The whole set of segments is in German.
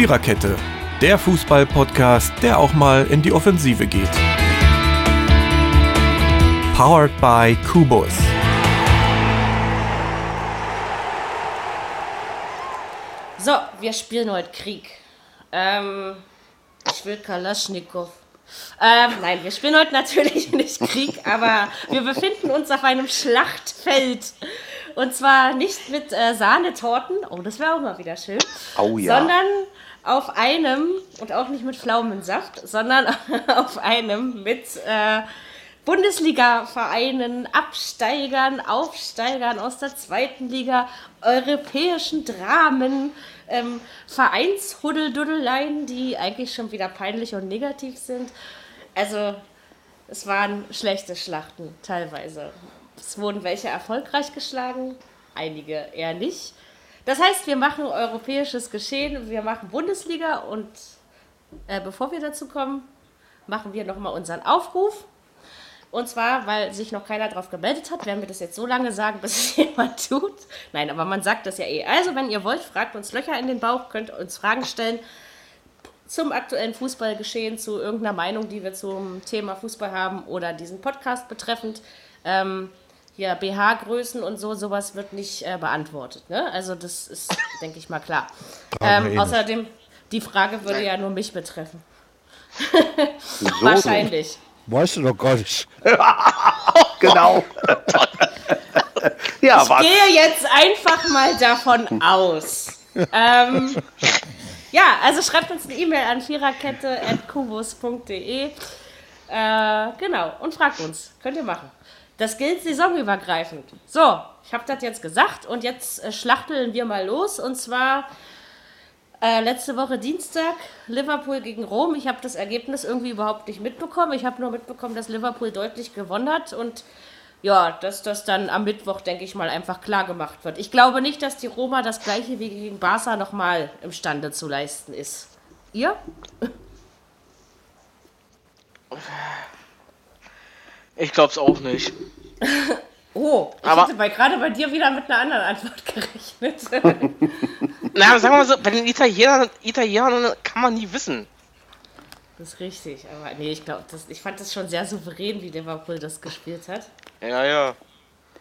Viererkette, der Fußball-Podcast, der auch mal in die Offensive geht. Powered by Kubus. So, wir spielen heute Krieg. Ähm, ich will Kalaschnikow. Ähm, nein, wir spielen heute natürlich nicht Krieg, aber wir befinden uns auf einem Schlachtfeld. Und zwar nicht mit äh, Sahnetorten, oh, das wäre auch mal wieder schön, Oh ja. sondern auf einem, und auch nicht mit Pflaumensaft, sondern auf einem mit äh, Bundesliga-Vereinen, Absteigern, Aufsteigern aus der zweiten Liga, europäischen Dramen, ähm, Vereinshuddeldudeleien, die eigentlich schon wieder peinlich und negativ sind. Also, es waren schlechte Schlachten teilweise. Es wurden welche erfolgreich geschlagen, einige eher nicht. Das heißt, wir machen europäisches Geschehen, wir machen Bundesliga und äh, bevor wir dazu kommen, machen wir nochmal unseren Aufruf. Und zwar, weil sich noch keiner drauf gemeldet hat, werden wir das jetzt so lange sagen, bis es jemand tut. Nein, aber man sagt das ja eh. Also, wenn ihr wollt, fragt uns Löcher in den Bauch, könnt uns Fragen stellen zum aktuellen Fußballgeschehen, zu irgendeiner Meinung, die wir zum Thema Fußball haben oder diesen Podcast betreffend. Ähm, ja, BH-Größen und so, sowas wird nicht äh, beantwortet. Ne? Also das ist, denke ich mal, klar. Wir eh Ähm, außerdem, die Frage würde ja nur mich betreffen. So, Wahrscheinlich. Weißt du doch gar nicht. Genau. ja, was? gehe jetzt einfach mal davon aus. ähm, ja, also schreibt uns eine E-Mail an viererkette.kubus.de. Äh, genau, und fragt uns. Könnt ihr machen. Das gilt saisonübergreifend. So, ich habe das jetzt gesagt und jetzt äh, schlachteln wir mal los. Und zwar äh, letzte Woche Dienstag Liverpool gegen Rom. Ich habe das Ergebnis irgendwie überhaupt nicht mitbekommen. Ich habe nur mitbekommen, dass Liverpool deutlich gewonnen hat und ja, dass das dann am Mittwoch, denke ich mal, einfach klar gemacht wird. Ich glaube nicht, dass die Roma das gleiche wie gegen Barca nochmal imstande zu leisten ist. Ihr? Ich glaub's auch nicht. Oh, ich Aber- hätte gerade bei dir wieder mit einer anderen Antwort gerechnet. Na, sagen wir mal so, bei den Italienern, Italienern kann man nie wissen. das ist richtig, aber nee, ich glaube, ich fand das schon sehr souverän, wie Liverpool das gespielt hat. Ja, ja.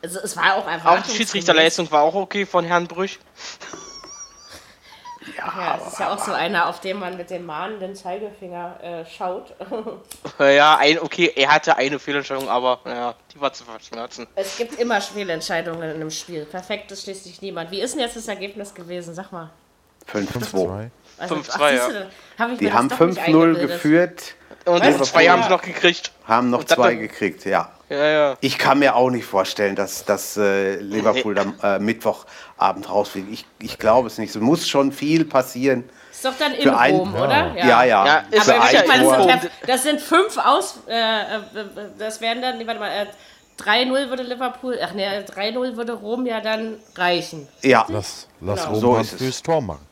Also es war auch einfach. Auch die Schiedsrichterleistung war auch okay von Herrn Brüch. Ja, es ist ja auch so einer, auf den man mit dem mahnenden Zeigefinger äh, schaut. Ja, ein, okay, er hatte eine Fehlentscheidung, aber ja, die war zu verschmerzen. es gibt immer Fehlentscheidungen in einem Spiel. Perfekt ist schließlich niemand. Wie ist denn jetzt das Ergebnis gewesen? Sag mal. 5-2. Zwei. Also, 5-2, ach, siehst ja. hab Die das haben doch nicht 5-0 eingebildet. geführt, Und zwei Ja. haben sie noch gekriegt. haben noch zwei gekriegt, ja. Ja, ja. Ich kann mir auch nicht vorstellen, dass, dass äh, Liverpool am äh, Mittwochabend rausfliegt. Ich, ich glaube es nicht. Es muss schon viel passieren. Ist doch dann in Für ein- Rom, oder? Ja, ja. Ja, ist Für Aber ja ich ein meine, das, sind ja, das sind fünf aus. Äh, äh, das wären dann, warte mal, äh, 3-0 würde Liverpool, ach nee, 3-0 würde Rom ja dann reichen. Ja, Lass, lass Genau. Rom So ein es. frühes Tor machen.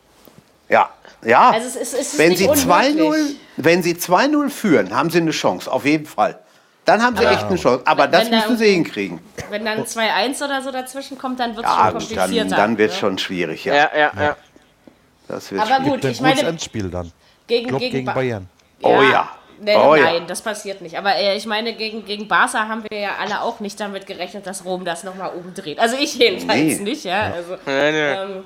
ja, ja. Also es ist, es ist wenn nicht sie 2-0 unmöglich. wenn sie 2-0 führen, haben sie eine Chance, auf jeden Fall. Dann haben sie echt eine Chance. Aber Wenn- das wenn da müssen sie hinkriegen. Wenn dann 2-1 oder so dazwischen kommt, dann wird es Ja, schon komplizierter. dann, dann wird es ne? schon schwierig. Ja, Ja, ja, ja. Das wird Aber gut, Ein ich gutes meine, Endspiel dann. gegen, Klopp gegen, gegen Ba- Bayern. Oh ja. Nee, Oh ja. nein, das passiert nicht. Aber äh, ich meine, gegen, gegen Barca haben wir ja alle auch nicht damit gerechnet, dass Rom das nochmal umdreht. Also ich jedenfalls Nee. nicht, ja. Also, Nee, nee. ähm,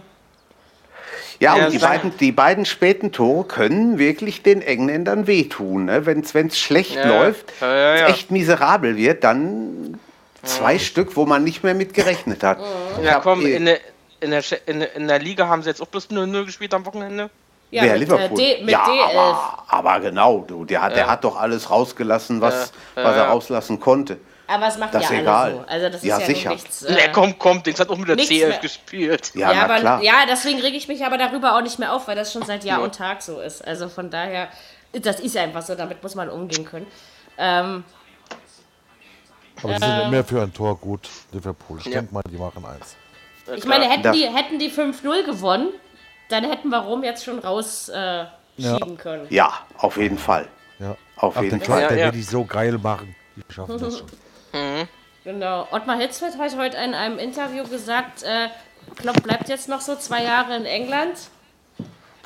Ja, Ja, und die beiden, die beiden späten Tore können wirklich den Engländern wehtun. Ne? Wenn es schlecht Ja, läuft, ja, ja, echt miserabel wird, dann zwei Stück, wo man nicht mehr mit gerechnet hat. Ich Ja, komm, eh- in der, in, der, in, der, in der Liga haben sie jetzt auch bloß 0-0 gespielt am Wochenende. ja, Wer, mit, Liverpool? Äh, D, mit ja, D11. aber, aber genau, du, der, hat, der hat doch alles rausgelassen, was, Ja, was er ja. rauslassen konnte. Aber es macht Das ja ist alle egal. so. Also das Ja, ist ja sicher. nichts. Äh, komm, komm, Dings hat auch mit der nichts C11 mehr. gespielt. Ja, ja, aber, klar. ja, deswegen rege ich mich aber darüber auch nicht mehr auf, weil das schon seit Jahr und Tag so ist. Also von daher, das ist einfach so, damit muss man umgehen können. Ähm, Aber die sind nicht mehr für ein Tor gut, Liverpool. Ich Ja. denke mal, die machen eins. Ja, ich meine, hätten die, hätten die 5-0 gewonnen, dann hätten wir Rom jetzt schon rausschieben äh, Ja. schieben können. Ja, auf jeden Fall. Ja. Auf Ach, jeden den Fall. Club, Ja, der ja. will die so geil machen. Die schaffen das schon. Genau. Ottmar Hitzfeld hat heute in einem Interview gesagt, äh, Klopp bleibt jetzt noch so zwei Jahre in England.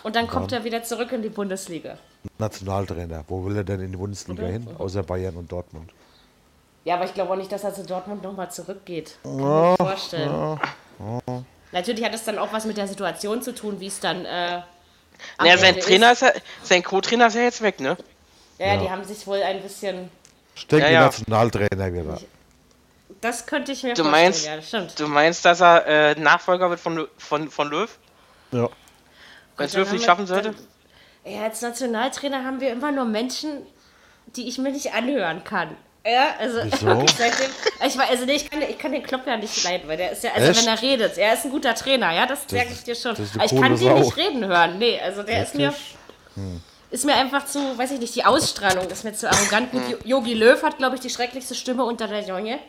und dann kommt er wieder zurück in die Bundesliga. Nationaltrainer. Wo will er denn in die Bundesliga hin? Außer Bayern und Dortmund. Ja, aber ich glaube auch nicht, dass er zu Dortmund nochmal zurückgeht. Kann ich mir vorstellen. Natürlich hat es dann auch was mit der Situation zu tun, wie es dann. Äh, am Naja, sein Ende Trainer ist ja, sein Co-Trainer ist ja jetzt weg, ne? Ja, ja, die haben sich wohl ein bisschen. Denke, Ja, ja. Nationaltrainer wieder. Das könnte ich mir Du vorstellen, meinst, ja, das stimmt. du meinst, dass er äh, Nachfolger wird von, von, von Löw? Ja. Wenn es Löw nicht schaffen sollte? dann- Ja, als Nationaltrainer haben wir immer nur Menschen, die ich mir nicht anhören kann. Ja, also Wieso? seitdem. Ich, weiß- also nee, ich, kann, ich kann den Klopp ja nicht leiden, weil der ist ja, also Echt? wenn er redet, er ist ein guter Trainer, ja, das sage ich dir schon. Aber ich kann den nicht reden hören. Nee, also der ist mir. Ist mir einfach zu, weiß ich nicht, die Ausstrahlung ist mir zu arrogant. Gut, Jo- Jogi Löw hat, glaube ich, die schrecklichste Stimme unter der Jonge.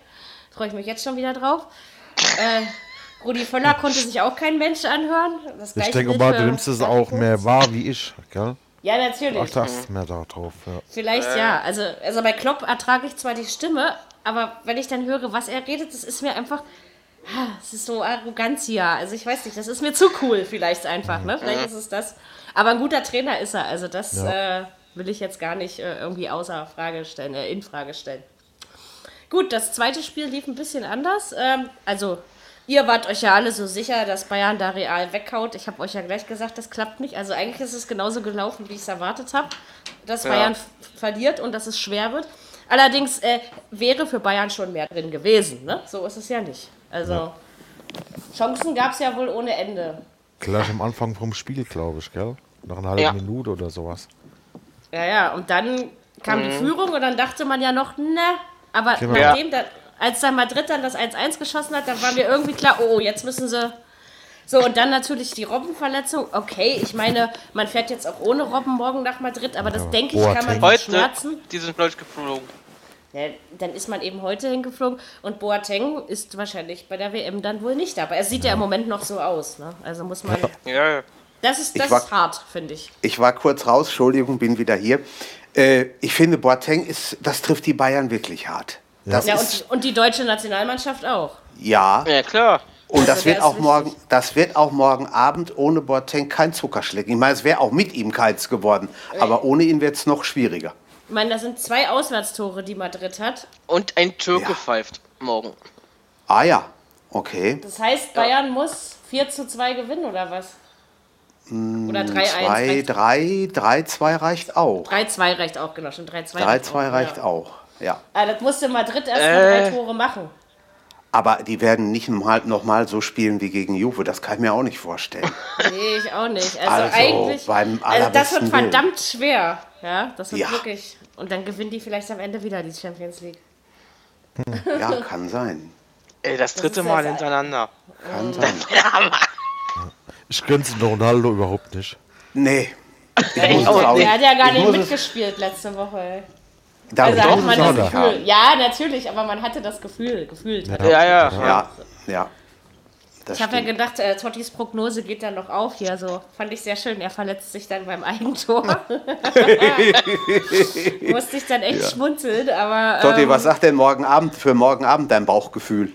Freue ich mich jetzt schon wieder drauf. Äh, Rudi Völler konnte sich auch kein Mensch anhören. Das Ich denke mal, du nimmst es auch mehr wahr wie ich, gell? Ja, natürlich. Ach, das ist mehr da drauf, ja. Vielleicht ja. Also, also bei Klopp ertrage ich zwar die Stimme, aber wenn ich dann höre, was er redet, das ist mir einfach. ah, Es ist so Arroganz hier. Also ich weiß nicht, das ist mir zu cool vielleicht einfach, ne? Vielleicht ist es das. Aber ein guter Trainer ist er. Also das äh, will ich jetzt gar nicht äh, irgendwie außer Frage stellen, äh, in Frage stellen. Gut, das zweite Spiel lief ein bisschen anders. Ähm, also, ihr wart euch ja alle so sicher, dass Bayern da real weghaut. Ich habe euch ja gleich gesagt, das klappt nicht. Also, eigentlich ist es genauso gelaufen, wie ich es erwartet habe, dass Bayern f- verliert und dass es schwer wird. Allerdings äh, wäre für Bayern schon mehr drin gewesen. Ne? So ist es ja nicht. Also, Chancen gab es ja wohl ohne Ende. Gleich am Anfang vom Spiel, glaube ich, gell? Nach einer halben Ja. Minute oder sowas. Ja, ja, und dann kam die Führung und dann dachte man ja noch, ne, aber Genau. nachdem, da, als dann Madrid dann das 1-1 geschossen hat, dann war mir irgendwie klar, oh, jetzt müssen sie. So, und dann natürlich die Robbenverletzung. Okay, ich meine, man fährt jetzt auch ohne Robben morgen nach Madrid, aber das denke ich, kann man Heute, Schmerzen. die sind gleich geflogen. Ja, dann ist man eben heute hingeflogen und Boateng ist wahrscheinlich bei der WM dann wohl nicht dabei. Es sieht ja, im Moment noch so aus, ne? Also muss man. Ja, ja. Das ist, Ich das war- ist hart, finde ich. Ich war kurz raus, Entschuldigung, bin wieder hier. Äh, ich finde, Boateng ist, das trifft die Bayern wirklich hart. Das Ja, ist, und, und die deutsche Nationalmannschaft auch. ja, Ja, klar. und Also das wird auch wichtig. morgen, das wird auch morgen Abend ohne Boateng kein Zuckerschlecken. Ich meine, es wäre auch mit ihm keins geworden, aber ohne ihn wird es noch schwieriger. Ich meine, das sind zwei Auswärtstore, die Madrid hat. Und ein Türke Ja. pfeift morgen. Ah ja, okay. Das heißt, Bayern muss 4 zu 2 gewinnen, oder was? Oder 3-1. 2, reicht- 3, 3, 2 reicht auch. 3-2 reicht auch, genau. Schon 3-2 3, 2 reicht ja. auch. Ja. Ah, das musste Madrid erst mal Äh. drei Tore machen. Aber die werden nicht nochmal noch mal so spielen wie gegen Juve. Das kann ich mir auch nicht vorstellen. Nee, ich auch nicht. Also, Also, eigentlich. beim also das wird verdammt schwer. Ja, das wird Ja. wirklich. Und dann gewinnen die vielleicht am Ende wieder die Champions League. Ja, kann sein. Ey, das dritte ist Mal hintereinander. Kann sein. Ich gönn's den Ronaldo überhaupt nicht. Nee. Ich muss oh, auch nee. Er hat ja gar ich nicht mitgespielt letzte Woche. Da Also muss hat man das nicht Gefühl. Ja, natürlich, aber man hatte das Gefühl, gefühlt. Ja, ja. Ja, ja. Das Ich habe ja gedacht, äh, Tottis Prognose geht dann noch auf hier. So fand ich sehr schön. Er verletzt sich dann beim Eigentor. Musste ich dann echt schmunzeln, aber. Totti, ähm, was sagt denn morgen Abend für morgen Abend dein Bauchgefühl?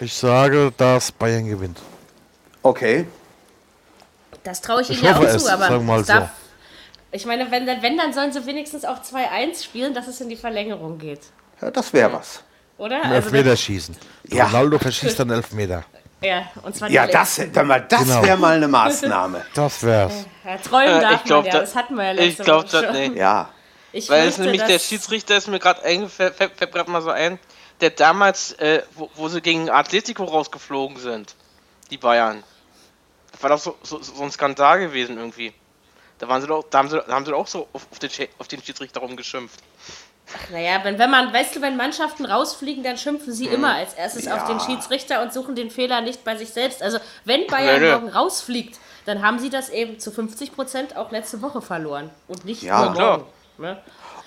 Ich sage, dass Bayern gewinnt. Okay. Das traue ich, Ich ihnen ja auch es, zu, aber es darf, ich meine, wenn, dann- wenn, dann sollen sie wenigstens auch 2-1 spielen, dass es in die Verlängerung geht. Ja, das wäre was. Oder? Ein Also, Elfmeterschießen. Ja. Ronaldo verschießt dann Elfmeter. ja, und zwar Ja, das, sag mal, das Genau. wäre mal eine Maßnahme. Das wär's. Ja, träumen Äh, darf ich glaub, man ja, da- das hatten wir ja Ich letzte glaube das schon. nicht. Ja. Ich Weil es nämlich der Schiedsrichter ist mir gerade eingefällt, fällt, fällt gerade mal so ein, der damals, äh, wo, wo sie gegen Atletico rausgeflogen sind, die Bayern. Das war doch so, so, so ein Skandal gewesen irgendwie. Da waren sie doch, da haben sie, da haben sie doch auch so auf, auf, den, auf den Schiedsrichter rumgeschimpft. Naja, wenn, wenn man, weißt du, wenn Mannschaften rausfliegen, dann schimpfen sie Mhm. immer als erstes auf den Schiedsrichter und suchen den Fehler nicht bei sich selbst. Also wenn Bayern Nö, nö. morgen rausfliegt, dann haben sie das eben zu 50 Prozent auch letzte Woche verloren. Und nicht Ja. nur Klar. morgen. Ne?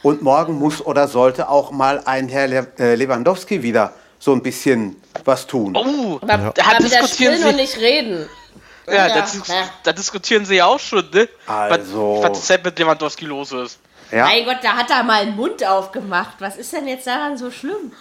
Und morgen muss oder sollte auch mal ein Herr äh, Lewandowski wieder so ein bisschen was tun. Oh, Aber, hat aber wieder diskutieren spielen und sie- nicht reden. Ja, Ja, da, dis- ja. da diskutieren sie ja auch schon, ne? Also- Was, was deshalb mit Lewandowski los ist. Ja, Mein Gott, da hat er mal einen Mund aufgemacht. Was ist denn jetzt daran so schlimm?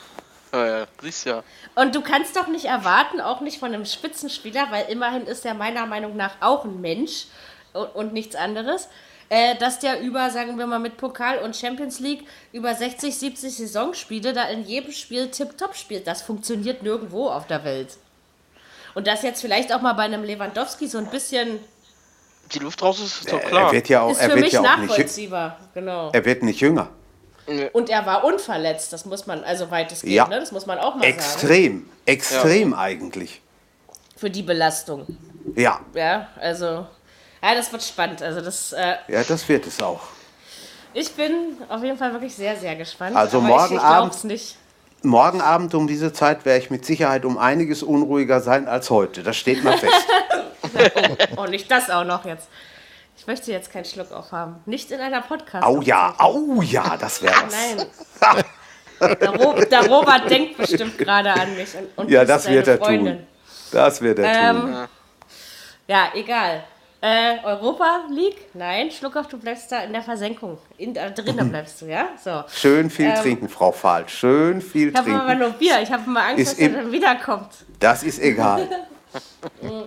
Äh, siehst ja. Und du kannst doch nicht erwarten, auch nicht von einem Spitzenspieler, weil immerhin ist er meiner Meinung nach auch ein Mensch und, und nichts anderes. Äh, dass der über, sagen wir mal, mit Pokal und Champions League über 60, 70 Saisonspiele da in jedem Spiel tipptopp spielt. Das funktioniert nirgendwo auf der Welt. Und das jetzt vielleicht auch mal bei einem Lewandowski so ein bisschen Die Luft raus ist, ist doch Er klar. wird ja auch, ist er für wird mich ja auch nicht, nachvollziehbar. Genau. er wird nicht jünger. Und er war unverletzt, das muss man, also weitestgehend, Ja. ne? das muss man auch mal sagen. Extrem, extrem eigentlich. Für die Belastung. Ja, Ja, also, ja, das wird spannend. Also, das, äh, ja, das wird es auch. ich bin auf jeden Fall wirklich sehr, sehr gespannt. Also aber morgen ich, ich Abend- glaub's nicht. Morgen Abend um diese Zeit werde ich mit Sicherheit um einiges unruhiger sein als heute. Das steht mal fest. Oh, nicht das auch noch jetzt. Ich möchte jetzt keinen Schluck aufhaben. Nicht in einer podcast Au ja, au ja, das wäre was. Nein. Der, Ro der Robert denkt bestimmt gerade an mich. Und, und Ja, das wird er Freundin. tun. Das wird er tun. Ähm, ja, egal. Äh, Europa League? Nein, Schluckauf, du bleibst da in der Versenkung. In, da drinnen bleibst du, ja? So. Schön viel ähm, trinken, Frau Fahl. Schön viel Ich habe aber trinken. nur Bier. Ich habe mal Angst, Ist dass er dann wiederkommt. Das ist egal.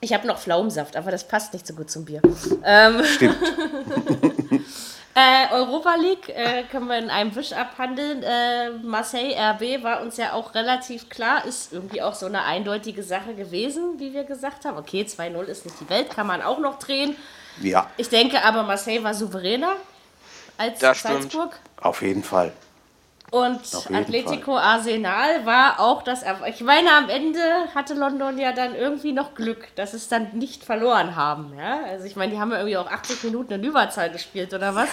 Ich habe noch Pflaumensaft, aber das passt nicht so gut zum Bier. Ähm, Stimmt. äh, Europa League äh, können wir in einem Wisch abhandeln. Äh, Marseille RB war uns ja auch relativ klar, ist irgendwie auch so eine eindeutige Sache gewesen, wie wir gesagt haben. Okay, 2-0 ist nicht die Welt, kann man auch noch drehen. Ja, Ich denke aber, Marseille war souveräner als Das stimmt. Salzburg. auf jeden Fall. Und Atletico Arsenal war auch das. Ich meine, am Ende hatte London ja dann irgendwie noch Glück, dass es dann nicht verloren haben. Ja? Also, ich meine, die haben ja irgendwie auch 80 Minuten in Überzahl gespielt, oder was?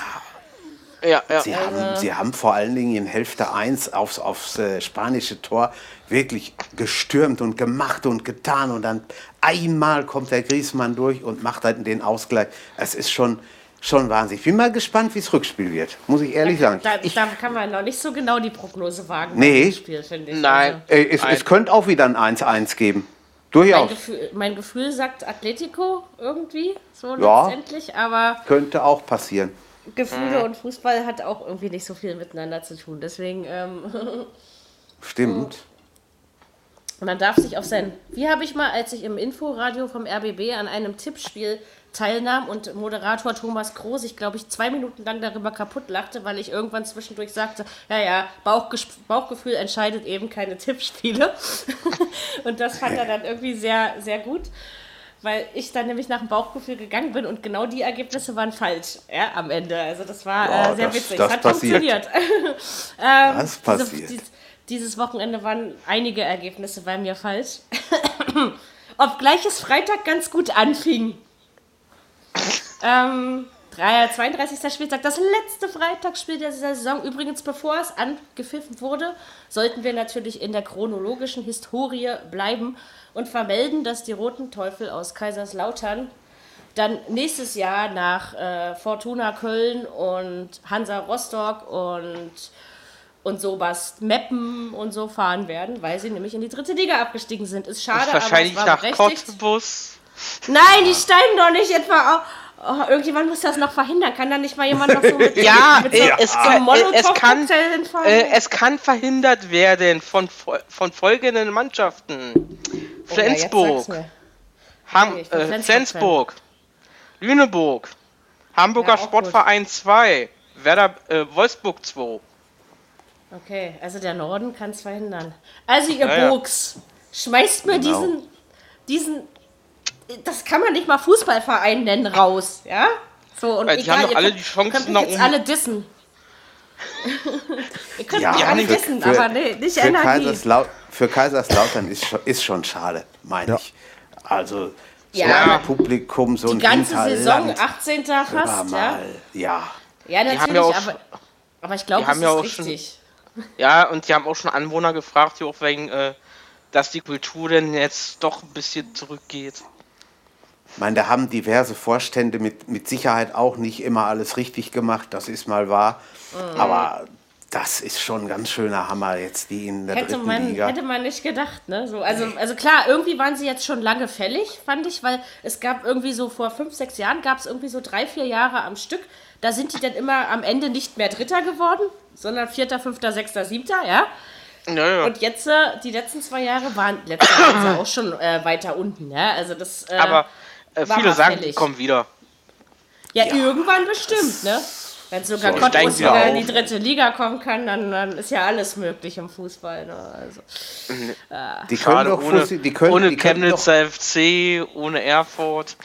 Ja, ja. Sie, haben, sie haben vor allen Dingen in Hälfte 1 aufs, aufs äh, spanische Tor wirklich gestürmt und gemacht und getan. Und dann einmal kommt der Griezmann durch und macht halt den Ausgleich. Es ist schon, schon Wahnsinn. Ich bin mal gespannt, wie das Rückspiel wird, muss ich ehrlich sagen. Da, da kann man noch nicht so genau die Prognose wagen. Nee. Spiel, finde ich. Nein. Äh, es, es könnte auch wieder ein 1-1 geben. Also, mein, Durchaus. Gefühl, mein Gefühl sagt Atletico irgendwie, so Ja. letztendlich, aber Könnte auch passieren. Gefühle und Fußball hat auch irgendwie nicht so viel miteinander zu tun. Deswegen, ähm, Stimmt. Man darf sich auf sein. Wie habe ich mal, als ich im Inforadio vom RBB an einem Tippspiel teilnahm und Moderator Thomas Groß, ich glaube ich zwei Minuten lang darüber kaputt lachte, weil ich irgendwann zwischendurch sagte, ja, ja, Bauchges Bauchgefühl entscheidet eben keine Tippspiele. und das fand er dann irgendwie sehr, sehr gut. Weil ich dann nämlich nach dem Bauchgefühl gegangen bin und genau die Ergebnisse waren falsch ja, am Ende. Also das war Ja, äh, sehr das- witzig. das hat passiert. funktioniert. ähm, Das diese- passiert. dies- dieses Wochenende waren einige Ergebnisse bei mir falsch. Obgleich es Freitag ganz gut anfing. Ähm, 3, 32. Spieltag, das letzte Freitagsspiel der Saison. Übrigens, bevor es angepfiffen wurde, sollten wir natürlich in der chronologischen Historie bleiben und vermelden, dass die Roten Teufel aus Kaiserslautern dann nächstes Jahr nach äh, Fortuna Köln und Hansa Rostock und und so Meppen und so fahren werden, weil sie nämlich in die dritte Liga abgestiegen sind. Ist schade, aber es Wahrscheinlich war nach berechtigt. Cottbus. Nein, die steigen doch nicht etwa auf. Oh, irgendjemand muss das noch verhindern. Kann da nicht mal jemand noch so mit, Ja, mit so, äh, es so kann- äh, es kann-? Äh, es kann verhindert werden von, von folgenden Mannschaften. Oh ja, Flensburg, mir. Ham, Okay, äh. Flensburg, Lüneburg, Hamburger Ja, Sportverein 2, Werder äh, Wolfsburg 2. Okay, also der Norden kann es verhindern. Also ihr Ja, ja. Burgs, schmeißt mir Genau. diesen, diesen, das kann man nicht mal Fußballverein nennen, raus, ja? So, und Weil die egal, haben doch alle könnt, die Chance könnt mich nach jetzt oben. alle dissen. ihr könnt Ja, mich alle für- dissen, für- aber nee, nicht Für, Energie. Kaiserslau für Kaiserslautern ist schon, ist schon schade, meine Ja. ich. Also, so Ja. ein Publikum, so Die ein ganze Saison, Hinterland, 18. hör fast, ja? mal, ja. Ja, haben natürlich, ja auch aber, aber ich glaube, die das haben ist ja auch schon- richtig. Ja, und die haben auch schon Anwohner gefragt, die auch wegen, äh, dass die Kultur denn jetzt doch ein bisschen zurückgeht. Ich meine, da haben diverse Vorstände mit, mit Sicherheit auch nicht immer alles richtig gemacht, das ist mal wahr. Mhm. Aber das ist schon ein ganz schöner Hammer jetzt, die in der Hätte dritten man, Liga. hätte man nicht gedacht, ne? So, also, also klar, irgendwie waren sie jetzt schon lange fällig, fand ich, weil es gab irgendwie so vor fünf, sechs Jahren gab es irgendwie so drei, vier Jahre am Stück. Da sind die dann immer am Ende nicht mehr Dritter geworden, sondern Vierter, Fünfter, Sechster, Siebter, ja. Ja, ja. Und jetzt, äh, die letzten zwei Jahre waren letztes Jahr waren sie auch schon äh, weiter unten, ja. Also das, äh, aber Äh, viele sagen, die kommen wieder. Ja, irgendwann bestimmt, ne? Wenn sogar So, Cottbus wieder in die dritte Liga kommen kann, dann, dann ist ja alles möglich im Fußball. Ne? Also, Die können doch ohne, die können, ohne die könnten doch, Chemnitzer FC, ohne Erfurt.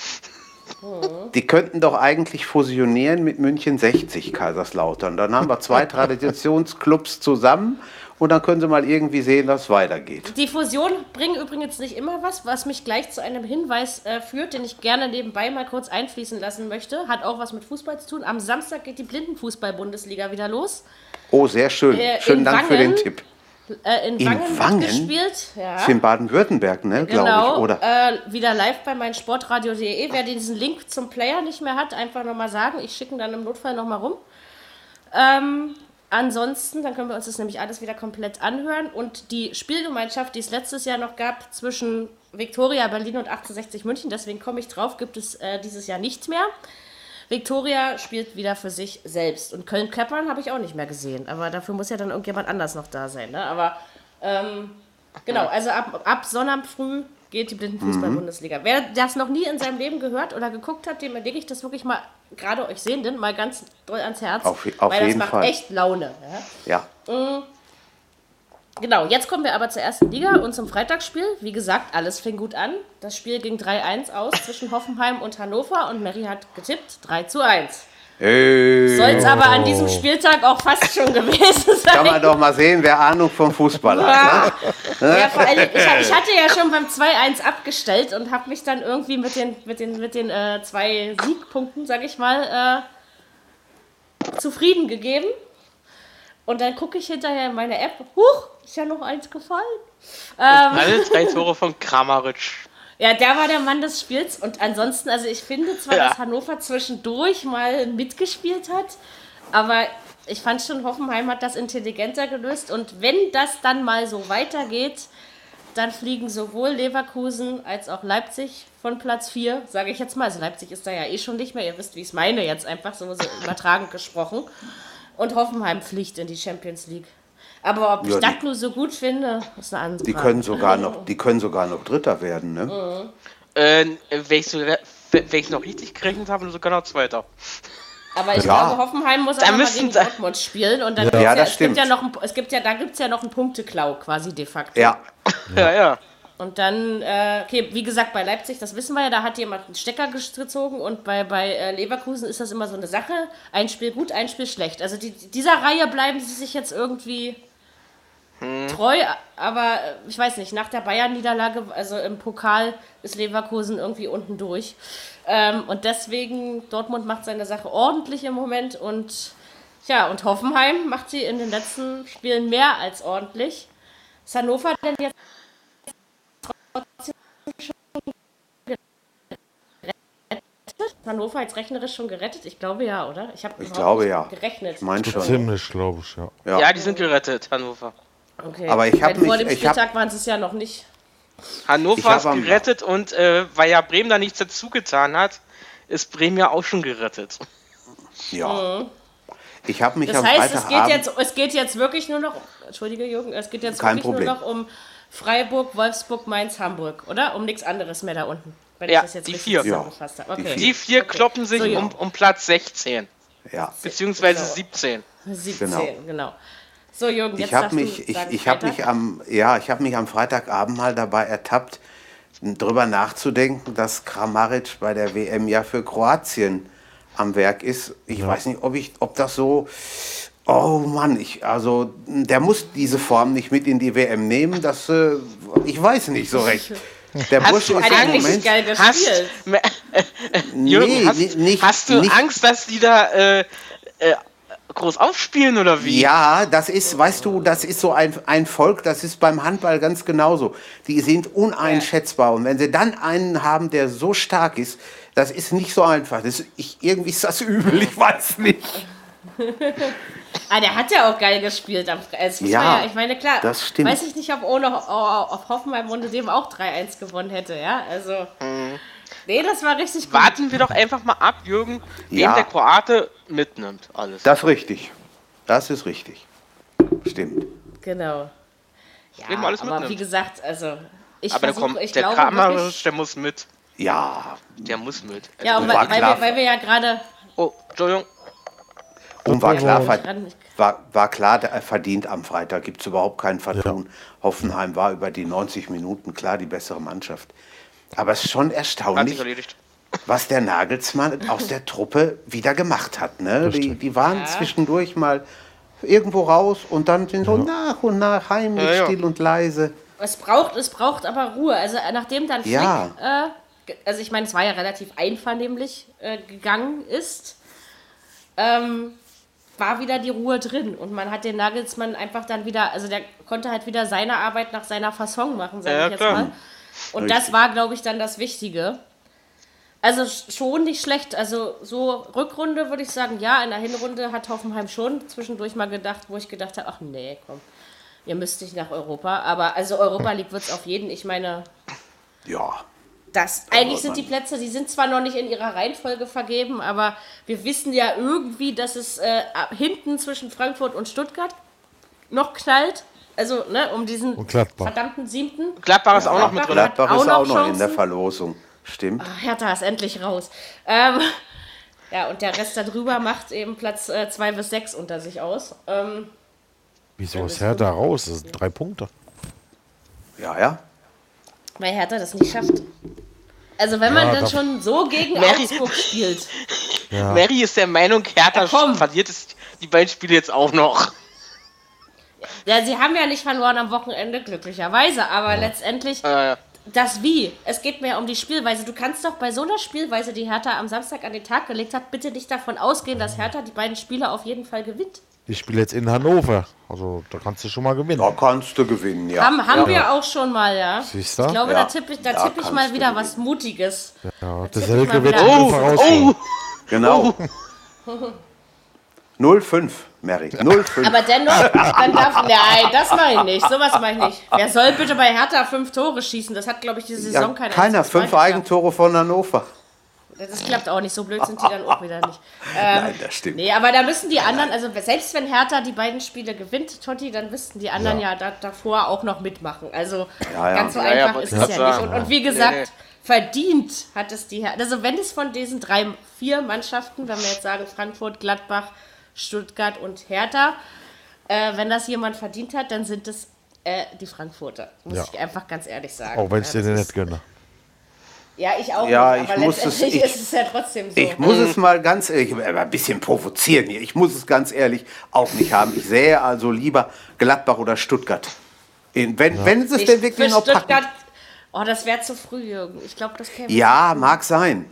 die könnten doch eigentlich fusionieren mit München 60 Kaiserslautern. Dann haben wir zwei Traditionsclubs zusammen und dann können sie mal irgendwie sehen, dass es weitergeht. Die Fusionen bringen übrigens nicht immer was, was mich gleich zu einem Hinweis äh, führt, den ich gerne nebenbei mal kurz einfließen lassen möchte. Hat auch was mit Fußball zu tun. Am Samstag geht die Blindenfußball-Bundesliga wieder los. Oh, sehr schön. Äh, Schönen in Dank für den Wangen? Tipp. Äh, in, In Wangen, Wangen? wird gespielt. Ja. Ist in Baden-Württemberg, ne, glaube Genau, ich, oder? Äh, wieder live bei meinsportradio.de. Wer diesen Link zum Player nicht mehr hat, einfach nochmal sagen. Ich schicke ihn dann im Notfall nochmal rum. Ähm, ansonsten, dann können wir uns das nämlich alles wieder komplett anhören. Und die Spielgemeinschaft, die es letztes Jahr noch gab zwischen Viktoria Berlin und 1860 München, deswegen komme ich drauf, gibt es äh, dieses Jahr nicht mehr. Viktoria spielt wieder für sich selbst. Und Köln-Keppern habe ich auch nicht mehr gesehen. Aber dafür muss ja dann irgendjemand anders noch da sein. Ne? Aber ähm, genau, also ab, ab Sonnabend früh geht die Blindenfußball-Bundesliga. Wer das noch nie in seinem Leben gehört oder geguckt hat, dem lege ich das wirklich mal, gerade euch Sehenden, mal ganz doll ans Herz. Auf- auf weil das macht Fall. echt Laune. Ja? Ja. Genau, jetzt kommen wir aber zur ersten Liga und zum Freitagsspiel. Wie gesagt, alles fing gut an. Das Spiel ging 3-1 aus zwischen Hoffenheim und Hannover und Mary hat getippt 3 zu 1. Hey. Soll es aber an diesem Spieltag auch fast schon gewesen sein. Kann man doch mal sehen, wer Ahnung vom Fußball hat. Ne? Ja, vor allem, ich, hab- ich hatte ja schon beim 2-1 abgestellt und habe mich dann irgendwie mit den, mit den, mit den äh, zwei Siegpunkten, sag ich mal, äh, zufrieden gegeben. Und dann gucke ich hinterher in meine App, huch, ist ja noch eins gefallen. Ähm, Alle drei Tore von Kramaric. Ja, der war der Mann des Spiels. Und ansonsten, also ich finde zwar, Ja. dass Hannover zwischendurch mal mitgespielt hat, aber ich fand schon, Hoffenheim hat das intelligenter gelöst. Und wenn das dann mal so weitergeht, dann fliegen sowohl Leverkusen als auch Leipzig von Platz 4, sage ich jetzt mal. Also Leipzig ist da ja eh schon nicht mehr. Ihr wisst, wie ich es meine, jetzt einfach so, so übertragend gesprochen. Und Hoffenheim fliegt in die Champions League. Aber ob ich Ja, das die- nur so gut finde, ist eine andere Die Frage. können sogar noch, die können sogar noch Dritter werden, ne? Äh, wenn ich, so, wenn ich noch richtig gerechnet habe, sogar noch Zweiter. Aber ich Ja. glaube, Hoffenheim muss noch mal gegen Dortmund spielen und dann Ja, ja, das es gibt ja stimmt. noch ein, es gibt ja da gibt's ja noch einen Punkteklau quasi de facto. Ja. Ja, ja. Und dann äh, okay, wie gesagt, bei Leipzig, das wissen wir ja, da hat jemand einen Stecker gezogen und bei bei äh, Leverkusen ist das immer so eine Sache, ein Spiel gut, ein Spiel schlecht. Also die, dieser Reihe bleiben sie sich jetzt irgendwie treu, aber äh, ich weiß nicht, nach der Bayern-Niederlage, also im Pokal ist Leverkusen irgendwie unten durch. Ähm, und deswegen, Dortmund macht seine Sache ordentlich im Moment und ja, und Hoffenheim macht sie in den letzten Spielen mehr als ordentlich. Ist Hannover denn jetzt trotzdem schon gerettet? Hannover jetzt rechnerisch schon gerettet? Ich glaube ja, oder? Ich habe Ich glaube ja. gerechnet. Ich meine schon. Ziemlich, glaube ich, ja. Ja. Ja, die sind gerettet, Hannover. Okay. Aber ich hab Weil Vor mich- dem ich hab- Spieltag waren sie es ja noch nicht. Ich Hannover ist gerettet und äh, weil ja Bremen da nichts dazu getan hat, ist Bremen ja auch schon gerettet. ja. Ich habe mich Mhm. Das am heißt, es geht, jetzt, es geht jetzt wirklich nur noch, Entschuldige Jürgen, es geht jetzt Kein wirklich Problem. nur noch um Freiburg, Wolfsburg, Mainz, Hamburg, oder? Um nichts anderes mehr da unten. Wenn Ja, ich das jetzt die vier. zusammengefasst habe. Die Okay. Die vier kloppen sich So, ja. um, um Platz 16, ja. beziehungsweise 17. 17, Genau. genau. So, Jürgen, jetzt Ich habe mich, ich, ich habe mich am, ja, ich habe mich am Freitagabend mal dabei ertappt, drüber nachzudenken, dass Kramaric bei der WM ja für Kroatien am Werk ist. Ich weiß nicht, ob ich, ob das so, oh Mann, ich, also der muss diese Form nicht mit in die WM nehmen. Das, äh, ich weiß nicht so recht. Der Hast Bursche du ist im Moment, geil Hast, gespielt. Jürgen, nee, hast, ni- nicht, hast du nicht, Angst, dass die da äh, äh, groß aufspielen oder wie? Ja, das ist, weißt du, das ist so ein, ein Volk, das ist beim Handball ganz genauso. Die sind uneinschätzbar. Und wenn sie dann einen haben, der so stark ist, das ist nicht so einfach. Das, ich, irgendwie ist das übel, ich weiß nicht. Ah, der hat ja auch geil gespielt. Am, muss Ja, ja, ich meine, klar, das stimmt. weiß ich nicht, ob ohne auf Hoffenheim ohne dem auch 3-1 gewonnen hätte, ja? Also, nee, das war richtig gut. Warten wir doch einfach mal ab, Jürgen, Ja. der Kroate mitnimmt. Alles. Das ist richtig. Das ist richtig. Stimmt. Genau. Ja, Wen man alles aber mitnimmt. wie gesagt, also, ich Aber der, versuche, kommt, ich der glaube Kramaric, wirklich, der muss mit. Ja, Der muss mit. Ja, und weil, weil, wir, weil wir ja gerade Oh, Entschuldigung. und war klar, war, war klar, der er verdient am Freitag. Gibt es überhaupt keinen Vertun. Hoffenheim war über die 90 Minuten klar die bessere Mannschaft. Aber es ist schon erstaunlich, was der Nagelsmann aus der Truppe wieder gemacht hat. Ne? Die, die waren zwischendurch mal irgendwo raus und dann sind so nach und nach heimlich, Ja, ja. still und leise. Es braucht, es braucht aber Ruhe. Also äh, nachdem dann Flick, Ja. äh, also ich meine, es war ja relativ einvernehmlich äh, gegangen ist, ähm, war wieder die Ruhe drin und man hat den Nagelsmann einfach dann wieder, also der konnte halt wieder seine Arbeit nach seiner Fasson machen, sage Ja, ich jetzt klar. mal. Und das war, glaube ich, dann das Wichtige. Also sch- schon nicht schlecht. Also so Rückrunde würde ich sagen, ja, in der Hinrunde hat Hoffenheim schon zwischendurch mal gedacht, wo ich gedacht habe, ach nee, komm, ihr müsst nicht nach Europa. Aber also Europa League wird es auf jeden. Ich meine, Ja, das eigentlich sind die Plätze, die sind zwar noch nicht in ihrer Reihenfolge vergeben, aber wir wissen ja irgendwie, dass es äh, hinten zwischen Frankfurt und Stuttgart noch knallt. Also, ne, um diesen verdammten siebten. Gladbach ist auch noch mit drin. Gladbach ist auch noch in der? Verlosung. Stimmt. Ach, Hertha ist endlich raus. Ähm, ja, und der Rest darüber macht eben Platz 2 bis 6 unter sich aus. Ähm, Wieso ist Hertha raus? Das sind drei Punkte. Ja, ja. weil Hertha das nicht schafft. Also wenn man Ja, dann da- schon so gegen Mary- Augsburg spielt. Mary ist der Meinung, Hertha Ja, verliert es die beiden Spiele jetzt auch noch. Ja, sie haben ja nicht verloren am Wochenende, glücklicherweise, aber letztendlich Äh, das Wie. Es geht mehr um die Spielweise. Du kannst doch bei so einer Spielweise, die Hertha am Samstag an den Tag gelegt hat, bitte nicht davon ausgehen, dass Hertha die beiden Spiele auf jeden Fall gewinnt. Ich spiele jetzt in Hannover. Also da kannst du schon mal gewinnen. Da kannst du gewinnen, ja. Haben, haben wir auch schon mal, ja. Siehst du? Ich glaube, Ja, da tippe ich, da da tipp ich mal wieder was Mutiges. Ja, Selke mal wird wieder schon an. vorausgehen. Genau. 0-5, Mary. 0-5. Aber dennoch, dann darf. Nein, das mache ich nicht. Sowas mache ich nicht. Wer soll bitte bei Hertha fünf Tore schießen? Das hat, glaube ich, diese ja, Saison kein keiner. Mal Fünf. Eigentore von Hannover. Das klappt auch nicht. So blöd sind die dann auch wieder nicht. Ähm, Nein, das stimmt. Nee, aber da müssen die anderen, also selbst wenn Hertha die beiden Spiele gewinnt, Totti, dann müssten die anderen ja, da, davor auch noch mitmachen. Also Ja, ja. ganz so Ja, ja, einfach ist es ja nicht. sagen. Und, und wie gesagt, Nee, nee. verdient hat es die Hertha. Also wenn es von diesen drei, vier Mannschaften, wenn wir jetzt sagen Frankfurt, Gladbach, Stuttgart und Hertha, äh, wenn das jemand verdient hat, dann sind es äh, die Frankfurter. Muss Ja. ich einfach ganz ehrlich sagen. Auch wenn ich ja, dir nicht gönne. Ja, ich auch Ja, nicht, ich aber muss es- letztendlich ich- ist es ja trotzdem so. Ich muss es mal ganz ehrlich, aber ein bisschen provozieren hier. Ich muss es ganz ehrlich auch nicht haben. Ich sähe also lieber Gladbach oder Stuttgart. In, wenn, wenn sie es Ich- denn wirklich für noch packen. Stuttgart, oh, das wäre zu früh, Jürgen. Ich glaube, das käme. Ja, mag sein.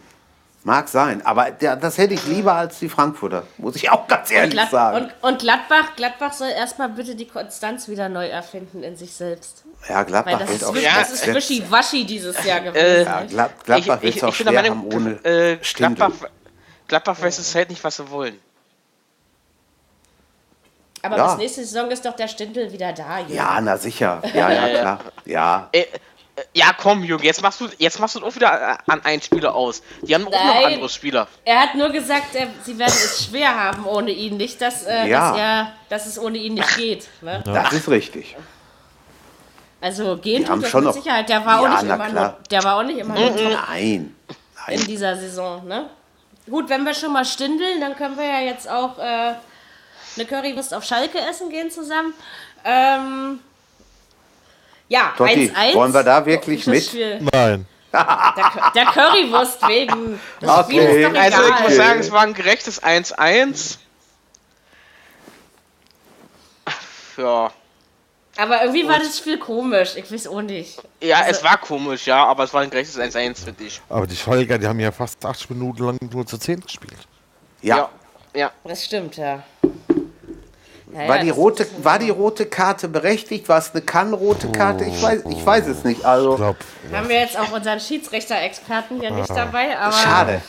Mag sein. Aber der, das hätte ich lieber als die Frankfurter. Muss ich auch ganz und, ehrlich Glad sagen. und, und Gladbach, Gladbach soll erstmal bitte die Konstanz wieder neu erfinden in sich selbst. ja, Weil Gladbach das wird ist, auch wirklich- schwer. das ist wischi-waschi dieses Jahr gewesen. ja, nicht? Glad, Gladbach wird ich, es auch ich schwer Meinung, haben ohne äh. Gladbach, Gladbach weiß es halt nicht, was sie wollen. Aber ja. bis nächste Saison ist doch der Stindl wieder da. Jürgen. Ja, na sicher. Ja, ja, klar. Ja. Äh, äh, ja, komm, Jürgen, jetzt machst du jetzt machst du auch wieder äh, an einen Spieler aus. Die haben auch noch Nein. andere Spieler. Er hat nur gesagt, er, sie werden es schwer haben ohne ihn. Nicht, dass, äh, Ja. dass, er, dass es ohne ihn nicht geht. Ne? Das ist richtig. Also gehen tut das schon mit Sicherheit. Der war, Ja, auch nicht immer klar. nur, der war auch nicht immer nur top Nein. in dieser Saison. Ne? Gut, wenn wir schon mal stindeln, dann können wir ja jetzt auch äh, eine Currywurst auf Schalke essen gehen zusammen. Ähm, ja, Totti, 1-1. wollen wir da wirklich mit? Spiel- Nein. Der, der Currywurst wegen. Das Spiel Okay. ist doch Also ich muss sagen, es war ein gerechtes 1-1. Ja. Aber irgendwie war das Spiel komisch. Ich weiß auch nicht. Ja, Also- es war komisch, ja, aber es war ein gerechtes 1-1 für dich. Aber die Schalker, die haben ja fast 80 Minuten lang nur zu 10 gespielt. Ja. Ja. Ja. Das stimmt, ja. Ja War, die rote, war die rote Karte berechtigt? War es eine kann-rote Karte? Ich weiß, ich weiß es nicht. Ich Also, glaube, Haben wir jetzt auch unseren Schiedsrichter-Experten hier Ah. nicht dabei, aber. schade.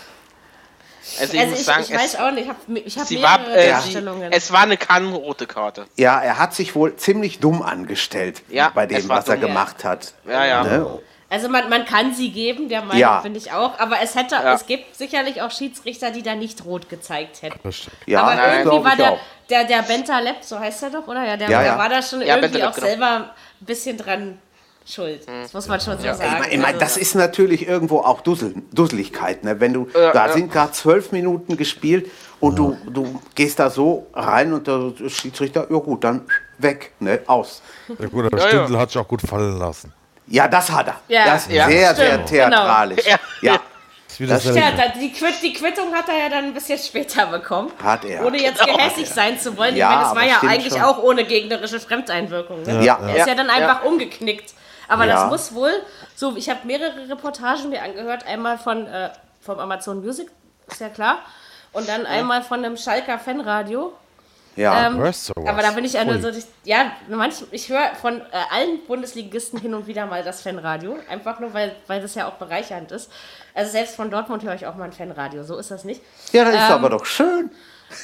Also ich Also muss ich, sagen, ich weiß es, auch nicht, ich habe ich hab sie mehrere war, äh, sie, es war eine kann-rote Karte. Ja, er hat sich wohl ziemlich dumm angestellt Ja, bei dem, was er dumm. gemacht hat. Ja, ja. Ne? Also man, man kann sie geben, der Meinung Ja. bin ich auch, aber es hätte, Ja. es gibt sicherlich auch Schiedsrichter, die da nicht rot gezeigt hätten. Ja, aber das irgendwie war ich der, der, der Bentaleb, so heißt er doch, oder? Ja, der, Ja, der ja. war da schon Ja, irgendwie Bentaleb, auch genau. selber ein bisschen dran schuld. Das muss man schon so Ich sagen. meine, ich mein, Also, das ist natürlich irgendwo auch Dussel, Dusseligkeit. Ne? Wenn du, Ja, da ja. sind gerade zwölf Minuten gespielt und du, du gehst da so rein und der Schiedsrichter, ja gut, dann weg, ne? aus. Ja, gut, aber Ja, ja. Stindl hat sich auch gut fallen lassen. Ja, das hat er. Ja. das ist Ja, sehr, sehr stimmt, theatralisch. genau. Ja, Ja. Das Das- da, die, Quitt, die Quittung hat er ja dann ein bisschen später bekommen. hat er. Ohne jetzt gehässig sein zu wollen. Ja, ich meine, es aber war ja eigentlich schon. auch ohne gegnerische Fremdeinwirkung. Ne? Ja. Er ist ja dann einfach umgeknickt. Aber Ja. das muss wohl, so, ich habe mehrere Reportagen mir angehört. Einmal von äh, vom Amazon Music, ist ja klar. Und dann einmal von einem Schalker Fanradio. Ja, Ähm, hörst sowas? aber da bin ich ja nur so, ja, manch, ich höre von äh, allen Bundesligisten hin und wieder mal das Fanradio. Einfach nur, weil, weil das ja auch bereichernd ist. Also selbst von Dortmund höre ich auch mal ein Fanradio, so ist das nicht. ja das ist ähm, aber doch schön.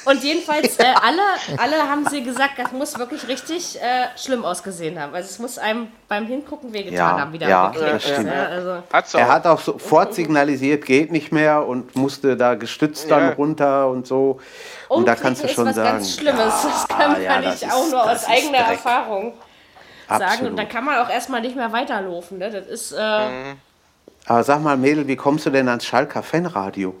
Und jedenfalls, äh, alle, alle haben sie gesagt, das muss wirklich richtig äh, schlimm ausgesehen haben. Also es muss einem beim Hingucken wehgetan Ja, haben, wieder ja, das ist, stimmt. Ja, also, Hat's auch. Er hat auch sofort signalisiert, geht nicht mehr und musste da gestützt dann Ja. runter und so. Und da kannst du schon ist was sagen. ganz Schlimmes. das kann man ja, nicht das auch ist- nur aus ist eigener. Erfahrung sagen. Absolut. Und dann kann man auch erstmal nicht mehr weiterlaufen. Ne? Das ist äh, Mhm. Aber sag mal, Mädel, wie kommst du denn ans Schalker Fanradio?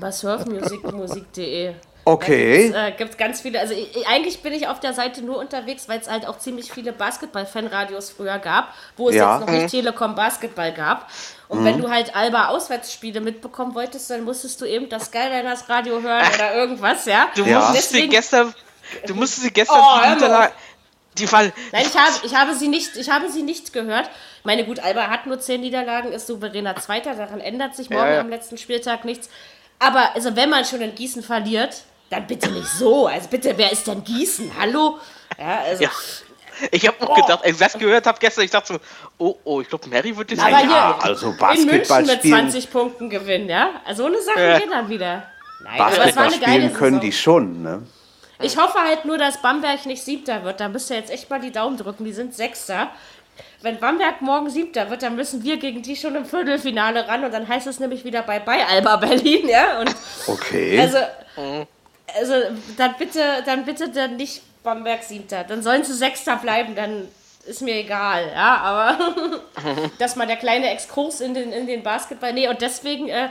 bei surfmusik.de. Okay. Da gibt es ganz viele, also ich, eigentlich bin ich auf der Seite nur unterwegs, weil es halt auch ziemlich viele Basketball-Fanradios früher gab, wo es Ja. jetzt noch nicht Telekom Basketball gab. Und wenn du halt Alba Auswärtsspiele mitbekommen wolltest, dann musstest du eben das Skyliners Radio hören oder irgendwas, ja. Du Ja. musstest sie Deswegen- gestern. Du musstest sie gestern Oh, die. Nein, ich habe, ich, habe sie nicht, ich habe sie nicht gehört. Meine gut, Alba hat nur zehn Niederlagen, ist souveräner Zweiter, daran ändert sich morgen Ja, ja. am letzten Spieltag nichts. Aber also wenn man schon in Gießen verliert, dann bitte nicht so. Also bitte, wer ist denn Gießen? Hallo? Ja, also. Ja. Ich habe auch gedacht, als ich das gehört habe gestern, ich dachte so, oh, oh, ich glaube, Mary wird jetzt Aber hier ja, also in Basketball München mit spielen, 20 Punkten gewinnen, ja? Also so eine Sache Ja. geht dann wieder. Nein, aber es war Basketball eine geile können Saison. die schon, ne? Ich hoffe halt nur, dass Bamberg nicht Siebter wird. Da müsst ihr jetzt echt mal die Daumen drücken. Die sind Sechster. Wenn Bamberg morgen Siebter wird, dann müssen wir gegen die schon im Viertelfinale ran. Und dann heißt es nämlich wieder bei bei Alba Berlin, ja? Und Okay. also, also dann bitte, dann bitte dann nicht Bamberg Siebter. Dann sollen sie Sechster bleiben, dann ist mir egal, ja, aber das mal der kleine Exkurs in den, in den Basketball. Nee, und deswegen äh,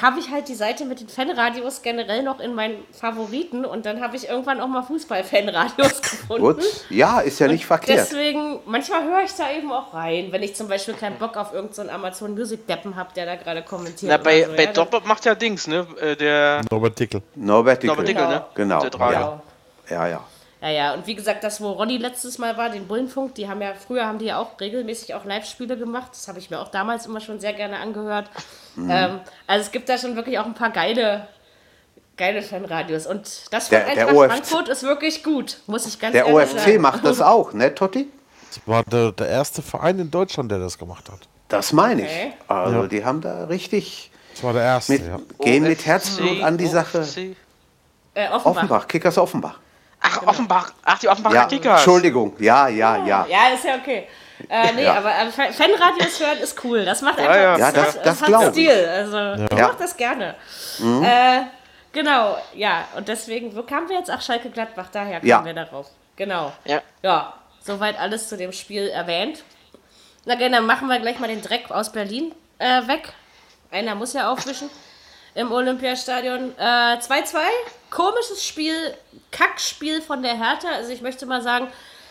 habe ich halt die Seite mit den Fanradios generell noch in meinen Favoriten und dann habe ich irgendwann auch mal Fußball-Fanradios gefunden. Gut. Ja, ist ja nicht verkehrt. Deswegen, manchmal höre ich da eben auch rein, wenn ich zum Beispiel keinen Bock auf irgendeinen so Amazon Music Deppen habe, der da gerade kommentiert. Na, bei, so, bei ja, Doppel macht ja Dings, ne? Äh, Der Norbert Dickel. Norbert Dickel. Norbert Dickel, ne? Genau. Der. Ja. ja, ja. Ja, ja, und wie gesagt, das, wo Ronny letztes Mal war, den Bullenfunk, die haben ja, früher haben die ja auch regelmäßig auch Live-Spiele gemacht. Das habe ich mir auch damals immer schon sehr gerne angehört. Mhm. Ähm, also es gibt da schon wirklich auch ein paar geile, geile Fanradios. Und das von Der- der OFC Frankfurt ist wirklich gut, muss ich ganz Der ehrlich OFC sagen. macht das auch, ne, Totti? Das war der, der erste Verein in Deutschland, der das gemacht hat. Das meine ich. Okay. Also, die haben da richtig Das war der erste, mit, ja. gehen mit OFC, Herzblut an die Sache. OFC. Äh, Offenbach. Offenbach, Kickers Offenbach. Ach, Offenbach. Ach, die Offenbacher Ja, Kickers. Entschuldigung. Ja, ja, ja. Ja, ist ja okay. Äh, nee, Ja. aber äh, Fan- Fanradios hören ist cool. Das macht einfach ja. Ja, das- hat, das glaub ich. Stil. Also, ich Ja. mach das gerne. Äh, genau, ja. Und deswegen, wo kamen wir jetzt? Ach, Schalke Gladbach, daher kamen Ja. wir darauf. Genau. Ja. Ja, soweit alles zu dem Spiel erwähnt. Na gerne, dann machen wir gleich mal den Dreck aus Berlin äh, weg. Einer muss ja aufwischen im Olympiastadion. Äh, 2-2, komisches Spiel, Kackspiel von der Hertha. Also ich möchte mal sagen,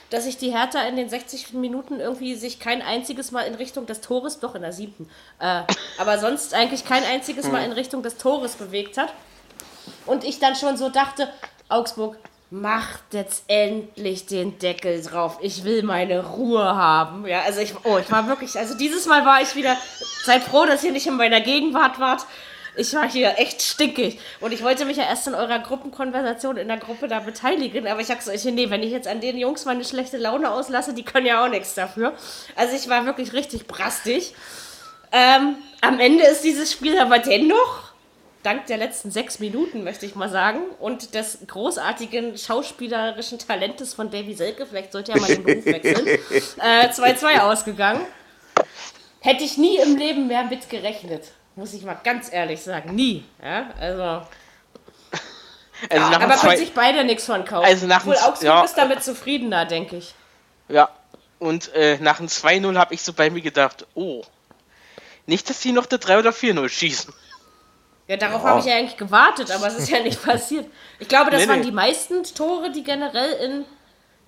dass sich die Hertha in den 60 Minuten irgendwie sich kein einziges Mal in Richtung des Tores, doch in der siebten, äh, aber sonst eigentlich kein einziges Mal in Richtung des Tores bewegt hat. Und ich dann schon so dachte, Augsburg, macht jetzt endlich den Deckel drauf. Ich will meine Ruhe haben. Ja, also ich, oh, ich war wirklich, also dieses Mal war ich wieder, seid froh, dass ihr nicht in meiner Gegenwart wart. Ich war hier echt stinkig. Und ich wollte mich ja erst in eurer Gruppenkonversation in der Gruppe da beteiligen, aber ich sagte so, nee, wenn ich jetzt an den Jungs meine schlechte Laune auslasse, die können ja auch nichts dafür. Also ich war wirklich richtig brastig. Ähm, am Ende ist dieses Spiel aber dennoch dank der letzten sechs Minuten, möchte ich mal sagen, und des großartigen schauspielerischen Talentes von Davy Selke, vielleicht sollte er mal den Beruf wechseln, äh, 2-2 ausgegangen. Hätte ich nie im Leben mehr mit gerechnet, muss ich mal ganz ehrlich sagen. Nie. Ja, also, Also nach aber können sich beide nichts von kaufen. Also nach Obwohl Augsburg ja. ist damit zufriedener, denke ich. ja. Und äh, nach dem 2-0 habe ich so bei mir gedacht, oh, nicht, dass die noch der 3 oder 4-0 schießen. Ja, darauf habe ich ja eigentlich gewartet, aber es ist ja nicht passiert. Ich glaube, das Nee, waren nee. die meisten Tore, die generell in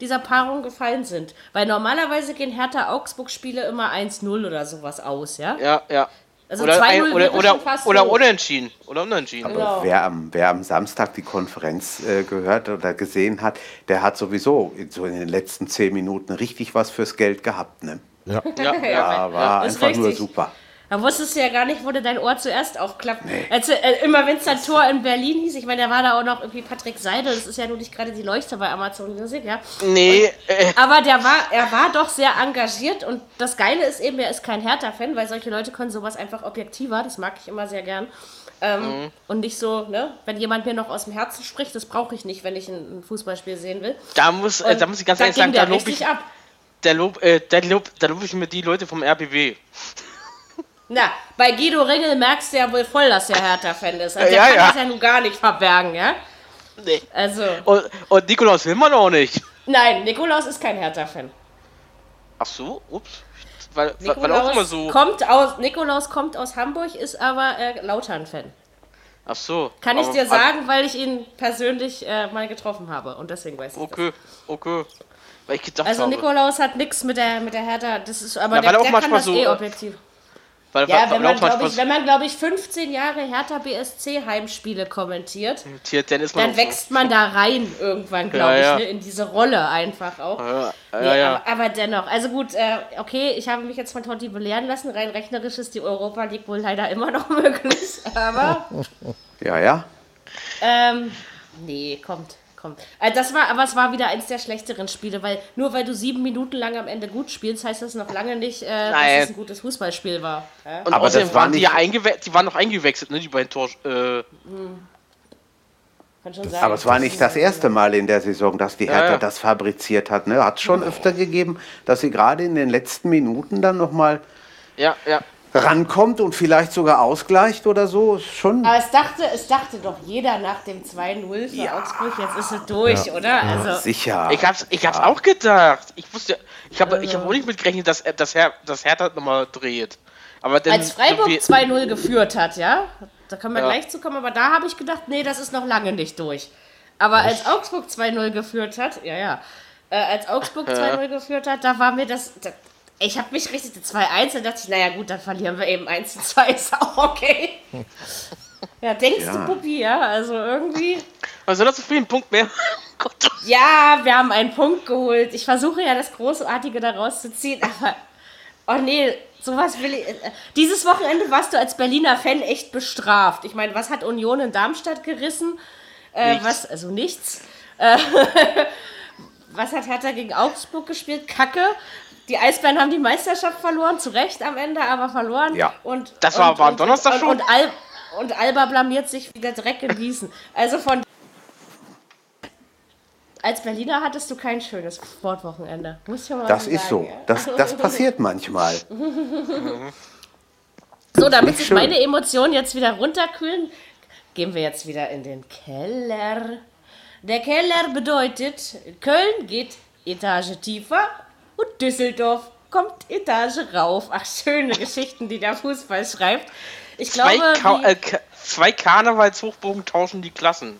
dieser Paarung gefallen sind. Weil normalerweise gehen Hertha-Augsburg-Spiele immer 1-0 oder sowas aus, ja? Ja, ja. Also oder, 2-0 ein, oder, oder, oder hoch. unentschieden. Oder unentschieden. Genau. Wer am, wer am Samstag die Konferenz äh, gehört oder gesehen hat, der hat sowieso in, so in den letzten zehn Minuten richtig was fürs Geld gehabt. Ne? Ja. Ja, ja. Ja, war einfach nur super. Da wusstest du ja gar nicht, wo dein Ohr zuerst aufklappt. Also, äh, immer wenn es dann Tor in Berlin hieß, ich meine, da war da auch noch irgendwie Patrick Seidel, das ist ja nur nicht gerade die Leuchte bei Amazon Music, ja. Nee, äh, Aber der war, er war doch sehr engagiert und das Geile ist eben, er ist kein Hertha-Fan, weil solche Leute können sowas einfach objektiver, das mag ich immer sehr gern. Ähm, Und nicht so, ne, wenn jemand mir noch aus dem Herzen spricht, das brauche ich nicht, wenn ich ein, ein Fußballspiel sehen will. da muss, äh, Und da muss ich ganz ehrlich sagen, da lobe ich, ab. da lob, äh, da lob, da lob ich mir die Leute vom RBW. Na, bei Guido Ringel merkst du ja wohl voll, dass er Hertha-Fan ist. Also Ja, der kann ja. das ja nun gar nicht verbergen, ja? Nee. Also, Und, und Nikolaus Hillmann auch nicht. nein, Nikolaus ist kein Hertha-Fan. Ach so, ups. Weil, weil auch immer Nikolaus so. kommt aus, Nikolaus kommt aus Hamburg, ist aber äh, Lautern-Fan. Ach so. Kann ich dir sagen, weil ich ihn persönlich äh, mal getroffen habe und deswegen weiß ich das. Okay, okay. Weil ich gedacht Also habe. Nikolaus hat nichts mit der mit der Hertha, das ist aber Ja, der, er der kann das so, eh äh, objektiv. Weil, Ja, wenn man glaube ich, wenn man glaube ich 15 Jahre Hertha BSC Heimspiele kommentiert, dann ist man dann auch wächst man da rein irgendwann, glaube Ja, ich, ja. ne, in diese Rolle einfach auch. So. Ja, ja, Nee, ja. Aber, aber dennoch, also gut, äh, okay, ich habe mich jetzt von Totti belehren lassen. Rein rechnerisch ist die Europa League wohl leider immer noch möglich. Aber Ja, ja. ähm, nee, kommt, kommt. Also das war, aber es war wieder eins der schlechteren Spiele, weil nur weil du sieben Minuten lang am Ende gut spielst, heißt das noch lange nicht, äh, dass es ein gutes Fußballspiel war. Ja? Und Aber außerdem das war waren die ja eingewe die waren noch eingewechselt, ne, die beiden Tor. Äh, schon sagen. Aber es war nicht das erste Mal in der Saison, dass die Hertha Ja, ja. das fabriziert hat. Ne? Hat es schon öfter gegeben, dass sie gerade in den letzten Minuten dann nochmal ja, ja. Rankommt und vielleicht sogar ausgleicht oder so. Ist Schon aber es dachte, es dachte doch jeder nach dem 2-0 für Augsburg, jetzt ist es durch, oder? Also, sicher. Ich hab's, ich hab's auch gedacht. Ich wusste, ich habe, ich habe auch nicht mitgerechnet, dass äh, das Her das Hertha nochmal dreht. Aber dann als Freiburg irgendwie- 2-0 geführt hat, ja, da können wir Ja. gleich zu kommen, aber da habe ich gedacht, nee, das ist noch lange nicht durch. Aber als Augsburg 2-0 geführt hat, ja, ja, äh, als Augsburg 2-0 geführt hat, da war mir das, da, ich habe mich richtig, 2-1, dann dachte ich, naja gut, dann verlieren wir eben 1-2, ist auch okay. Ja, denkst Ja. du, Puppi, ja, also irgendwie, Was soll das so viel ein Punkt mehr? Gott. ja, wir haben einen Punkt geholt. Ich versuche ja das Großartige daraus zu ziehen, aber oh nee, sowas will ich. äh, Dieses Wochenende warst du als Berliner Fan echt bestraft. Ich meine, was hat Union in Darmstadt gerissen? Äh, was, also nichts. Äh, was hat Hertha gegen Augsburg gespielt? Kacke. Die Eisbären haben die Meisterschaft verloren, zu Recht am Ende, aber verloren. Ja. Und, Das war- und, war am und, Donnerstag und, schon? Und, Al und Alba blamiert sich wieder Dreck in Gießen. Also von als Berliner hattest du kein schönes Sportwochenende. Muss ich mal das so ist so. sagen, ja. Das, das passiert manchmal. So, damit sich meine Emotionen jetzt wieder runterkühlen, gehen wir jetzt wieder in den Keller. Der Keller bedeutet, Köln geht Etage tiefer und Düsseldorf kommt Etage rauf. Ach, schöne Geschichten, die der Fußball schreibt. Ich Zwei, glaube, Ka äh, zwei Karnevalshochbogen tauschen die Klassen.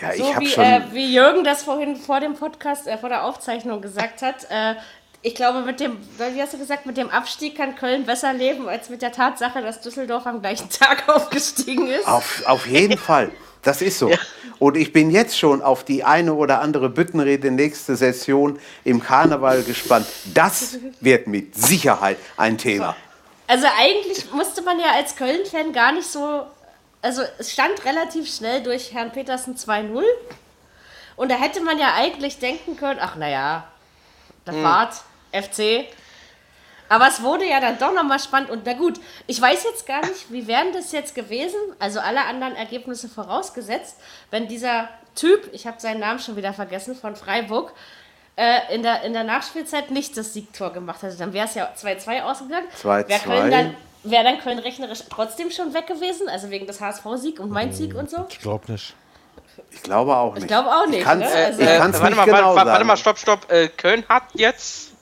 Ja, so ich habe wie, schon. äh, wie Jürgen das vorhin vor dem Podcast, äh, vor der Aufzeichnung gesagt hat, äh, ich glaube, mit dem, wie hast du gesagt, mit dem Abstieg kann Köln besser leben, als mit der Tatsache, dass Düsseldorf am gleichen Tag aufgestiegen ist. Auf, auf jeden Fall. Das ist so. Und ich bin jetzt schon auf die eine oder andere Büttenrede nächste Session im Karneval gespannt. Das wird mit Sicherheit ein Thema. Also eigentlich musste man ja als Köln-Fan gar nicht so. Also es stand relativ schnell durch Herrn Petersen 2-0. Und da hätte man ja eigentlich denken können, ach naja, der Fahrt, FC. Aber es wurde ja dann doch nochmal spannend. Und na gut, ich weiß jetzt gar nicht, wie wären das jetzt gewesen, also alle anderen Ergebnisse vorausgesetzt, wenn dieser Typ, ich habe seinen Namen schon wieder vergessen, von Freiburg, äh, in, der, in der Nachspielzeit nicht das Siegtor gemacht hätte. Dann wäre es ja 2-2 ausgegangen. 2-2. Wäre Köln dann, Köln rechnerisch trotzdem schon weg gewesen, also wegen des HSV-Sieg und mein Sieg und so? Ich glaube nicht. Ich glaube auch nicht. glaube auch nicht, Ich kann's, ne? Also- ich Äh, kann's warte nicht mal, genau warte, warte mal, stopp, stopp. Äh, Köln hat jetzt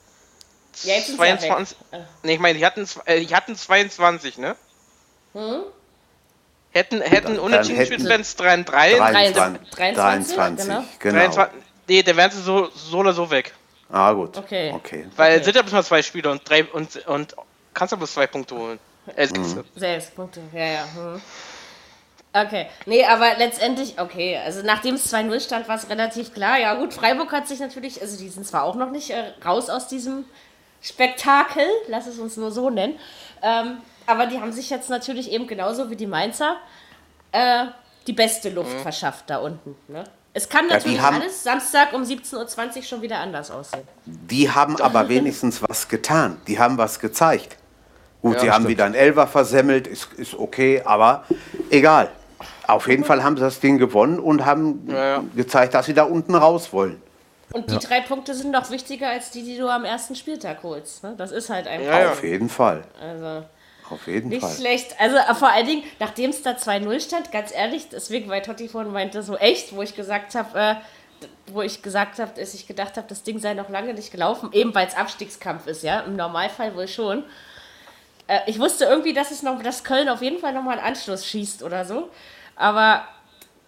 Ja, jetzt sind sie ja 22. weg. Nee, ich meine, die hatten, äh, die hatten 22, ne? Hätten, hätten unentschieden hätten gespielt, wenn es 3 3 23, 23, 23, genau. genau. 23. Nee, da wären sie so, so oder so weg. Ah, gut. Okay. okay. Weil Okay. sind ja bloß mal zwei Spiele und drei und, und kannst ja bloß zwei Punkte holen. Äh, Mhm. Sechs Punkte, ja, ja. Hm. Okay, nee, aber letztendlich, okay, also nachdem es 2-0 stand, war es relativ klar. Ja gut, Freiburg hat sich natürlich, also die sind zwar auch noch nicht äh, raus aus diesem Spektakel, lass es uns nur so nennen, ähm, aber die haben sich jetzt natürlich eben genauso wie die Mainzer äh, die beste Luft verschafft da unten. Ne? Es kann natürlich haben- alles Samstag um 17.20 Uhr schon wieder anders aussehen. Die haben aber wenigstens was getan. Die haben was gezeigt. Gut, Ja, sie haben stimmt. wieder einen Elfer versemmelt, ist, ist okay, aber egal. Auf jeden Fall haben sie das Ding gewonnen und haben Ja, ja. gezeigt, dass sie da unten raus wollen. Und die drei Punkte sind noch wichtiger als die, die du am ersten Spieltag holst. Ne? Das ist halt einfach Ja, ja. Auf jeden Fall. also Auf jeden nicht Fall. schlecht. Also äh, vor allen Dingen, nachdem es da 2-0 stand, ganz ehrlich, deswegen, weil Totti vorhin meinte, so echt, wo ich gesagt habe, äh, wo ich gesagt habe, dass ich gedacht habe, das Ding sei noch lange nicht gelaufen, eben weil es Abstiegskampf ist, ja, im Normalfall wohl schon. Äh, ich wusste irgendwie, dass es noch, dass Köln auf jeden Fall nochmal einen Anschluss schießt oder so, aber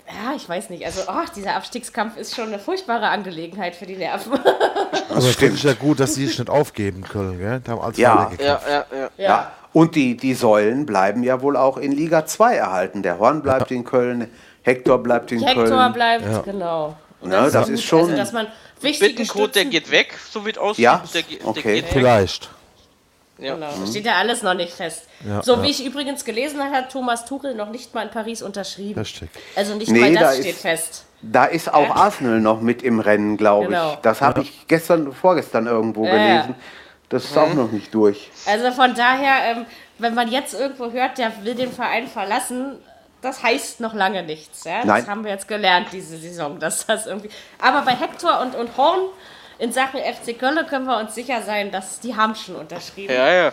ja, ich weiß nicht. Also, ach, dieser Abstiegskampf ist schon eine furchtbare Angelegenheit für die Nerven. Aber es stimmt. ist ja gut, dass sie sich nicht aufgeben können, gell? Die haben alles Ja. Ja, ja, ja. Ja. Und die, die Säulen bleiben ja wohl auch in Liga 2 erhalten. Der Horn bleibt in Köln, Hector bleibt in Hector Köln. bleibt, genau. Und Ja, das gut. ist schon- Also, dass man Bittencode, der geht weg, so wie es aussieht. Ja? Der, Okay. der geht weg. Vielleicht. Ja. Genau, das steht ja alles noch nicht fest. Ja, so ja. wie ich übrigens gelesen habe, hat Thomas Tuchel noch nicht mal in Paris unterschrieben. Richtig. Also nicht Nee, mal da das ist- steht fest. Da ist auch Ja. Arsenal noch mit im Rennen, glaube Genau. ich. Das habe ich gestern, vorgestern irgendwo gelesen. Das ist auch noch nicht durch. Also von daher, ähm, wenn man jetzt irgendwo hört, der will den Verein verlassen, das heißt noch lange nichts. Ja? Das haben wir jetzt gelernt diese Saison, dass das irgendwie. Aber bei Hector und, und Horn in Sachen FC Köln können wir uns sicher sein, dass die haben schon unterschrieben. Ja, ja.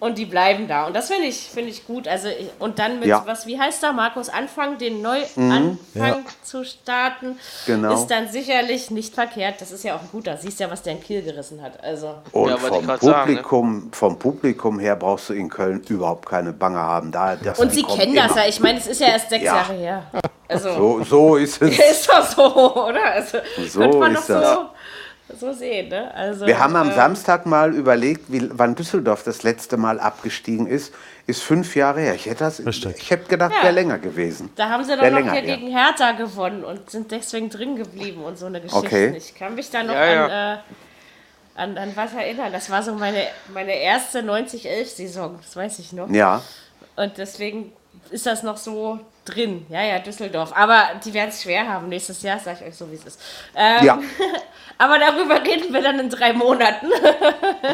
Und die bleiben da. Und das finde ich, finde ich gut. Also, ich- und dann mit, Ja. was, wie heißt da, Markus Anfang, den Neuanfang Ja. zu starten, Genau. ist dann sicherlich nicht verkehrt. Das ist ja auch ein guter. Siehst ja, was der in Kiel gerissen hat. Also, Und Ja, vom, grad sagen, ne? Publikum, vom Publikum her brauchst du in Köln überhaupt keine Bange haben. Da, das, und sie kennen das ja. Ich meine, es ist ja erst sechs Ja. Jahre her. Also, So, so ist es. ist doch so, oder? Also, So könnte man ist das. so, so sehen, ne? Also, Wir haben am äh, Samstag mal überlegt, wie, wann Düsseldorf das letzte Mal abgestiegen ist. Ist fünf Jahre her. Ich hätte, das, ich hätte gedacht, Ja. wäre länger gewesen. Da haben sie doch noch länger hier gegen Hertha gewonnen und sind deswegen drin geblieben und so eine Geschichte. Okay. Ich kann mich da noch Ja, ja. An, äh, an, an was erinnern. Das war so meine, meine erste 90-11-Saison, das weiß ich noch. Ja, Und deswegen ist das noch so drin. Ja, ja, Düsseldorf. Aber die werden es schwer haben nächstes Jahr, sage ich euch so, wie es ist. Ähm, ja, Aber darüber reden wir dann in drei Monaten.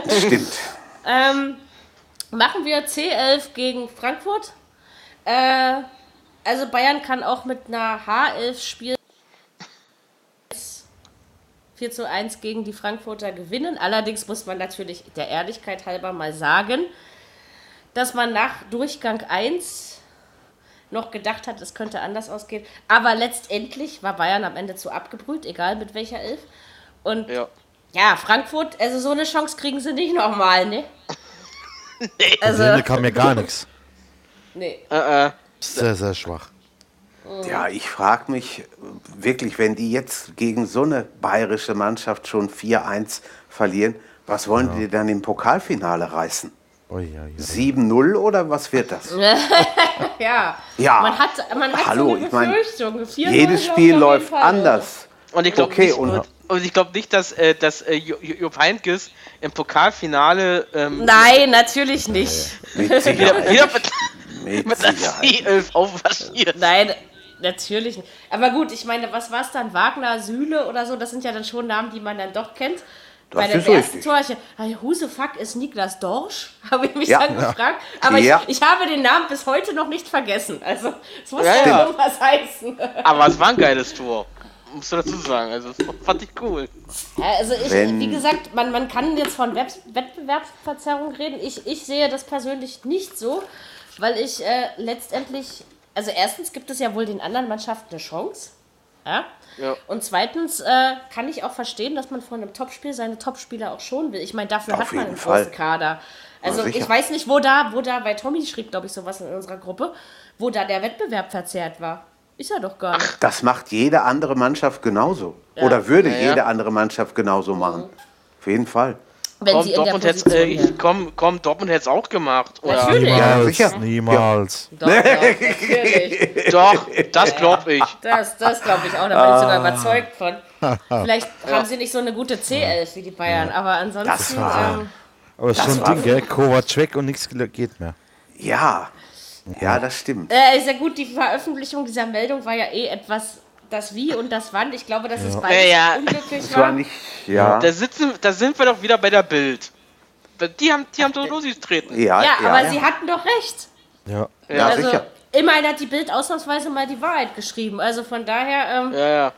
stimmt. Ähm, machen wir C11 gegen Frankfurt. Äh, also Bayern kann auch mit einer H11 spielen. 4 zu 1 gegen die Frankfurter gewinnen. Allerdings muss man natürlich der Ehrlichkeit halber mal sagen, dass man nach Durchgang 1 noch gedacht hat, es könnte anders ausgehen. Aber letztendlich war Bayern am Ende zu abgebrüht, egal mit welcher Elf. Und Ja. ja, Frankfurt, also so eine Chance kriegen sie nicht nochmal, ne? Also, Sehne kam mir gar nichts. nee. Äh, äh. Sehr, sehr schwach. Ja, ich frage mich wirklich, wenn die jetzt gegen so eine bayerische Mannschaft schon 4-1 verlieren, was wollen die dann im Pokalfinale reißen? Ui, ui, ui. 7-0 oder was wird das? Ja. Ja. Man hat, man hat Hallo, so eine ich mein, Befürchtung. 4-0 Jedes Spiel läuft Fall. anders. Und ich glaube Okay, nicht, und- und, ich glaube nicht, dass, äh, dass äh, Jupp Heynckes im Pokalfinale ähm, Nein, natürlich nicht. Mit wieder, Sicherheit. wieder mit, Mit der Sicherheit. C11 aufmarschiert. Nein, natürlich nicht. Aber gut, ich meine, was war es dann? Wagner, Sühle oder so? Das sind ja dann schon Namen, die man dann doch kennt. Bei dem ersten. Tor, ich, hey, who the fuck ist Niklas Dorsch? Habe ich mich Ja. dann gefragt. Aber Ja. ich, ich habe den Namen bis heute noch nicht vergessen. Also, es muss Ja, ja, ja. irgendwas heißen. Aber es war ein geiles Tor. Musst du dazu sagen. Also, das fand ich cool. Ja, also ich, Wenn- wie gesagt, man, man kann jetzt von Web Wettbewerbsverzerrung reden. Ich, ich sehe das persönlich nicht so, weil ich äh, letztendlich, also erstens gibt es ja wohl den anderen Mannschaften eine Chance. Ja? Ja. Und zweitens äh, kann ich auch verstehen, dass man von einem Topspiel seine Topspieler auch schon will. Ich meine, dafür Auf hat man einen Fall. großen Kader. Also ich weiß nicht, wo da, wo da, bei Tommy schrieb, glaube ich, sowas in unserer Gruppe, wo da der Wettbewerb verzerrt war. Ist er doch gar nicht. Das macht jede andere Mannschaft genauso. Oder würde Ja, ja. jede andere Mannschaft genauso machen. Auf jeden Fall. Wenn Komm, sie in der Dortmund hätte Position äh, wären. ich- komm, komm, Dortmund hätte es auch gemacht. Oder? Natürlich. Ja, Niemals, sicher. niemals. Doch, doch, natürlich. Doch, das glaube ich. Das, das glaube ich auch, da bin ich sogar überzeugt von. Vielleicht haben sie nicht so eine gute C11 wie die Bayern, aber ansonsten. Das war- ähm, Aber es ist schon war- ein Ding, gell? Kovac weg und nichts geht mehr. Ja. Ja, das stimmt. äh, ist ja gut, die Veröffentlichung dieser Meldung war ja eh etwas, das Wie und das Wann. Ich glaube, dass es beides Ja, ja. unglücklich Das war war. nicht. Ja. Da, sitzen, da sind wir doch wieder bei der Bild. Die haben, die haben so losgetreten. Ja, Ja, ja, aber ja. sie hatten doch recht. Ja. Ja, also, sicher. immerhin hat die Bild ausnahmsweise mal die Wahrheit geschrieben. Also von daher. Ähm, Ja, ja.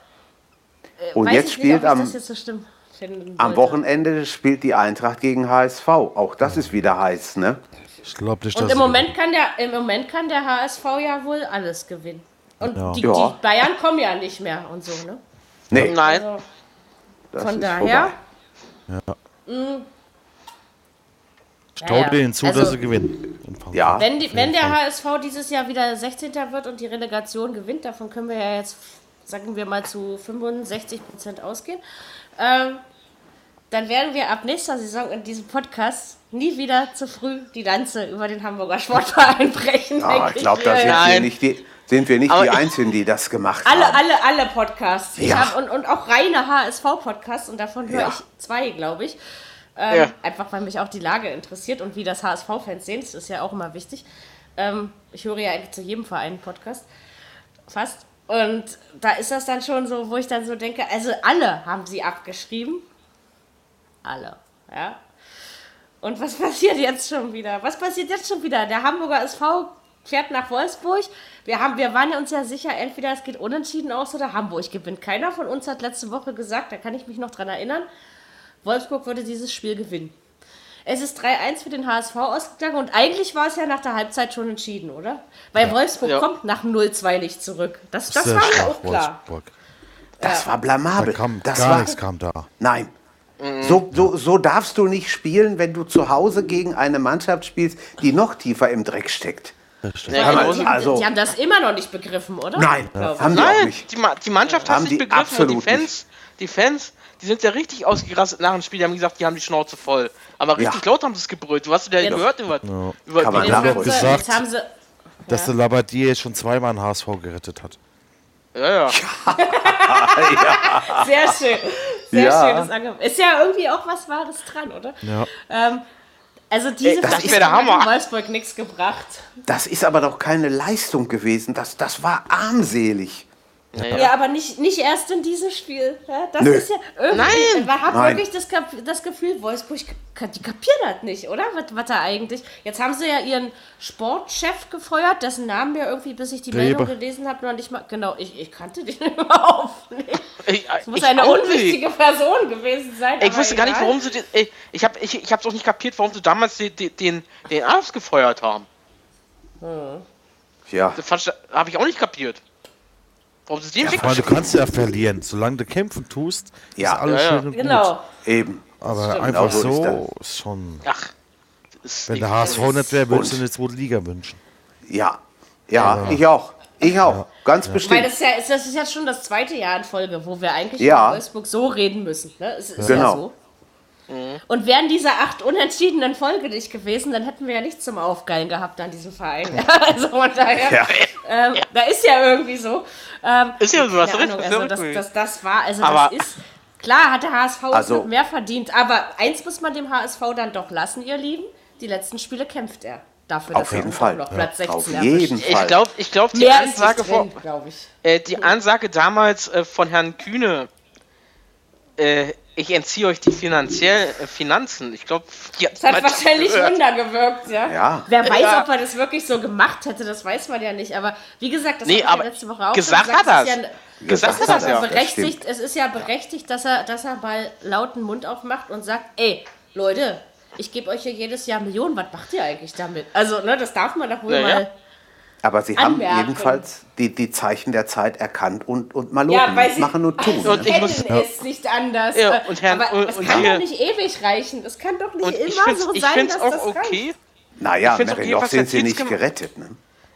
Und weiß jetzt ich spielt nicht, ob am, ich das jetzt so stimmt finden am. Wochenende spielt die Eintracht gegen HSV. Auch das ist wieder heiß, ne? Ich glaube nicht, Und dass im sie- Moment, kann der, im Moment kann der HSV ja wohl alles gewinnen. Und Ja. die, Ja. die Bayern kommen ja nicht mehr und so, ne? Nee, Nein. Also, das von ist daher. vorbei. Ich traue Ja, ja. denen zu, Also- dass sie gewinnen. Ja, Wenn, die, wenn der HSV dieses Jahr wieder 16. wird und die Relegation gewinnt, davon können wir ja jetzt, sagen wir mal, zu 65 Prozent ausgehen, ähm, dann werden wir ab nächster Saison in diesem Podcast nie wieder zu früh die Lanze über den Hamburger Sportverein brechen. Ah, denke ich glaube, da mir. sind wir Nein. nicht die, sind wir nicht Aber die ich- Einzigen, die das gemacht Alle, haben. alle, alle Podcasts. Ja. hab, und, und auch reine HSV-Podcasts und davon höre Ja. ich zwei, glaube ich. Ähm, Ja. Einfach weil mich auch die Lage interessiert und wie das HSV-Fans sehen. Das ist ja auch immer wichtig. Ähm, ich höre ja eigentlich zu jedem Verein einen Podcast. Fast. Und da ist das dann schon so, wo ich dann so denke, also alle haben sie abgeschrieben. Alle. Ja. Und was passiert jetzt schon wieder? Was passiert jetzt schon wieder? Der Hamburger SV fährt nach Wolfsburg. Wir, haben, wir waren uns ja sicher, entweder es geht unentschieden aus oder Hamburg gewinnt. Keiner von uns hat letzte Woche gesagt, da kann ich mich noch dran erinnern, Wolfsburg würde dieses Spiel gewinnen. Es ist 3-1 für den HSV ausgegangen und eigentlich war es ja nach der Halbzeit schon entschieden, oder? Weil Wolfsburg Ja. kommt nach 0-2 nicht zurück. Das, das Sehr war mir auch klar. Wolfsburg. Das war Da blamabel. kam das gar war, nichts kam da. Nein. So, so, so darfst du nicht spielen, wenn du zu Hause gegen eine Mannschaft spielst, die noch tiefer im Dreck steckt. Ja, Aber genauso- Die, also- die haben das immer noch nicht begriffen, oder? Nein, haben die auch Nein, nicht. die, die Mannschaft hat Haben es nicht begriffen und die Fans, die Fans, die sind ja richtig ausgerastet nach dem Spiel. Die haben gesagt, die haben die Schnauze voll. Aber richtig Ja. laut haben sie es gebrüllt. Du hast ja Jetzt- gehört über, über Kann man Jetzt haben, sie, gesagt. jetzt haben sie. Dass der Labadier schon zweimal einen HSV gerettet hat. Ja, ja. Sehr schön. Sehr Ja. schönes Angebot. Ist ja irgendwie auch was Wahres dran, oder? Ja. Ähm, also diese das Verpflichtung wär der hat Hammer. in Wolfsburg nichts gebracht. Das ist aber doch keine Leistung gewesen. Das, das war armselig. Ja, aber nicht, nicht erst in diesem Spiel. Ja, das Nö. ist ja irgendwie. Nein. Man hat Nein. wirklich das, das Gefühl, Wolfsburg, die kapieren das nicht, oder? Was, was da eigentlich. Jetzt haben sie ja ihren Sportchef gefeuert, dessen Namen mir irgendwie, bis ich die Grebe. Meldung gelesen habe, noch nicht mal. Genau, ich, ich kannte den überhaupt nicht. Ich, Es muss ich eine auch nicht. unwichtige Person gewesen sein. Ich wusste gar nicht, egal. warum sie den, ich, ich habe ich, ich hab's auch nicht kapiert, warum sie damals den, den, den, Arzt gefeuert haben. Ja, Das habe ich auch nicht kapiert. Warum sie den Ich meine, du kannst ja verlieren. Solange du kämpfen tust, Ja. ist alles Ja, ja. schön und Genau. gut. eben. Aber Stimmt. einfach Genau so ist so schon. Ach. ist Wenn der HSV nicht wäre, würdest du eine zweite Liga wünschen. Ja, ja, ich auch. Ich auch. Ganz Weil bestimmt. das ist, ja, das ist jetzt schon das zweite Jahr in Folge, wo wir eigentlich Ja. über Wolfsburg so reden müssen. Ne? Es ist ja Genau. So. Und wären diese acht unentschiedenen Folge nicht gewesen, dann hätten wir ja nichts zum Aufgeilen gehabt an diesem Verein. also von daher, Ja. ähm, da ist ja irgendwie so. Ähm, Ist ja so, hast keine du recht, Ahnung, ist ja also das, richtig. das, das war, also Aber- das ist, klar hat der HSV es Also- noch mehr verdient, aber eins muss man dem HSV dann doch lassen, ihr Lieben, die letzten Spiele kämpft er. Dafür, Auf dass er jeden Fall. noch Platz 16 Auf erwischt. jeden Ich Fall. glaube, ich glaub, die Mehr Ansage vor, drin, glaube ich. äh, die Ansage damals äh, von Herrn Kühne, äh, ich entziehe euch die finanziell äh, Finanzen. Ich glaube, Das hat wahrscheinlich Wunder gewirkt, ja. Ja. Wer weiß, Ja. ob er das wirklich so gemacht hätte, das weiß man ja nicht. Aber wie gesagt, das Nee, aber ja letzte Woche auch gesagt gesagt. hat es ist er's. ja, Gesagt es hat er's, ja. Das berechtigt, es ist ja berechtigt, dass er, dass er mal lauten Mund aufmacht und sagt, ey, Leute, ich gebe euch hier jedes Jahr Millionen, was macht ihr eigentlich damit? Also, ne, das darf man doch wohl Ja, ja. Aber sie haben Anmerken. jedenfalls die, die Zeichen der Zeit erkannt und, und mal Ja, weil nicht sie machen und tun. Und ne? ich muss- es nicht anders. Ja, und Herrn- aber und- es und kann hier- doch nicht ewig reichen. Es kann doch nicht Und immer ich so ich sein, find's dass auch das okay. reicht. Naja, ich Mary, okay, sind sie nicht gemacht- gerettet. Ne?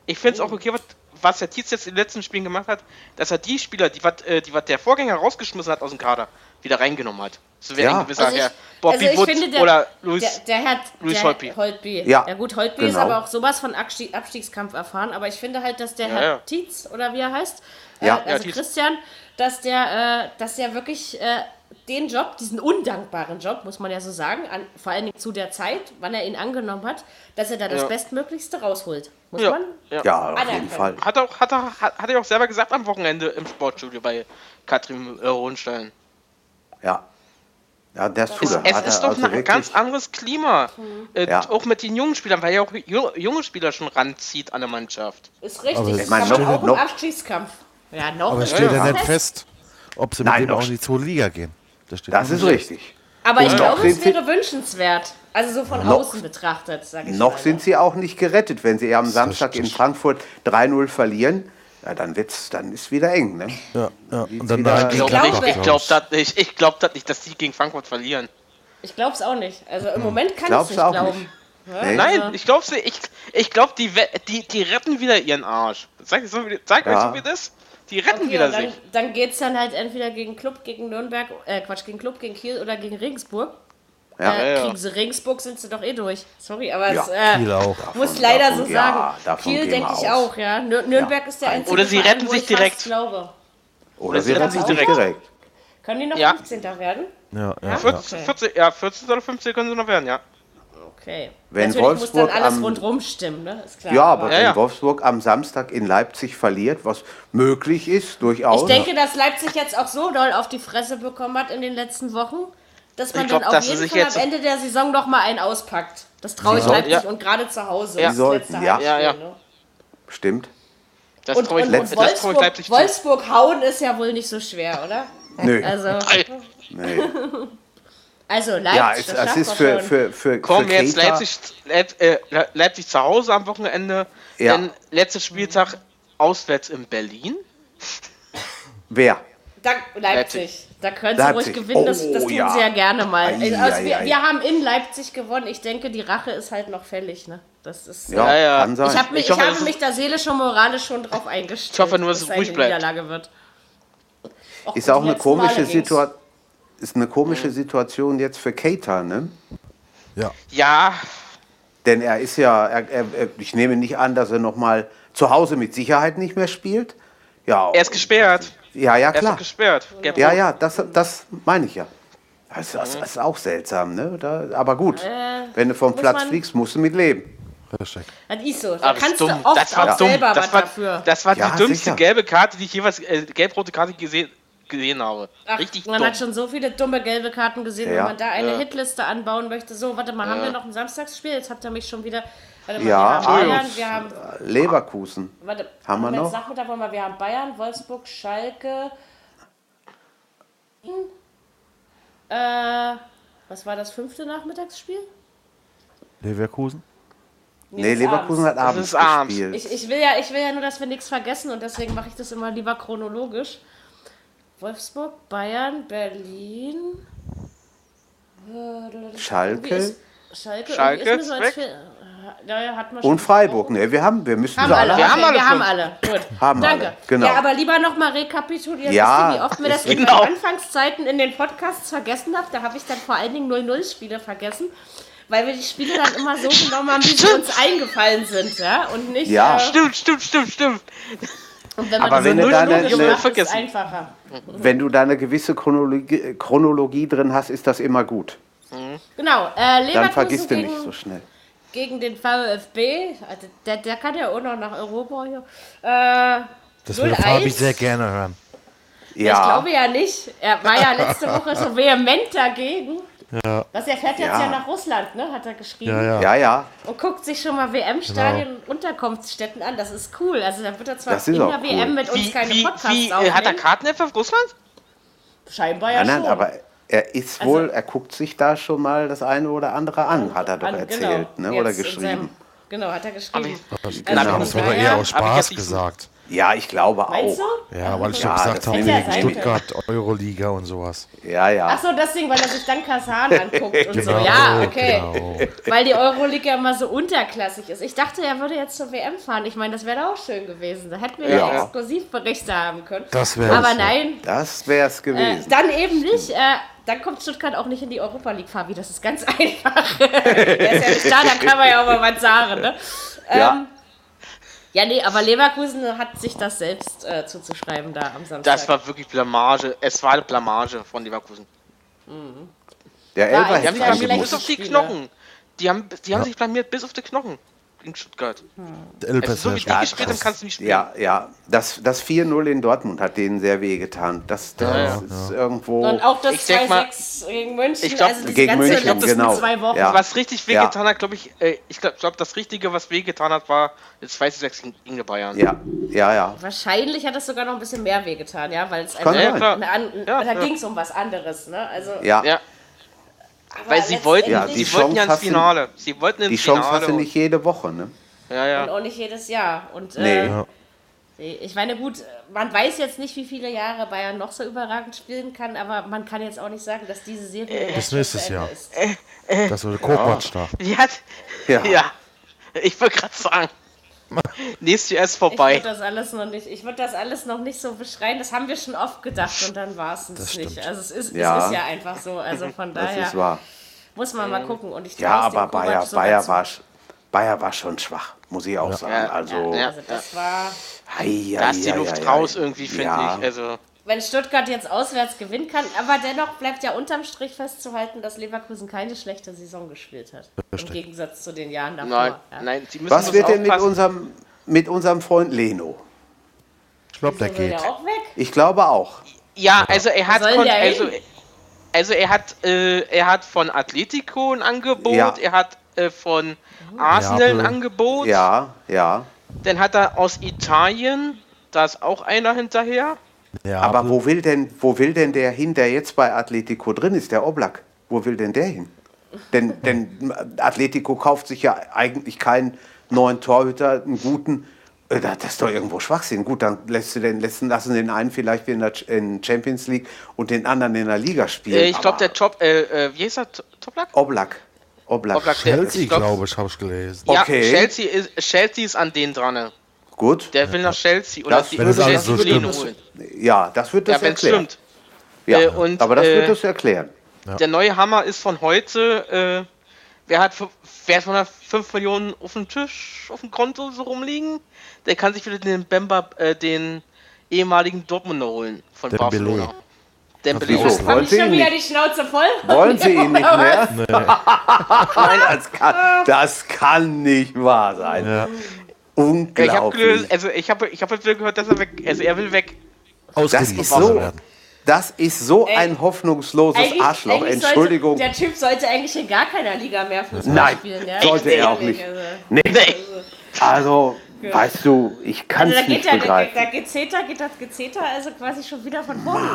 Ich finde es auch okay, was, was der Tietz jetzt in den letzten Spielen gemacht hat, dass er die Spieler, die was äh, die was der Vorgänger rausgeschmissen hat aus dem Kader, wieder reingenommen hat. So wäre Ja. ein gewisser Also ich- Herr Bobby also ich Wood finde, der- oder Luis. Der, der hat Luis der Holtby. Holtby. Ja, ja gut, Holtby ist genau. aber auch sowas von Abstieg, Abstiegskampf erfahren. Aber ich finde halt, dass der Ja, Herr ja. Tietz oder wie er heißt, äh, also. Christian, dass der, äh, dass der wirklich äh, den Job, diesen undankbaren Job, muss man ja so sagen, an, vor allen Dingen zu der Zeit, wann er ihn angenommen hat, dass er da das Ja. Bestmöglichste rausholt. Muss Ja, man? ja. Ja, auf jeden Fall. Hat, auch, hat, er, hat, hat er auch selber gesagt am Wochenende im Sportstudio bei Katrin äh, Hohenstein. Ja. Ja, das tut Es, er. es Hat ist doch also ein wirklich- ganz anderes Klima. Äh, Ja. Auch mit den jungen Spielern, weil ja auch ju junge Spieler schon ranzieht an der Mannschaft. Ist richtig. Aber es meine, kann man noch- auch im noch- Abstiegskampf. Ja, noch. Aber es ist steht ja es nicht fest, ob sie Nein, mit dem noch auch in die zweite Liga gehen. Das, steht Das ist richtig. Aber ich glaube, noch es wäre wünschenswert. Also so von Noch- außen betrachtet, sage ich Noch mal. sind sie auch nicht gerettet. Wenn sie am Samstag in. Frankfurt 3-0 verlieren, ja, dann, wird's, dann ist wieder eng. Ne? Ja, ja. Und dann wieder- Ich glaube glaube- nicht, ich glaube glaub das nicht, ich glaube das nicht, dass die gegen Frankfurt verlieren. Ich glaube es auch nicht. Also im Moment kann ich es nicht auch glauben. nicht? Nee. Nein, ich glaube ich, ich glaub, die, die, die retten wieder ihren Arsch. Sag, so, wie- sag Ja. euch so wie das. Die retten Okay, wieder dann, sich. dann geht es dann halt entweder gegen Club, gegen Nürnberg, äh Quatsch, gegen Club, gegen Kiel oder gegen Regensburg. Ja. äh, Ja, ja. Kriegen sie Regensburg, sind sie doch eh durch. Sorry, aber Ja, es äh, muss Davon- leider davon- so sagen. Kiel denke ich aus. auch, ja. Nür Nürnberg Ja. ist der einzige Oder sie retten sich ich direkt. glaube. Oder sie sie retten sich sich direkt. Können die noch Ja. 15. werden? Ja, ja, 14, Okay. 14, ja, 14 oder 15 können sie noch werden, ja. Okay. Wenn Natürlich Wolfsburg muss dann alles am- rundrum stimmen, ne? Ist klar. Ja, aber Ja, wenn ja. Wolfsburg am Samstag in Leipzig verliert, was möglich ist, durchaus. Ich denke, dass Leipzig jetzt auch so doll auf die Fresse bekommen hat in den letzten Wochen, dass man Ich glaub, dann auf jeden sich Fall am Ende der Saison noch mal einen auspackt. Das traue ich Leipzig ja. und gerade zu Hause. Ja. das Sie sollten, ja. Ja, ja. Ne? Stimmt. Das Und, traue ich, und, das und trau ich Wolfsburg, Leipzig zu. Wolfsburg hauen ist ja wohl nicht so schwer, oder? Nö. Also, Nee. also Leipzig, Ja, es, das ist für, für, für, Komm, für jetzt Leipzig, Leip, äh, Le- Leipzig zu Hause am Wochenende. Ja. Dann letzter Spieltag auswärts in Berlin. Wer? Da, Leipzig. Da können sie ruhig gewinnen, das, Oh, das tun ja. sie ja gerne mal. Also wir, wir haben in Leipzig gewonnen. Ich denke, die Rache ist halt noch fällig. Ne? Das ist, Ja, Ja, ja. kann sein. Ich, hab mich, Ich hoffe, ich habe mich da seelisch und moralisch schon drauf eingestellt. Ich hoffe nur, dass es ruhig bleibt. Niederlage wird. Och, ist auch eine komische. Situation. Ist eine komische Situation jetzt für Keita, ne? ja. Ja, Denn er ist ja, er, er, ich nehme nicht an, dass er noch mal zu Hause mit Sicherheit nicht mehr spielt. Ja, er ist gesperrt. Ja, ja Er ist klar. doch gesperrt. Gelb- Ja, ja, das, das meine ich ja. Das, das ist auch seltsam, ne? Da, aber gut, wenn du vom Äh, Platz fliegst, musst du mit leben. Richtig. Das ist so. Da Aber das kannst dumm. du oft Das war auch dumm. selber was Das war, dafür. das war Ja, die dümmste sicher. gelbe Karte, die ich jeweils, äh, gelb-rote Karte gesehen, gesehen habe. Ach, Richtig man dumm. hat schon so viele dumme gelbe Karten gesehen, Ja. wenn man da eine Ja. Hitliste anbauen möchte. So, warte mal, haben wir noch ein Samstagsspiel? Jetzt habt ihr mich schon wieder. Warte mal, Ja, wir haben Bayern, Entschuldigung. wir haben. Leverkusen. Warte, Haben wir noch? Nachmittag wollen wir, wir haben Bayern, Wolfsburg, Schalke. Äh, was war das fünfte Nachmittagsspiel? Leverkusen? Nee, ist Leverkusen abends. hat abends gespielt. Ich, ich, will ja, ich will ja nur, dass wir nichts vergessen und deswegen mache ich das immer lieber chronologisch. Wolfsburg, Bayern, Berlin. Schalke ist- Schalke, Schalke irgendwie ist mir so als ist weg. Hat man schon und Freiburg. Ne, wir haben, wir müssen Haben sie alle, alle Wir haben alle wir haben alle. Gut. Haben Danke. alle, genau. Ja, aber lieber nochmal rekapitulieren, Ja, wie oft mir das in genau. den Anfangszeiten in den Podcasts vergessen habe. Da habe ich dann vor allen Dingen 0-0-Spiele vergessen, weil wir die Spiele dann immer so genommen haben, wie sie uns eingefallen sind. Ja, und nicht. Ja. Äh, Stimmt, stimmt, stimmt, stimmt. und wenn man Aber wenn so du da eine- chronologisch eine- macht, ist es vergessen. einfacher. Wenn du da eine gewisse Chronologie, Chronologie drin hast, ist das immer gut. Genau, äh, Dann vergisst du nicht so schnell. Gegen den VfB. Also der, der kann ja auch noch nach Europa hier. Äh, Das würde 0-1. Fabi sehr gerne hören. Ja, Ich glaube ja nicht. Er war ja letzte Woche so vehement dagegen. Ja. Was, er fäärt jetzt Ja. ja. nach Russland, ne? Hat er geschrieben. Ja, ja. ja, ja. Und guckt sich schon mal WM-Stadien und Unterkunftsstätten an. Das ist cool. Also da wird er zwar Das in der cool. WM mit uns Wie, keine wie, Podcasts wie äh, aufnehmen. hat er Karten etwa für Russland? Scheinbar ja Nein, nein, schon. aber er ist Also- wohl, er guckt sich da schon mal das eine oder andere an, hat er doch An- erzählt, genau, ne? oder geschrieben. seinem genau, hat er geschrieben. Das, Genau. genau. das wurde eher aus ich Spaß gesagt. Ja, ich glaube Meinst auch. du? Ja, weil ich Ja, gesagt habe, wegen Stuttgart, Euroliga und sowas. Ja, ja. Ach so, deswegen, weil er sich dann Kasan anguckt und so. Genau, Ja, okay. genau. Weil die Euroleague ja immer so unterklassig ist. Ich dachte, er würde jetzt zur WM fahren. Ich meine, das wäre doch auch schön gewesen. Da hätten wir ja, Ja. Exklusivberichte haben können. Das wär's, Aber nein, Das wär's äh, gewesen. dann eben nicht. Äh, dann kommt Stuttgart auch nicht in die Europa League, Fabi. Das ist ganz einfach. Der ist ja nicht da, da kann man ja auch mal was sagen. Ne? Ja. Ähm, ja, nee, aber Leverkusen hat sich das selbst äh, zuzuschreiben da am Samstag. Das war wirklich Blamage. Es war eine Blamage von Leverkusen. Der War Elfer ein Die haben sich blamiert bis auf die. Knochen. Die haben, die haben sich blamiert bis auf die Knochen gegen Stuttgart. Elf Also ist so ja wie die gespielt haben, kannst du nicht spielen. Ja, ja. Das, das 4-0 in Dortmund hat denen sehr wehgetan. Das, das Ja, ist irgendwo. Und auch das Ich denk mal- 2-6 gegen München, Ich glaub, also diese gegen ganze München, letzten genau. zwei Wochen. Ja. Was richtig wehgetan hat, glaube ich, äh, ich glaube, glaub, das Richtige, was wehgetan hat, war das 2 zu 6 gegen- die Bayern. Ja, ja, ja. Wahrscheinlich hat es sogar noch ein bisschen mehr wehgetan, ja, weil es einfach Ja, da ja. ging es um was anderes, ne? Also, Ja, Ja, aber weil sie wollten, Ja, sie die wollten Chance ja ins Finale. Sie wollten ins die Chance Finale. hast du nicht jede Woche, ne? und- Ja, Und ja. auch nicht jedes Jahr. Und Nee. äh, Ja. ich meine, gut, man weiß jetzt nicht, wie viele Jahre Bayern noch so überragend spielen kann, aber man kann jetzt auch nicht sagen, dass diese Serie Bis jetzt schon nächstes Jahr. ist. Das wurde Koopmatch da. Die hat, Ja. ja. Ich wollte gerade sagen. Nächstes Jahr ist Ich vorbei. würde das alles noch nicht, ich würde das alles noch nicht so beschreien. Das haben wir schon oft gedacht und dann war es Das nicht. Also es ist, Ja. es ist ja einfach so. Also von Das daher ist wahr. muss man mal gucken. Und ich Ja, aber Bayer, Bayer, war, Bayer war schon schwach, muss ich auch sagen. Ja, Also, ja. Also das war, Hei, Da hei, ist die Luft hei, raus irgendwie, finde Ja. ich. Also, wenn Stuttgart jetzt auswärts gewinnen kann, aber dennoch bleibt ja unterm Strich festzuhalten, dass Leverkusen keine schlechte Saison gespielt hat. Im Gegensatz zu den Jahren davor. nein, ja. nein, sie müssen Was wird denn mit unserem, mit unserem Freund Leno? Ich glaube, der geht. der auch weg? Ich glaube auch. Ja, also er hat also, also er hat äh, er hat von Atletico ein Angebot, Ja. er hat äh, von Arsenal ein. Angebot, Ja, ja. dann hat er aus Italien, da ist auch einer hinterher. Ja, Aber wo will denn, wo will denn der hin, der jetzt bei Atletico drin ist, der Oblak? Wo will denn der hin? Denn, denn Atletico kauft sich ja eigentlich keinen neuen Torhüter, einen guten. Äh, Das ist doch irgendwo Schwachsinn. Gut, dann lässt du den, lassen, lassen den einen vielleicht in der Champions League und den anderen in der Liga spielen. Äh, ich glaube, der Top, äh, äh, wie heißt er? T- Toplak? Oblak. Oblak. Oblak, der- Chelsea, ich glaub- glaube ich, habe ich gelesen. Ja, Okay. Chelsea ist, Chelsea ist an den dran. Gut. Der will nach Chelsea oder Das die Wenn es alles Chelsea so will ihn stimmt. holen. Ja, das wird das Ja, wenn es erklären. stimmt. Ja, Äh, und, aber das wird äh, das erklären. Der neue Hammer ist von heute. Äh, wer hat wer hat 105 Millionen auf dem Tisch, auf dem Konto so rumliegen? Der kann sich wieder den Bemba, äh, den ehemaligen Dortmunder holen von Dembélé. Barcelona. Auch. Haben Wollen Sie schon ihn wieder nicht? die Schnauze voll? Wollen Sie ihn nicht mehr? Nein, das kann, das kann nicht wahr sein. Ja. Ich habe Unglaublich. also ich habe ich habe jetzt wieder gehört, dass er weg, also er will weg. Ausgeliehen ist so- werden. Das ist so Ey, ein hoffnungsloses Eigentlich- Arschloch. eigentlich Entschuldigung. Sollte, der Typ sollte eigentlich in gar keiner Liga mehr Fußball Nein, spielen. Ja? sollte er auch nicht. Also, Nee, Nee. also, weißt du, ich kann also da es geht nicht ja, da, begreifen. da geht Zeta, geht das Gezeta also quasi schon wieder von vorne.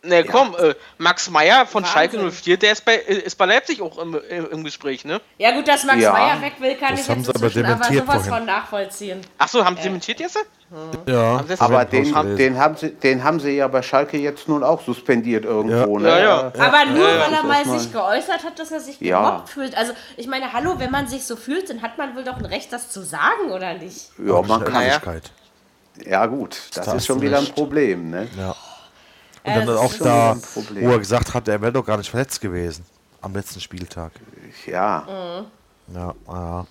Ne, komm, äh, Max Meyer von Wahnsinn. Schalke 04, der ist bei äh, ist bei Leipzig auch im, im, im Gespräch, ne? Ja gut, dass Max Ja. Meyer weg will, kann Das ich haben jetzt sie aber inzwischen aber dementiert sowas vorhin. von nachvollziehen. Ach so, haben sie dementiert jetzt? Ja, das- Aber den, den, haben sie, den haben sie ja bei Schalke jetzt nun auch suspendiert irgendwo. Ja. Ne? Ja, ja. Aber nur äh, weil er mal sich geäußert hat, dass er sich Ja. gemobbt fühlt. Also ich meine, hallo, wenn man sich so fühlt, dann hat man wohl doch ein Recht, das zu sagen, oder nicht? Ja, man kann. Ja, gut, das Da ist schon wieder ein. Problem. Ne? Ja. Und Äh, dann auch da, wo er gesagt hat, er wäre doch gar nicht verletzt gewesen. Am letzten Spieltag. Ja. Mhm. Ja, ja.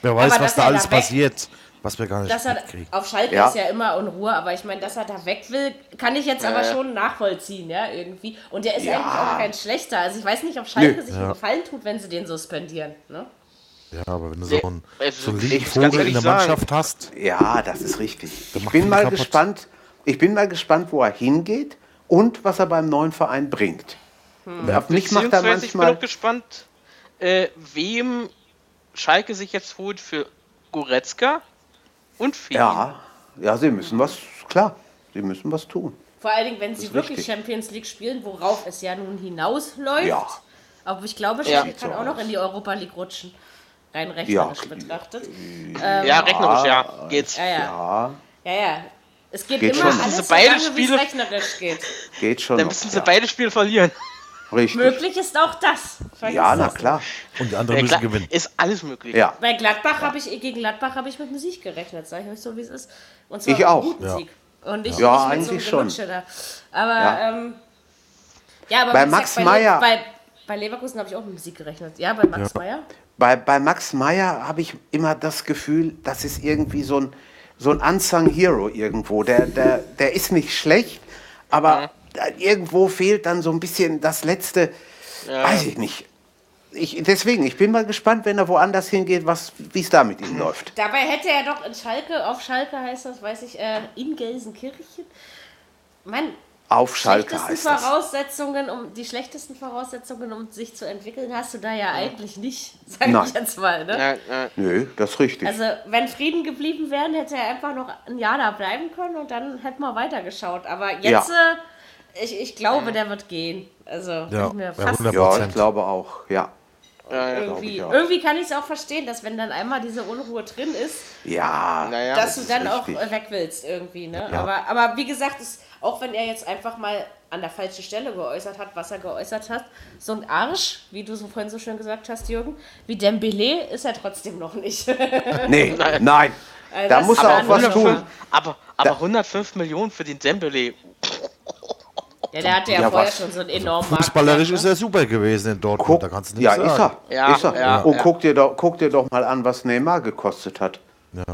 Wer weiß, Aber was da alles da passiert, was wir gar nicht Dass er auf Schalke Ja. ist ja immer in Ruhe, aber ich meine, dass er da weg will, kann ich jetzt aber schon nachvollziehen, ja, irgendwie. Und der ist Ja. eigentlich auch kein schlechter. Also ich weiß nicht, ob Schalke Nö. sich einen Gefallen tut, wenn sie den suspendieren. Ne? Ja, aber wenn du so einen, so einen Vogel in der sagen- Mannschaft hast, Ja, das ist richtig. Ich bin mal kaputt. gespannt. Ich bin mal gespannt, wo er hingeht und was er beim neuen Verein bringt. Auf mich macht er Beziehungsweise ich bin manchmal. auch gespannt, äh, wem Schalke sich jetzt holt für Goretzka und Fee. Ja, ja, sie müssen was, klar, sie müssen was tun. Vor allen Dingen, wenn sie wirklich richtig. Champions League spielen, worauf es ja nun hinausläuft. Ja. Aber ich glaube, Ja. Schalke kann auch noch in die Europa League rutschen. rein rechnerisch Ja. betrachtet. ja, rechnerisch, ja. Geht's. Ja, ja, Ja, ja, ja. Es geht, Geht immer schon. alles so beide lange, wie es Spiele- rechnerisch geht. geht schon. Dann noch, müssen sie ja. beide Spiele verlieren. Richtig. Möglich ist auch das. Vergiss Ja, na das klar. Und die anderen Ja, müssen gewinnen. ist alles möglich. Ja. Bei Gladbach habe ich, gegen Gladbach habe ich mit einem Sieg gerechnet, sage ich euch so, wie es ist. Und zwar Ich auch. guten Ja. Sieg. Und nicht, Ja, nicht eigentlich so schon. Da. Aber, Ja. ja, ähm, ja aber Bei Max Meyer- Bei, bei Leverkusen habe ich auch mit einem Sieg gerechnet. Ja, bei Max Meyer. Bei, bei Max Meyer habe ich immer das Gefühl, das ist irgendwie so ein, so ein unsung Hero irgendwo. Der, der, der ist nicht schlecht, aber da irgendwo fehlt dann so ein bisschen das letzte, weiß ich nicht. Ich, deswegen, ich bin mal gespannt, wenn er woanders hingeht, was- wie es da mit ihm läuft. Dabei hätte er doch in Schalke, auf Schalke heißt das, weiß ich, äh, in Gelsenkirchen. Mann, Auf Schalke schlechtesten heißt das. Voraussetzungen, um die schlechtesten Voraussetzungen, um sich zu entwickeln, hast du da ja eigentlich nicht, sag Nein. ich jetzt mal. Ne? Ja, ja. Nö, das ist richtig. Also, wenn Frieden geblieben wären, hätte er einfach noch ein Jahr da bleiben können und dann hätten wir weitergeschaut. Aber jetzt, äh, ich, ich glaube, der wird gehen. Also, Ja, ich mir ja, fast 100 ja, ich Prozent. glaube auch, ja. irgendwie. ich auch. Irgendwie kann ich es auch verstehen, dass wenn dann einmal diese Unruhe drin ist, Ja, Naja. dass du ist dann auch richtig. äh, weg willst irgendwie. Ne? Aber, aber wie gesagt, es, auch wenn er jetzt einfach mal an der falschen Stelle geäußert hat, was er geäußert hat, so ein Arsch, wie du so vorhin so schön gesagt hast, Jürgen, wie Dembele ist er trotzdem noch nicht. Nee, nein. Also Da muss ist er auch was tun. Aber, aber 105 Millionen für den Dembele. Ja, der hatte ja, Ja, vorher was? schon so einen enormen Fußballerisch Marktwert, ist ne? er super gewesen in Dortmund. Guck, da kannst du nichts ja, sagen. ist er. Ja, ist er. ja, Und ja. Guck, dir doch, guck dir doch mal an, was Neymar gekostet hat. Ja.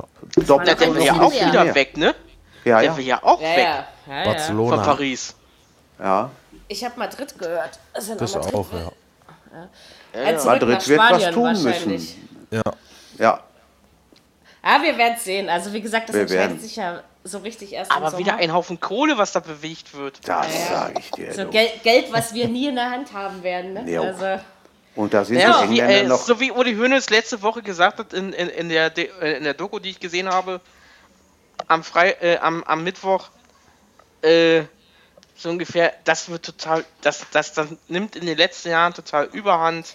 Doppelt Der, will ja auch mehr. wieder weg, ne? Ja, Der ja. will ja auch Ja, weg ja, ja, ja. von Barcelona. Paris. ja. Ich habe Madrid gehört. Also Das Madrid auch, will- ja. Zurück Madrid wird was tun müssen. Ja. Ja. Ja, wir werden es sehen. Also wie gesagt, das Wir entscheidet werden. sich ja so richtig erst Aber wieder ein Haufen Kohle, was da bewegt wird. Das sage ich dir. so. Gel Geld, was wir nie in der Hand haben werden. Ne? Jo. Also, Und da sind Ja, die wie, äh, noch. so wie Uli Hoeneß letzte Woche gesagt hat in, in, in, der, De- äh, in der Doku, die ich gesehen habe, am, Frei, äh, am, am Mittwoch, äh, so ungefähr, das wird total, das, das, das nimmt in den letzten Jahren total überhand.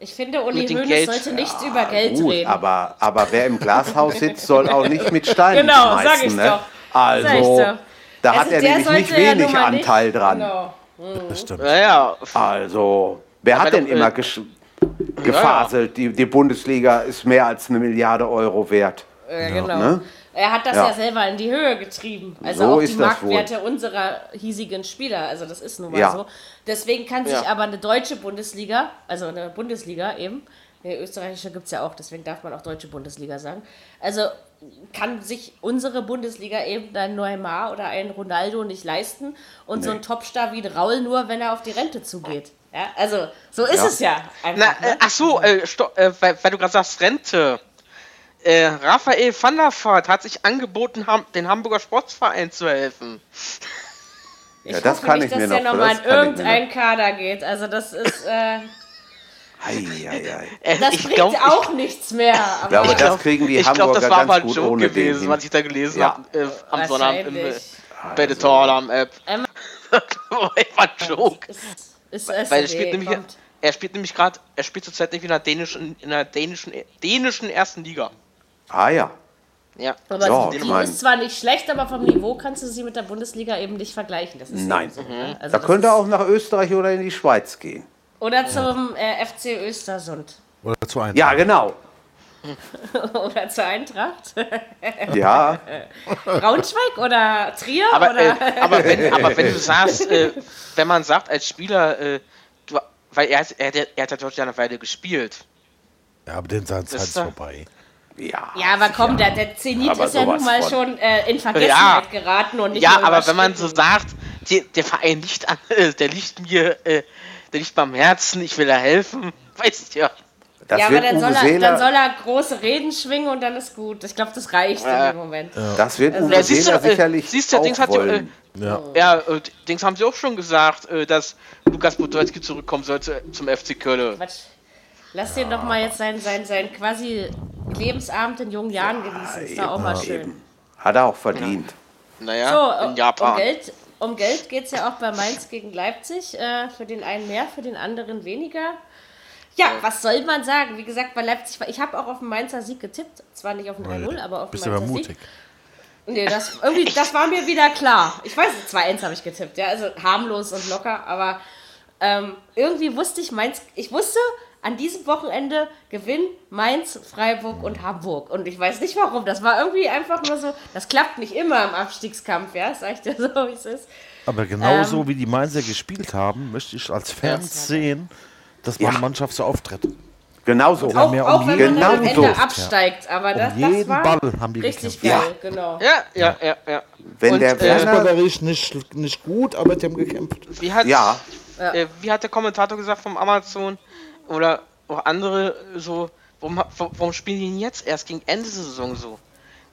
ich finde, Uli Hoeneß Geld. sollte nichts über Geld Gut, reden. aber, aber wer im Glashaus sitzt, soll auch nicht mit Steinen Genau, sag schmeißen. ich's ne? doch. Also, Sag doch. da Also hat er nämlich nicht sollte ja wenig mal nicht- Anteil dran. Genau. Das stimmt. Naja, Also, wer Aber hat denn immer äh, gesch gefaselt? Die, die Bundesliga ist mehr als eine Milliarde Euro wert. Ja, genau. ne? Er hat das ja. Ja. selber in die Höhe getrieben. Also So auch die. Marktwerte unserer hiesigen Spieler. Also das ist nun mal Ja. so. Deswegen kann sich Ja. aber eine deutsche Bundesliga, also eine Bundesliga eben, die österreichische gibt es ja auch, deswegen darf man auch deutsche Bundesliga sagen. Also kann sich unsere Bundesliga eben ein Neymar oder ein Ronaldo nicht leisten und so ein Topstar wie Raul nur, wenn er auf die Rente zugeht. Ja, also so ist Ja. es ja na, einfach. äh, ne? ach so, äh, stopp, äh, weil, weil du gerade sagst Rente. Äh, Raphael van der Vaart hat sich angeboten, ham den Hamburger Sportsverein zu helfen. ich Ja, das hoffe kann nicht, ich mir dass der noch- nochmal in kann ich mir irgendein Kader geht. Also das ist... Äh, Ei, ei, ei. Äh, Das ich bringt glaub, auch nichts mehr. Aber glaube, ja, das kriegen die ich glaube, Hamburger das war ganz mal ein gut Joke den gewesen, hin. was ich da gelesen Ja. habe äh, am Sonnabend im, äh, Wahrscheinlich. bei der Toralarm App. Ähm, war ein Joke. ist, ist es Weil er spielt nämlich, er spielt nämlich gerade, er spielt zurzeit nicht in der dänischen, in der dänischen, dänischen ersten Liga. Ah ja. Ja. Aber Ja, die, ich die mein- ist zwar nicht schlecht, aber vom Niveau kannst du sie mit der Bundesliga eben nicht vergleichen. Das ist Nein. so, ne? also Da das könnte ist- auch nach Österreich oder in die Schweiz gehen. Oder zum äh, FC Östersund. Oder zu einem. Ja, genau. oder zur Eintracht. Ja, Braunschweig oder Trier? Aber, oder? äh, aber, wenn, aber wenn du sagst, äh, wenn man sagt als Spieler, äh, du, weil er, hat- er, hat- er hat ja dort ja eine Weile gespielt. Ja, aber den ist ist- vorbei. Ja. ja, aber komm, der, der Zenit Aber ist ja nun mal von. schon äh, in Vergessenheit Ja. geraten und nicht Ja, aber wenn man so sagt, die, der Verein liegt an, äh, der liegt mir, äh, der liegt am Herzen, ich will da helfen, weißt ja. Das ja, aber dann soll, er, dann soll er große Reden schwingen und dann ist gut. Ich glaube, das reicht Ja. in dem Moment. das wird Also- Uwe Ja, siehst du, äh, sicherlich siehst du, auch Dings hat ja, äh, wollen. Ja. Ja, äh, Dings haben sie auch schon gesagt, äh, dass Lukas Podolski zurückkommen sollte zum FC Köln. Quatsch. Lass den doch mal jetzt seinen, seinen, seinen quasi Lebensabend in jungen Jahren genießen. Ist doch auch mal schön. Eben. Hat er auch verdient. Naja, So, in um Japan. Geld, um Geld geht es ja auch bei Mainz gegen Leipzig. Äh, für den einen mehr, für den anderen weniger. Ja, was soll man sagen? Wie gesagt, bei Leipzig war. Ich habe auch auf den Mainzer Sieg getippt. Zwar nicht auf den 3-0, aber auf den Bist aber Mainzer mutig. Sieg. Nee, das, irgendwie, das war mir wieder klar. Ich weiß, 2-1 habe ich getippt, ja, also harmlos und locker, aber ähm, irgendwie wusste ich, Mainz, ich wusste, an diesem Wochenende gewinnen Mainz, Freiburg und Hamburg. Und ich weiß nicht warum. Das war irgendwie einfach nur so, das klappt nicht immer im Abstiegskampf, ja, sag ich dir so, wie es ist. Aber genauso Ähm, wie die Mainzer gespielt haben, möchte ich als Fan das sehen, dass Ja. meine Mannschaft so auftritt. Genau so. Ja, Auch, mehr auch um wenn jeden- man am Genau Ende so. absteigt, aber das, das jeden war Ball haben die richtig gekämpft. geil, genau. Ja, ja, ja, ja. Wenn Und, der äh, Werner- nicht, nicht gut, aber die haben gekämpft. Wie hat, Ja, äh, wie hat der Kommentator gesagt vom Amazon oder auch andere so, warum, warum spielen die denn jetzt erst gegen Ende der Saison so?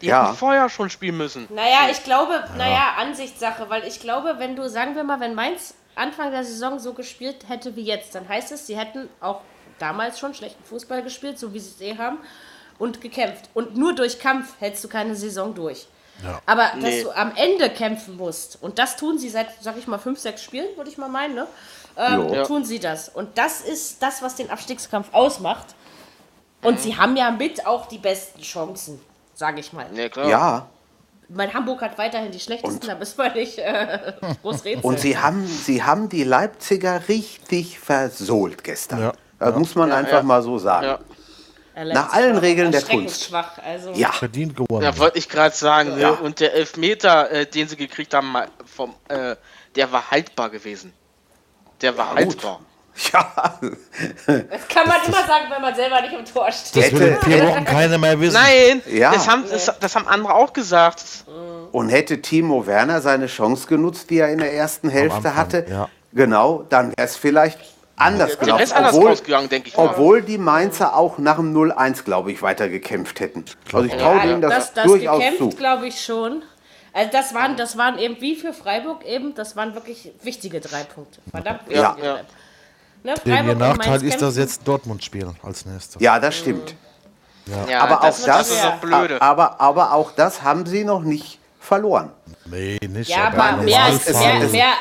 Die Ja. hätten vorher schon spielen müssen. Naja, ich glaube, naja, Ansichtssache, weil ich glaube, wenn du, sagen wir mal, wenn Mainz Anfang der Saison so gespielt hätte wie jetzt, dann heißt es, sie hätten auch damals schon schlechten Fußball gespielt, so wie sie es eh haben, und gekämpft. Und nur durch Kampf hältst du keine Saison durch. Aber dass Nee. du am Ende kämpfen musst, und das tun sie seit, sag ich mal, fünf, sechs Spielen, würde ich mal meinen, ne? Ähm. Ja. Tun sie das. Und das ist das, was den Abstiegskampf ausmacht. Und sie haben ja mit auch die besten Chancen, sage ich mal. Ja, klar. ja. Mein Hamburg hat weiterhin die schlechtesten, da müssen wir nicht äh, groß reden. Und sie haben, sie haben die Leipziger richtig versohlt gestern. Ja. Das muss man einfach ja. mal so sagen. Ja. nach allen Regeln der Kunst. Schwach, also Ja, Verdient gewonnen. Ja, wollte ich gerade sagen. Ja. Ne? Und der Elfmeter, äh, den sie gekriegt haben, vom, äh, der war haltbar gewesen. Der war haltbar. ja. Das kann man immer sagen, wenn man selber nicht im Tor steht. das hätte- vier Wochen keiner mehr wissen. Nein, Ja. das, haben, das, das haben andere auch gesagt. Und hätte Timo Werner seine Chance genutzt, die er in der ersten Hälfte Anfang, hatte, ja. genau, dann wäre es vielleicht anders Der gelaufen. ist anders Obwohl, ausgegangen, denke ich mal. obwohl die Mainzer auch nach dem 0-1, glaube ich, weiter gekämpft hätten. Also ich traue denen das, das, das durchaus zu. gekämpft, glaube ich schon. Also das waren, das waren eben wie für Freiburg eben, das waren wirklich wichtige drei Punkte. Verdammt wichtige Ja. drei. Ne, Der Nachteil ist, dass jetzt Dortmund spielen als nächstes. Ja, das stimmt. Ja, aber das, auch das, das ist doch blöde. aber, aber auch das haben sie noch nicht verloren. Nee, nicht. Ja, aber aber mehr als, mehr, mehr,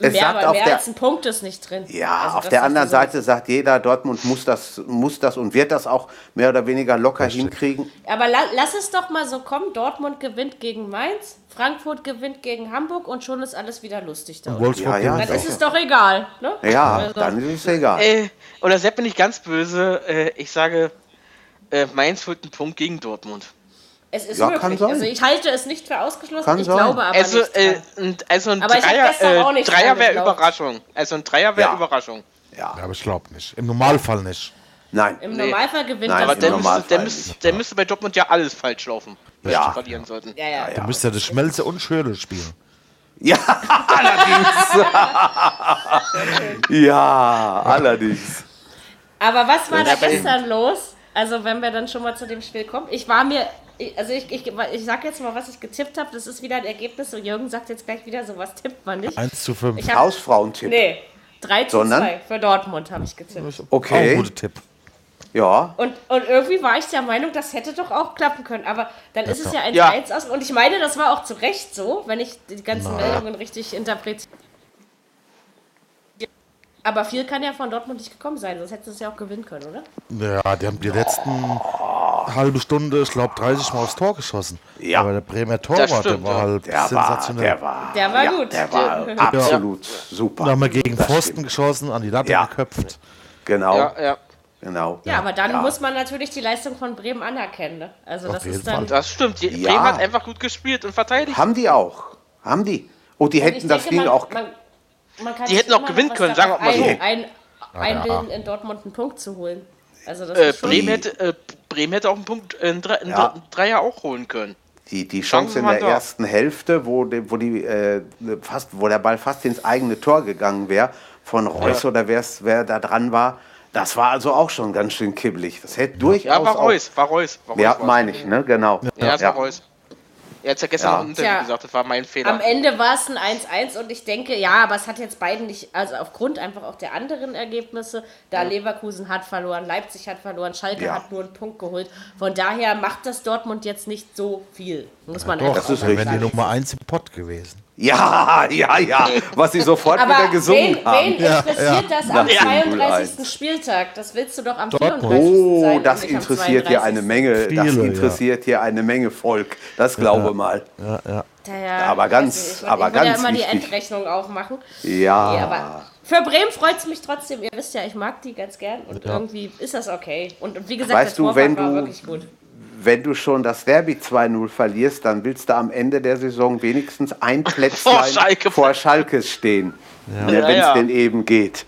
es mehr, sagt aber auf mehr der- als ein Punkt ist nicht drin. Ja, Also auf der anderen so. Seite sagt jeder, Dortmund muss das, muss das und wird das auch mehr oder weniger locker hinkriegen. Aber la lass es doch mal so kommen. Dortmund gewinnt gegen Mainz, Frankfurt gewinnt gegen Hamburg und schon ist alles wieder lustig da. Ja, ja. Dann ist es doch egal. Ne? Ja, Also, dann ist es egal. Äh, oder Sepp bin ich ganz böse. Äh, ich sage, äh, Mainz holt einen Punkt gegen Dortmund. Es ist Ja, möglich. kann sein. Also ich halte es nicht für ausgeschlossen. Kann ich sein. glaube aber Also, nicht äh, also ein Aber Dreier, äh, Dreier wäre. Überraschung. Also ein Dreier wäre Ja. Überraschung. Ja, Ja, aber ich glaube nicht. Im Normalfall nicht. nein. Im nee. Normalfall gewinnt Nein, das Aber der müsste, der, müsste, nicht. der müsste bei Dortmund ja alles falsch laufen, wenn Ja. die verlieren sollten. Ja, ja. Da müsste das Schmelze und Schöle spielen. Ja, allerdings. ja, allerdings. Aber was war da Ja, gestern los? Also wenn wir dann schon mal zu dem Spiel kommen. Ich war mir, also ich, ich, ich sag jetzt mal, was ich getippt habe. Das ist wieder ein Ergebnis. Und Jürgen sagt jetzt gleich wieder, sowas tippt man nicht. 1 zu 5. Ich hab, Hausfrauentipp. nee, 3 zu Sondern? 2 für Dortmund habe ich getippt. Auch Okay. ein guter Tipp. Ja, Und, und irgendwie war ich der Meinung, das hätte doch auch klappen können. Aber dann ist es ja ein Ja. 1 aus. Und ich meine, das war auch zu Recht so, wenn ich die ganzen Meldungen richtig interpretiere. Aber viel kann ja von Dortmund nicht gekommen sein, sonst hätten sie es ja auch gewinnen können, oder? Ja, die haben die letzten halbe Stunde, ich glaube, 30 Mal aufs Tor geschossen. Ja. Aber der Bremer Torwart, der war ja. halt der war, sensationell. der war, Der war ja, gut. Der war absolut super. Da haben wir gegen Das Pfosten stimmt. geschossen, an die Latte Ja. geköpft. Genau, Ja, ja. genau. Ja, aber dann Ja. muss man natürlich die Leistung von Bremen anerkennen. Ne? Also Auf das ist dann. Fall. Das stimmt. Die Ja. Bremen hat einfach gut gespielt und verteidigt. Haben die auch. Haben die. Und die Und hätten ich das Ding auch. Man, man kann Die hätten auch gewinnen können, sagen wir mal so. Ein, ein, einbilden, in Dortmund einen Punkt zu holen. Also das Äh, ist schon, Bremen, hätte, äh, Bremen hätte auch einen Punkt, äh, einen, Dre einen Ja. Dreier auch holen können. Die, die Chance in der ersten Hälfte, wo, die, wo, die, äh, fast, wo der Ball fast ins eigene Tor gegangen wäre, von Reus oder wer's, wer da dran war, das war also auch schon ganz schön kibbelig. Das hätte durchaus Ja, war Reus, war Reus. War Reus Ja, meine ich, ne? Genau. Ja, es war Reus. Er hat ja gestern Ja. im Interview Tja. gesagt, das war mein Fehler. am Ende war es ein 1-1 und ich denke, ja, aber es hat jetzt beiden nicht, also aufgrund einfach auch der anderen Ergebnisse, da Leverkusen hat verloren, Leipzig hat verloren, Schalke Ja. hat nur einen Punkt geholt. Von daher macht das Dortmund jetzt nicht so viel, muss man Doch, einfach das ist dann wären die sagen. Nummer 1 im Pott gewesen. Ja, ja, ja, was sie sofort Aber wieder gesungen wen, haben. wen interessiert das am Nach dem 32. 0-1. Spieltag? Das willst du doch am Dortmund. 34. Oh, sein. das interessiert hier 32.. eine Menge, das Viele, interessiert hier eine Menge Volk. Das glaube mal. Ja, ja. Ja, ja, Aber ich ganz- ich, aber ich will ja ganz immer die wichtig. Endrechnung aufmachen. Ja. Nee, aber für Bremen freut es mich trotzdem. Ihr wisst ja, ich mag die ganz gern und Ja. irgendwie ist das okay. Und, und wie gesagt, Weißt der du, Torwart wenn war du- wirklich gut. Wenn du schon das Derby 2-0 verlierst, dann willst du am Ende der Saison wenigstens ein Plätzchen Vor Schalke. vor Schalkes stehen. Ne, Ja, Wenn es ja. denn eben geht.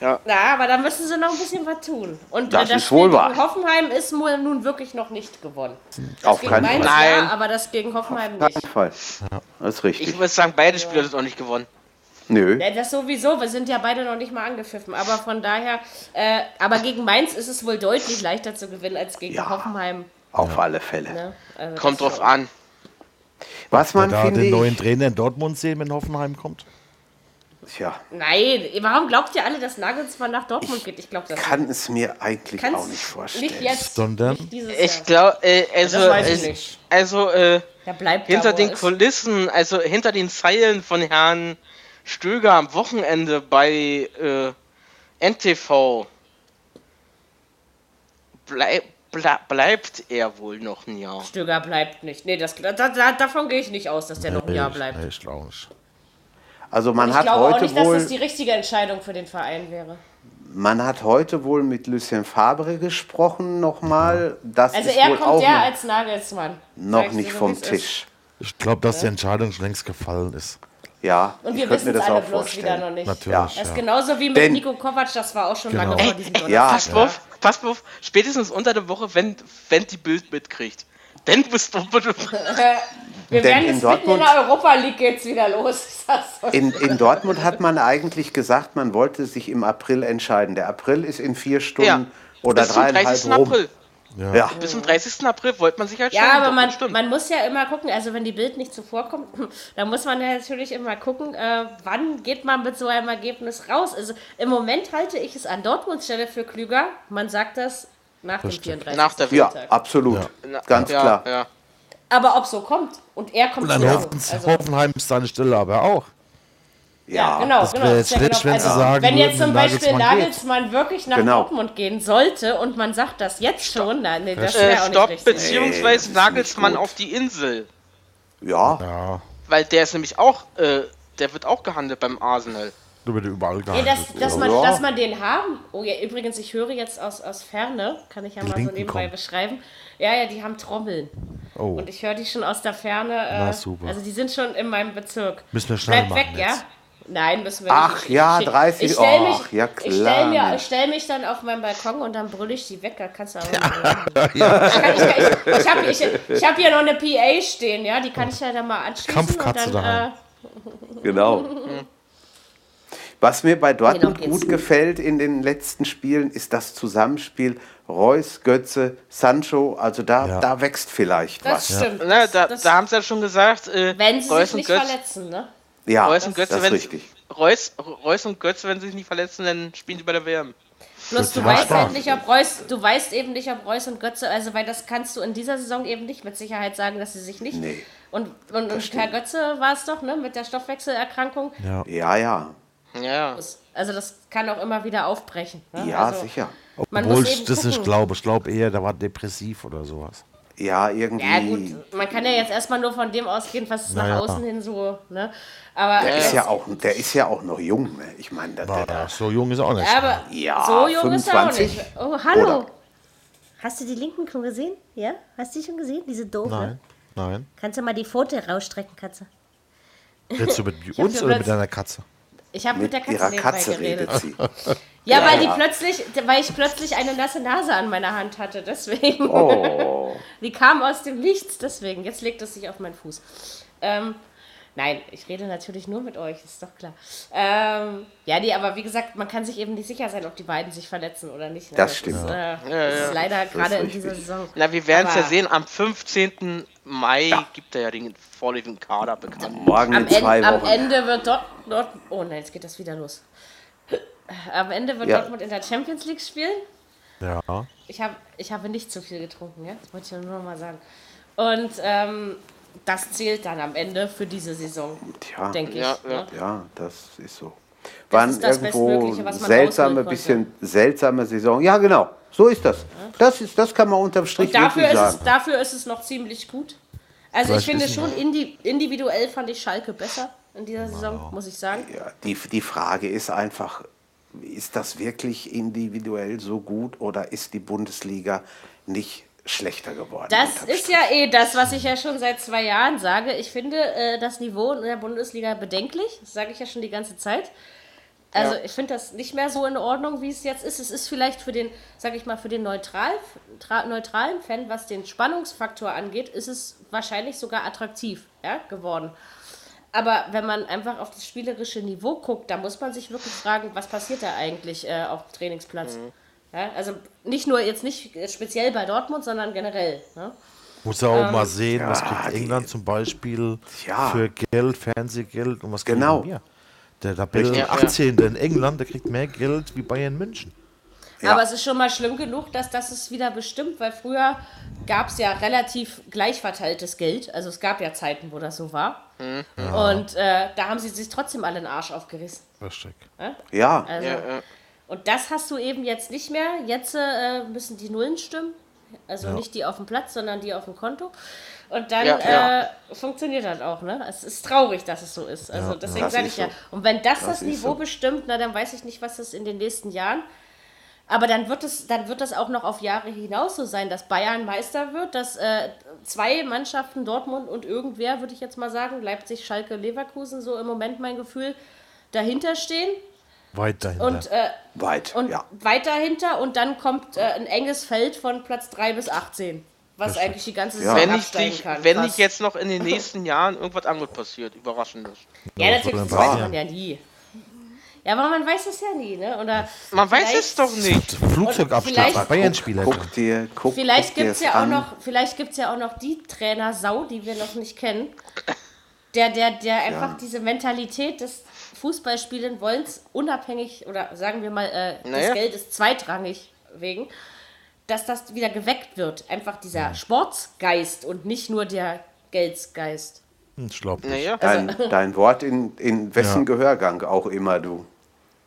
Na, aber da müssen sie noch ein bisschen was tun. Und Das äh, ist Spiel wohl gegen wahr. Hoffenheim ist nun wirklich noch nicht gewonnen. Das Auf gegen keinen Mainz Fall. ja, Nein. aber das gegen Hoffenheim Auf nicht. keinen Fall. Das ist richtig. Ich würde sagen, beide Spieler sind auch nicht gewonnen. Nö. Ja, das sowieso, wir sind ja beide noch nicht mal angepfiffen. Aber von daher, äh, aber gegen Mainz ist es wohl deutlich leichter zu gewinnen als gegen Ja. Hoffenheim. Auf alle Fälle. Ne? Also Kommt drauf an. Was man da den neuen ich, Trainer in Dortmund sehen, wenn Hoffenheim kommt? Tja, Nein, warum glaubt ihr alle, dass Nagelsmann nach Dortmund geht? Ich glaube das kann es mir eigentlich Kannst auch nicht vorstellen. Nicht jetzt. Sondern? Nicht dieses Ich Jahr. glaube, äh, also, Das weiß ich äh, nicht. also äh, bleibt hinter da, den ist. Kulissen, also hinter den Zeilen von Herrn Stöger am Wochenende bei äh, NTV bleib, ble, bleibt er wohl noch ein Jahr. Stöger bleibt nicht. Nee, das, da, da, davon gehe ich nicht aus, dass der noch ein Jahr Ich- bleibt. Ich glaube nicht. Also man Ich hat glaube auch heute nicht, dass das die richtige Entscheidung für den Verein wäre. man hat heute wohl mit Lucien Fabre gesprochen nochmal. Das Also ist er wohl kommt auch ja noch, als Nagelsmann. noch ich nicht so, vom es ist. Tisch. Ich glaube, dass die Entscheidung schon längst gefallen ist. Ja, Und wir wissen es das alle auch bloß wieder noch nicht. Natürlich. Das ist Ja. genauso wie mit Denn- Nico Kovac, das war auch schon Genau. lange vor diesem Ja. Donnerstag. Pass auf, pass auf, spätestens unter der Woche, wenn, wenn die Bild mitkriegt. Dann bist du. Wir Denn werden in jetzt mitten in Dortmund- der Europa League geht's wieder los. Ist das so? In, in Dortmund hat man eigentlich gesagt, man wollte sich im April entscheiden. Der April ist in vier Ja, Stunden oder bis zum dreieinhalb 30. rum. April. Ja. Bis zum 30. April wollte man sich halt Ja, stellen, aber man, das man muss ja immer gucken, also wenn die Bild nicht zuvorkommt, da muss man ja natürlich immer gucken, äh, wann geht man mit so einem Ergebnis raus. Also im Moment halte ich es an Dortmunds Stelle für klüger. Man sagt das nach dem 34. Nach der Ja, absolut. Na, Ganz ja, klar. Ja. Aber ob so kommt und er kommt Und dann hoffen, also, Hoffenheim ist seine Stelle aber auch. Ja, genau, das genau. wär ist jetzt ja schlecht, genau, wenn sie also, sagen wenn jetzt zum Beispiel Nagelsmann geht. Wirklich nach Genau. Dortmund gehen sollte und man sagt das jetzt schon, nein, nee, das Äh, wäre auch Stopp, nicht richtig. beziehungsweise Nee, Nagelsmann auf die Insel. Ja, Ja, Weil der ist nämlich auch, äh, der wird auch gehandelt beim Arsenal. da wird überall Nee, gehandelt. dass, dass, man, Ja. dass man den haben. Oh ja, übrigens, ich höre jetzt aus, aus Ferne, kann ich ja mal so Linken nebenbei kommen. beschreiben. Ja, ja, die haben Trommeln. Oh, Und ich höre die schon aus der Ferne. Äh, Na, super. Also die sind schon in meinem Bezirk. Müssen wir schnell Bleib weg, machen ja? Nein, müssen wir Ach nicht. ja, ich, 30 Ich stell mich, Ach, ja, Ich stell, klar, mir, stell mich dann auf meinen Balkon und dann brülle ich die weg. Da kannst du nicht Ich, kann- ich, ich, ich habe ich, ich hab hier noch eine PA stehen, ja? Die kann ich ja dann mal anschließen. Kampfkatze und dann, daheim. äh, genau. Was mir bei Dortmund Genau, gut gefällt in den letzten Spielen, ist das Zusammenspiel Reus, Götze, Sancho. Also da, Ja. da wächst vielleicht Das was. stimmt. Na, da, das, da haben sie ja schon gesagt, äh, wenn sie Reus sich nicht verletzen, ne? Ja, Reus und das Götze, ist wenn richtig. Reus, Reus und Götze, wenn sie sich nicht verletzen, dann spielen die bei der WM. Bloß du weißt halt nicht, ob Reus, du weißt eben nicht, ob Reus und Götze, also weil das kannst du in dieser Saison eben nicht mit Sicherheit sagen, dass sie sich nicht. Nee. Und, und, und Herr Götze war es doch, ne, mit der Stoffwechselerkrankung. Ja. Ja, ja. Ja. Also das kann auch immer wieder aufbrechen. Ne? Ja, also, sicher. Man Obwohl muss ich eben das nicht gucken. glaube. Ich glaube eher, der war depressiv oder sowas. Ja, irgendwie. Ja gut, man kann ja jetzt erstmal nur von dem ausgehen, was nach Naja. außen hin so, ne? Aber, Der ist äh, ja auch, der ist ja auch noch jung. Ne? Ich meine, der, der, Ja, so jung ist er auch nicht. aber Ja, so jung ist er auch 25. nicht. Oh, hallo. Oder? Hast du die Linken schon gesehen? Ja? Hast du die schon gesehen? Diese doof, ne? Nein, nein. Kannst du mal die Pfote rausstrecken, Katze? Redest du mit uns oder mit deiner Katze? Ich habe mit, mit der Katze ihrer nebenbei Katze geredet. redet sie. Ja, weil ja. die plötzlich, weil ich plötzlich eine nasse Nase an meiner Hand hatte, deswegen. Oh. Die kam aus dem Nichts, deswegen. Jetzt legt es sich auf meinen Fuß. Ähm, nein, ich rede natürlich nur mit euch, ist doch klar. Ähm, ja, nee, aber wie gesagt, man kann sich eben nicht sicher sein, ob die beiden sich verletzen oder nicht. ne? Das stimmt. Ist, äh, Ja, das ist ja. leider gerade in dieser Saison. Na, wir werden es ja sehen. Am 15. Mai gibt er ja den vorliegenden Kader bekannt. Morgen Am, in zwei Ende, am Wochen. Ende wird dort, dort. Oh nein, jetzt geht das wieder los. Am Ende wird Ja. Dortmund in der Champions League spielen. Ja. Ich, hab, ich habe nicht zu viel getrunken, ja? Das wollte ich nur noch mal sagen. Und ähm, das zählt dann am Ende für diese Saison, Tja, denke ich. Ja, ja. ne? ja, das ist so. Waren ist das irgendwo seltsame, bisschen seltsame Saison. Ja, genau. So ist das. Das, ist, das kann man unterm Strich Und dafür wirklich ist, es, sagen. dafür ist es noch ziemlich gut. Also ich Vielleicht finde ist schon, indi individuell fand ich Schalke besser in dieser Saison, muss ich sagen. Ja, die, die Frage ist einfach, ist das wirklich individuell so gut oder ist die Bundesliga nicht schlechter geworden? Das ist ja eh das, was ich ja schon seit zwei Jahren sage. Ich finde äh, das Niveau in der Bundesliga bedenklich. Das sage ich ja schon die ganze Zeit. Also ich finde das nicht mehr so in Ordnung, wie es jetzt ist. Es ist vielleicht für den, sage ich mal, für den neutral, tra, neutralen Fan, was den Spannungsfaktor angeht, ist es wahrscheinlich sogar attraktiv ja, geworden. Aber wenn man einfach auf das spielerische Niveau guckt, da muss man sich wirklich fragen, was passiert da eigentlich äh, auf dem Trainingsplatz. Ja, also nicht nur jetzt nicht speziell bei Dortmund, sondern generell. Ne? Muss ja auch Ähm, mal sehen, was ja, kriegt die- England zum Beispiel Ja. für Geld, Fernsehgeld und was Genau. kriegen wir? Der Tabelle Richtig. 18. in England, der kriegt mehr Geld wie Bayern München. Ja. Aber es ist schon mal schlimm genug, dass das es wieder bestimmt, weil früher gab es ja relativ gleich verteiltes Geld. Also es gab ja Zeiten, wo das so war. Und äh, da haben sie sich trotzdem alle den Arsch aufgerissen. Richtig. Ja, Also, Ja, ja. Und das hast du eben jetzt nicht mehr. Jetzt äh, müssen die Nullen stimmen. Also nicht die auf dem Platz, sondern die auf dem Konto. Und dann Ja, ja. Äh, funktioniert das auch. Ne? Es ist traurig, dass es so ist. Also deswegen sage ich ja. so. Und wenn das das, Das Niveau so. bestimmt, na dann weiß ich nicht, was das in den nächsten Jahren. Aber dann wird es, dann wird das auch noch auf Jahre hinaus so sein, dass Bayern Meister wird, dass äh, zwei Mannschaften, Dortmund und irgendwer, würde ich jetzt mal sagen, Leipzig, Schalke, Leverkusen, so im Moment mein Gefühl, dahinter stehen. Weit dahinter. Und äh, weit. und ja. weit dahinter und dann kommt äh, ein enges Feld von Platz 3 bis 18. Was eigentlich die ganze Saison Wenn, ich, dich, kann. wenn nicht jetzt noch in den nächsten Jahren irgendwas anderes passiert, überraschendes. Ja, natürlich, das weiß man ja nie. Ja, aber man weiß es ja nie, ne? Oder Man weiß es doch nicht. Flugzeugabsturz, Bayern-Spieler. Guck dir, guck, Vielleicht guck dir gibt es es ja auch an. noch, vielleicht gibt's ja auch noch die Trainer Sau, die wir noch nicht kennen, der, der, der einfach diese Mentalität des Fußballspielen wollens unabhängig oder sagen wir mal, äh, das Naja. Geld ist zweitrangig wegen, dass das wieder geweckt wird. Einfach dieser Sportsgeist und nicht nur der Geldsgeist. Hm, Ich glaube nicht. Naja. Dein, Also- dein Wort in, in wessen Ja. Gehörgang auch immer du.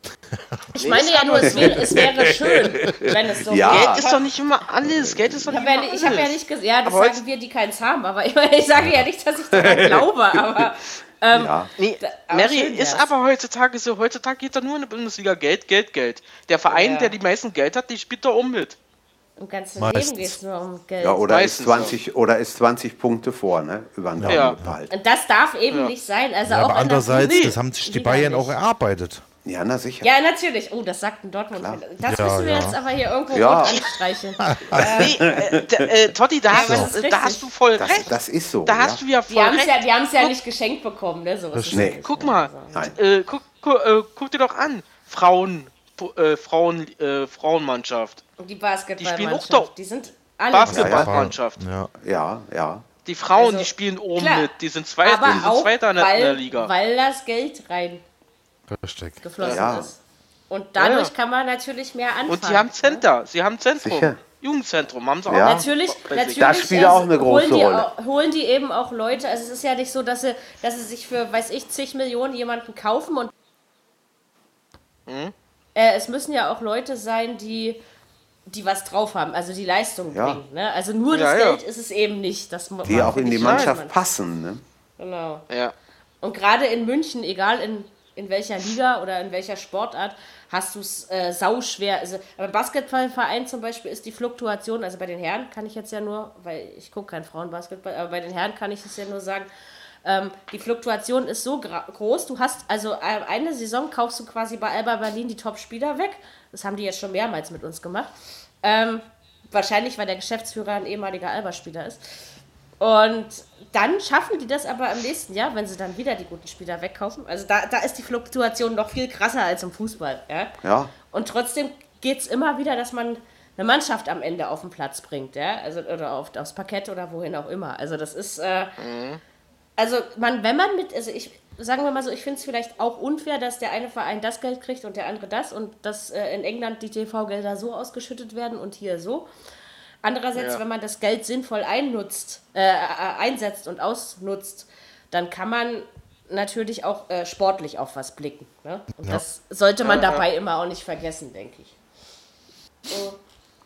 Ich meine ja nur, es wäre, es wäre schön, wenn es so Ja. wäre. Geld ist doch nicht immer alles. Geld ist doch Ich nicht habe ja, immer nicht- alles. ich hab ja nicht gesagt, ja, das Aber sagen wir, die keins haben, aber ich, meine, ich sage ja nicht, dass ich daran glaube, aber ähm, Ja. Nee, aber Mary ist aber heutzutage so. Heutzutage geht da nur in der Bundesliga Geld, Geld, Geld. Der Verein, Ja. der die meisten Geld hat, die spielt da um mit. im ganzen Meistens. Leben geht es nur um Geld. Ja, oder, ist Meistens 20, oder ist 20 Punkte vor, ne? Über den Ja. Und das darf eben Ja. nicht sein. Also Ja, auch aber der andererseits, Nee. das haben sich die Bayern nicht. auch erarbeitet. Ja, na sicher. Ja, natürlich. Oh, das sagt ein Dortmund. Das Ja, müssen wir ja. jetzt aber hier irgendwo Ja. rot anstreichen. Nee, äh, äh, Totti, da, hast, das ist da hast du voll Das, recht. das ist so. da ja. hast du ja Die voll haben es recht. ja, die haben's ja nicht geschenkt bekommen. Ne? So ist es Nee. Guck mal, Nein. äh, guck, guck, äh, guck dir doch an. Frauen, äh, Frauen, äh, Frauenmannschaft, Und die Die spielen auch Basketballmannschaft, doch. die sind alle Basketballmannschaft. Ja. Ja, ja. Die Frauen, Also, die spielen oben klar. mit. Die sind Zweiter, die sind in der, weil, Liga. weil das Geld reingeflossen Richtig. Ja. ist. Und dadurch Ja. kann man natürlich mehr anfangen. Und die haben ne? Center. Sie haben Zentrum. Sicher. Jugendzentrum haben sie auch. Ja. Natürlich, Bei sich. natürlich Das spielt auch eine große holen die, Rolle. Auch, holen die eben auch Leute. Also es ist ja nicht so, dass sie, dass sie sich für, weiß ich, zig Millionen jemanden kaufen und Hm? äh, es müssen ja auch Leute sein, die die was drauf haben, also die Leistung Ja. bringen. Ne? Also nur Ja, das ja. Geld ist es eben nicht. Das Die auch in die Mannschaft passen. passen, ne? Genau. Ja. Und gerade in München, egal in, in welcher Liga oder in welcher Sportart, hast du es äh, sauschwer. Also, beim Basketballverein zum Beispiel ist die Fluktuation, also bei den Herren kann ich jetzt ja nur, weil ich gucke kein Frauenbasketball, aber bei den Herren kann ich es ja nur sagen, ähm, die Fluktuation ist so groß. Du hast also äh, eine Saison kaufst du quasi bei Alba Berlin die Top-Spieler weg. Das haben die jetzt schon mehrmals mit uns gemacht. Ähm, wahrscheinlich, weil der Geschäftsführer ein ehemaliger Alba-Spieler ist. Und dann schaffen die das aber im nächsten Jahr, wenn sie dann wieder die guten Spieler wegkaufen. Also da, da ist die Fluktuation noch viel krasser als im Fußball. Ja? Ja. Und trotzdem geht es immer wieder, dass man eine Mannschaft am Ende auf den Platz bringt. Ja? Also, oder auf, aufs Parkett oder wohin auch immer. Also das ist... Äh, also man, wenn man mit, also ich, sagen wir mal so, ich finde es vielleicht auch unfair, dass der eine Verein das Geld kriegt und der andere das und dass äh, in England die TV-Gelder so ausgeschüttet werden und hier so. Andererseits, Ja. wenn man das Geld sinnvoll einnutzt, äh, äh, einsetzt und ausnutzt, dann kann man natürlich auch äh, sportlich auf was blicken. Ne? Und das sollte man dabei immer auch nicht vergessen, denke ich.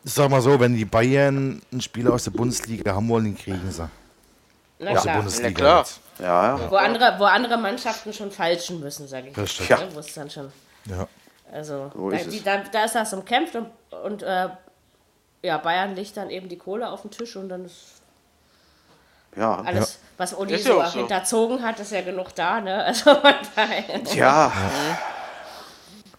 Ich sag mal so, wenn die Bayern einen Spieler aus der Bundesliga haben wollen, den kriegen sie. Na Aus der klar. Bundesliga. Ja, klar. Ja, ja. Wo andere, wo andere Mannschaften schon falschen müssen, sage ich. Das stimmt. mal, ne? Wo es dann schon. Ja. Also, So da, ist die, es. da, da ist das umkämpft und, und äh, ja, Bayern legt dann eben die Kohle auf den Tisch und dann ist Ja, alles, was Uli Ist ja so auch so. hinterzogen hat, ist ja genug da, ne? Also ja.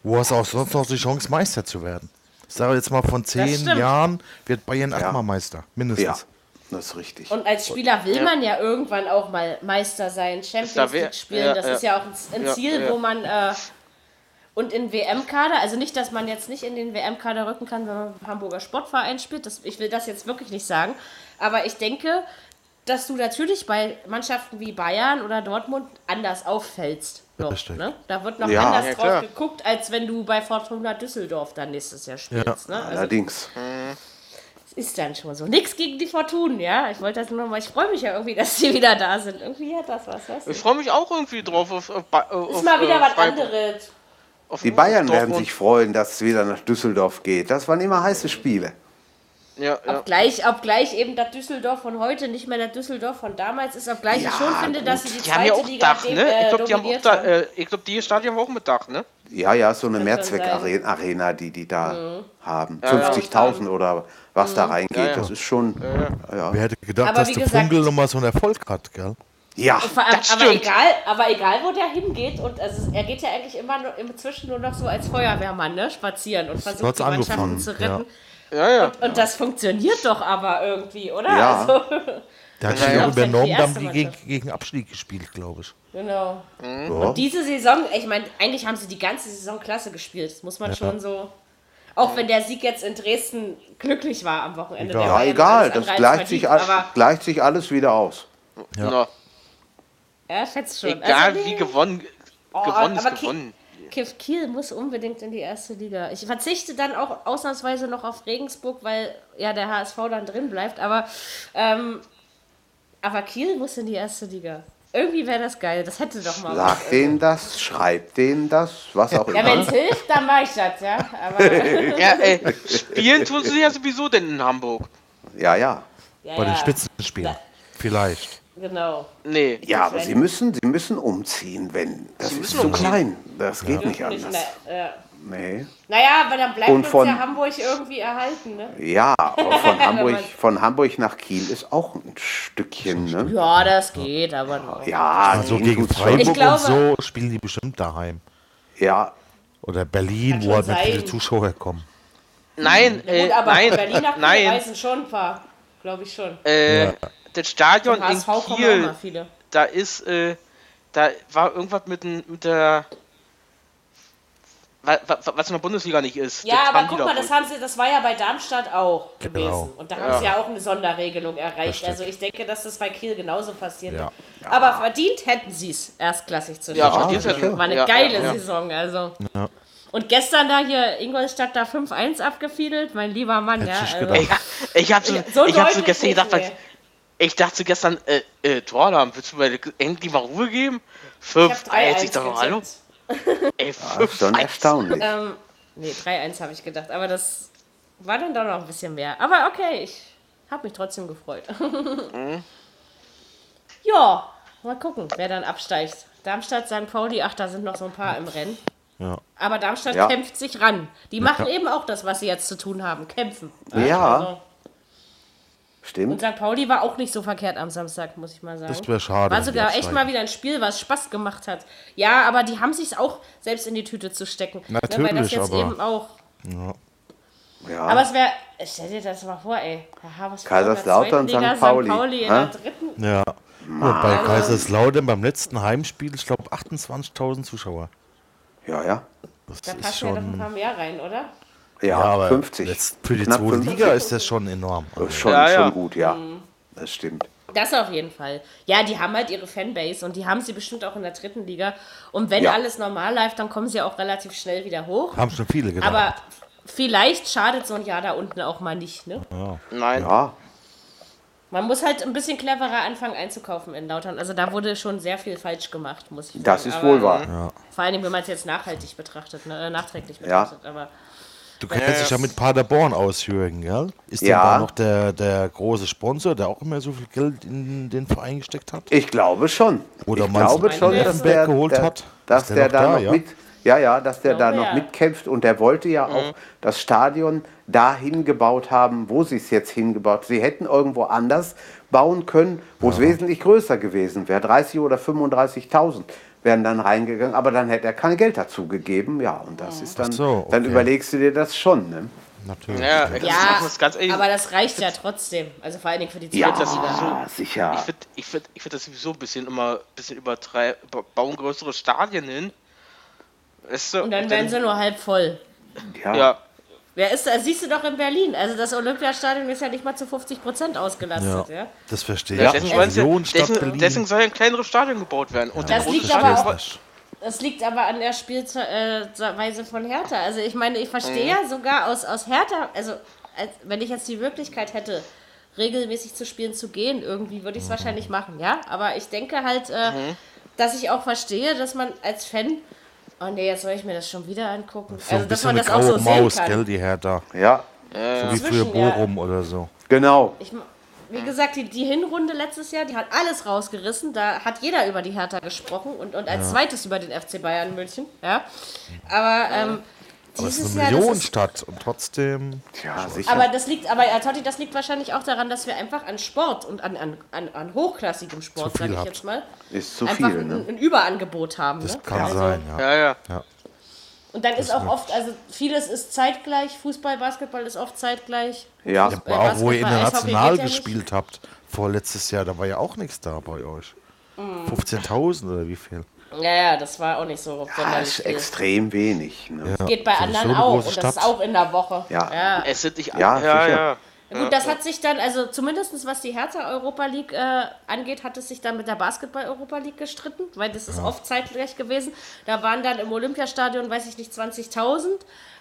Wo hast du auch sonst noch die Chance, Meister zu werden? Ich sage jetzt mal, von zehn. Jahren wird Bayern achtmal Meister. ja, Mindestens. das ist richtig. Und als Spieler will Ja. man ja irgendwann auch mal Meister sein, Champions League spielen. ja, das ja. ist ja auch ein, Ja, Ziel, ja. wo man äh, und in WM-Kader, also nicht, dass man jetzt nicht in den WM-Kader rücken kann, wenn man beim Hamburger Sportverein spielt. Das, ich will das jetzt wirklich nicht sagen. Aber ich denke, dass du natürlich bei Mannschaften wie Bayern oder Dortmund anders auffällst. Noch, ne? Da wird noch Ja. anders Ja, drauf klar. geguckt, als wenn du bei Fortuna Düsseldorf dann nächstes Jahr spielst. Ne? Also Allerdings. ist dann schon so. Nichts gegen die Fortuna, ja. Ich wollte das nur mal, ich freue mich ja irgendwie, dass die wieder da sind. Irgendwie hat das was, weißt du? Ich freue mich auch irgendwie drauf auf, auf, auf Ist mal wieder äh, was Freiburg. anderes. Auf Die Bayern werden sich freuen, dass es wieder nach Düsseldorf geht. Das waren immer heiße Spiele. Ja, ja. Obgleich, obgleich eben das Düsseldorf von heute nicht mehr das Düsseldorf von damals ist, obgleich Ja, ich schon finde, dass sie die Die haben ja zweite auch Liga Dach, dem, ne? Ich äh, glaube, die haben auch da, haben. äh, ich glaube, die Stadion haben auch mit Dach, ne? Ja, ja, so eine Mehrzweckarena, die die da Mhm. haben. 50.000 oder was da reingeht. Ja, ja. Das ist schon. Ja, Wer hätte gedacht, Aber dass der gesagt- Funkel nochmal so einen Erfolg hat, gell? Ja. Vor allem- das aber stimmt. egal, aber egal, wo der hingeht, und also er geht ja eigentlich immer nur, inzwischen nur noch so als Feuerwehrmann, ne, spazieren und versucht hat's die Mannschaften angefangen, zu retten. Ja, ja. Und das funktioniert doch aber irgendwie, oder? Ja. Also, Der hat Ja, sich ja. auch da haben erste die gegen, Mannschaft. gegen Abstieg gespielt, glaube ich. genau. ja. Und diese Saison, ich meine, eigentlich haben sie die ganze Saison klasse gespielt. Das muss man schon so. Auch wenn der Sieg jetzt in Dresden glücklich war am Wochenende. Ja, egal. alles Das gleicht sich, verdient, all- Aber gleicht sich alles wieder aus. Ja. Na, ja, schätzt schon. egal Also, wie gewonnen, Oh, gewonnen ist gewonnen. Kiff Kiel muss unbedingt in die erste Liga. Ich verzichte dann auch ausnahmsweise noch auf Regensburg, weil ja der HSV dann drin bleibt. Aber, ähm, aber Kiel muss in die erste Liga. Irgendwie wäre das geil. Das hätte doch mal. was. Sag denen das, schreib denen das, was auch Ja, wenn immer. es hilft, dann mache ich das, ja. Aber, Ja, ey, spielen tun sie ja sowieso denn in Hamburg. Ja, ja. ja, Bei den ja, Spitzenspielen. Vielleicht. Genau. Nee. Ja, aber sie müssen, sie müssen umziehen, wenn. Das ist müssen zu umziehen. klein. Das geht nicht Nicht anders. mehr, ja. Nee. Naja, aber dann bleibt Und uns von- ja Hamburg irgendwie erhalten, ne? Ja, aber von Hamburg, von Hamburg nach Kiel ist auch ein Stückchen, ne? Ja, das geht, aber noch. Ja, Also gehen gegen. Freiburg Ich glaube- und so spielen die bestimmt daheim. Ja, Oder Berlin, wo halt viele. Zuschauer kommen. Nein, äh, Gut, aber nein, Berlin nach Kiel nein. reisen schon ein paar. Glaube ich schon. Äh, Das Stadion in Kiel, da ist, äh, da war irgendwas mit, mit der, wa- wa- was in der Bundesliga nicht ist. Ja, aber haben guck mal, das haben sie, das war ja bei Darmstadt auch Genau. gewesen. Und da haben Ja. sie ja auch eine Sonderregelung erreicht. Also ich denke, dass das bei Kiel genauso passiert. Ja. Aber verdient hätten sie es, erstklassig zu Ja, spielen. verdient Das hätten- War eine ja, geile ja, ja. Saison, also. Ja. Und gestern da hier Ingolstadt da 5-1 abgefiedelt, mein lieber Mann, ja. ich Also. Ey, ich hab so, so ich hab so gestern gedacht, mehr. Ich dachte gestern, äh, äh, Torlam, willst du mir endlich mal Ruhe geben? ich hab 5-1, 3-1 ich dachte, hallo? Ey, das ist schon 5-1. erstaunlich. Ähm, nee, 3-1 habe ich gedacht, aber das war dann doch noch ein bisschen mehr. Aber okay, ich habe mich trotzdem gefreut. ja, mal gucken, wer dann absteigt. Darmstadt, St. Pauli, ach, da sind noch so ein paar im Rennen. Ja. Aber Darmstadt Ja. kämpft sich ran. Die machen eben auch das, was sie jetzt zu tun haben, kämpfen. Ja. Also, und Stimmt. St. Pauli war auch nicht so verkehrt am Samstag, muss ich mal sagen. Das wäre schade. War sogar echt mal wieder ein Spiel, was Spaß gemacht hat. Ja, aber die haben sich auch selbst in die Tüte zu stecken. Ne, weil das Natürlich, jetzt aber- eben auch. Ja. Aber es wäre, stell dir das mal vor, ey. Herr Havers Kaiserslautern, in der St. Pauli, St. Pauli in der dritten. Ja. Und bei Kaiserslautern beim letzten Heimspiel, ich glaube 28.000 Zuschauer. ja, ja. Das Da passen ja noch ein schon. paar mehr rein, oder? Ja, Ja, aber 50. Jetzt für die zweite 50. Liga ist das schon enorm. Das ist Also, schon, Ja, ja. schon gut, ja. Mhm. Das stimmt. Das auf jeden Fall. Ja, die haben halt ihre Fanbase und die haben sie bestimmt auch in der dritten Liga. Und wenn Ja. alles normal läuft, dann kommen sie auch relativ schnell wieder hoch. haben schon viele gedacht. Aber vielleicht schadet so ein Jahr da unten auch mal nicht. Ne? Nein. Ja, Man muss halt ein bisschen cleverer anfangen einzukaufen in Lautern. Also da wurde schon sehr viel falsch gemacht, muss ich sagen. das ist Aber wohl wahr. Vor allem, wenn man es jetzt nachhaltig betrachtet, ne? äh, nachträglich Ja. betrachtet. Aber Du kennst dich ja mit Paderborn aus, Jürgen, gell? Ist Ja. der da noch der, der große Sponsor, der auch immer so viel Geld in den Verein gesteckt hat? Ich glaube schon. Oder ich glaube dass schon, der dass Effenberg der, geholt der, hat? dass Ist der der, noch da da, noch ja? mit, ja, ja, dass der da glaube, noch ja. mitkämpft und der wollte ja auch das Stadion da hingebaut haben, wo sie es jetzt hingebaut. Sie hätten irgendwo anders bauen können, wo es wesentlich größer gewesen wäre. 30 oder 35.000 wären dann reingegangen, aber dann hätte er kein Geld dazu gegeben. Ja, und das ist dann, so, dann okay. überlegst du dir das schon. Ne? Natürlich. Ja, ja, aber das reicht ja trotzdem. Also vor allen Dingen für die Ja, zweite Liga. sicher. Ich finde ich find, ich find das sowieso ein bisschen immer ein bisschen übertreiben. Bauen größere Stadien hin. Weißt du? Und dann werden sie nur halb voll. ja. Ja, Wer ist da? Siehst du doch in Berlin. Also das Olympiastadion ist ja nicht mal zu 50 Prozent ausgelastet. Ja. Ja, das verstehe ja. ich. Deswegen, deswegen, deswegen soll ein kleineres Stadion gebaut werden. Und Das ein liegt großes aber Stadion- auch- Das liegt aber an der Spielweise von Hertha. Also ich meine, ich verstehe Mhm. ja sogar aus, aus Hertha, also als, wenn ich jetzt die Möglichkeit hätte, regelmäßig zu spielen zu gehen, irgendwie würde ich es wahrscheinlich machen, ja. Aber ich denke halt, äh, Mhm. dass ich auch verstehe, dass man als Fan, oh nee, jetzt soll ich mir das schon wieder angucken. So also ein dass man eine das auch graue so sehen Maus, kann. gell, die Hertha. ja, So wie früher Zwischen, ja. Bochum oder so. genau. Ich, wie gesagt, die, die Hinrunde letztes Jahr, die hat alles rausgerissen. Da hat jeder über die Hertha gesprochen und, und als zweites über den FC Bayern München. Ja. Aber ähm, Aber es ist Jahr. eine Das ist, Millionenstadt und trotzdem. Ja, sicher. aber das liegt, aber ja, Totti, das liegt wahrscheinlich auch daran, dass wir einfach an Sport und an, an, an, an hochklassigem Sport, sage ich habt. jetzt mal, ist zu einfach viel. ein, Ne? ein Überangebot haben. Das ne? kann Also- sein, ja. Ja, ja. ja. Und dann ist auch oft, also vieles ist zeitgleich, Fußball, Basketball ist oft zeitgleich. Ja, Aber auch wo ihr international ja gespielt habt, vorletztes Jahr, da war ja auch nichts da bei euch. Mhm. 15.000 oder wie viel? Ja, ja, das war auch nicht so das sonderlich ist viel. extrem wenig. Ne? Ja. Geht bei anderen so auch. Und das ist auch in der Woche. Ja. ja. Es sind nicht Ja, ja, ja, sicher. ja. Ja, Gut, das hat sich dann, also zumindest was die Hertha Europa League äh, angeht, hat es sich dann mit der Basketball Europa League gestritten, weil das ist oft zeitgleich gewesen. Da waren dann im Olympiastadion, weiß ich nicht, 20.000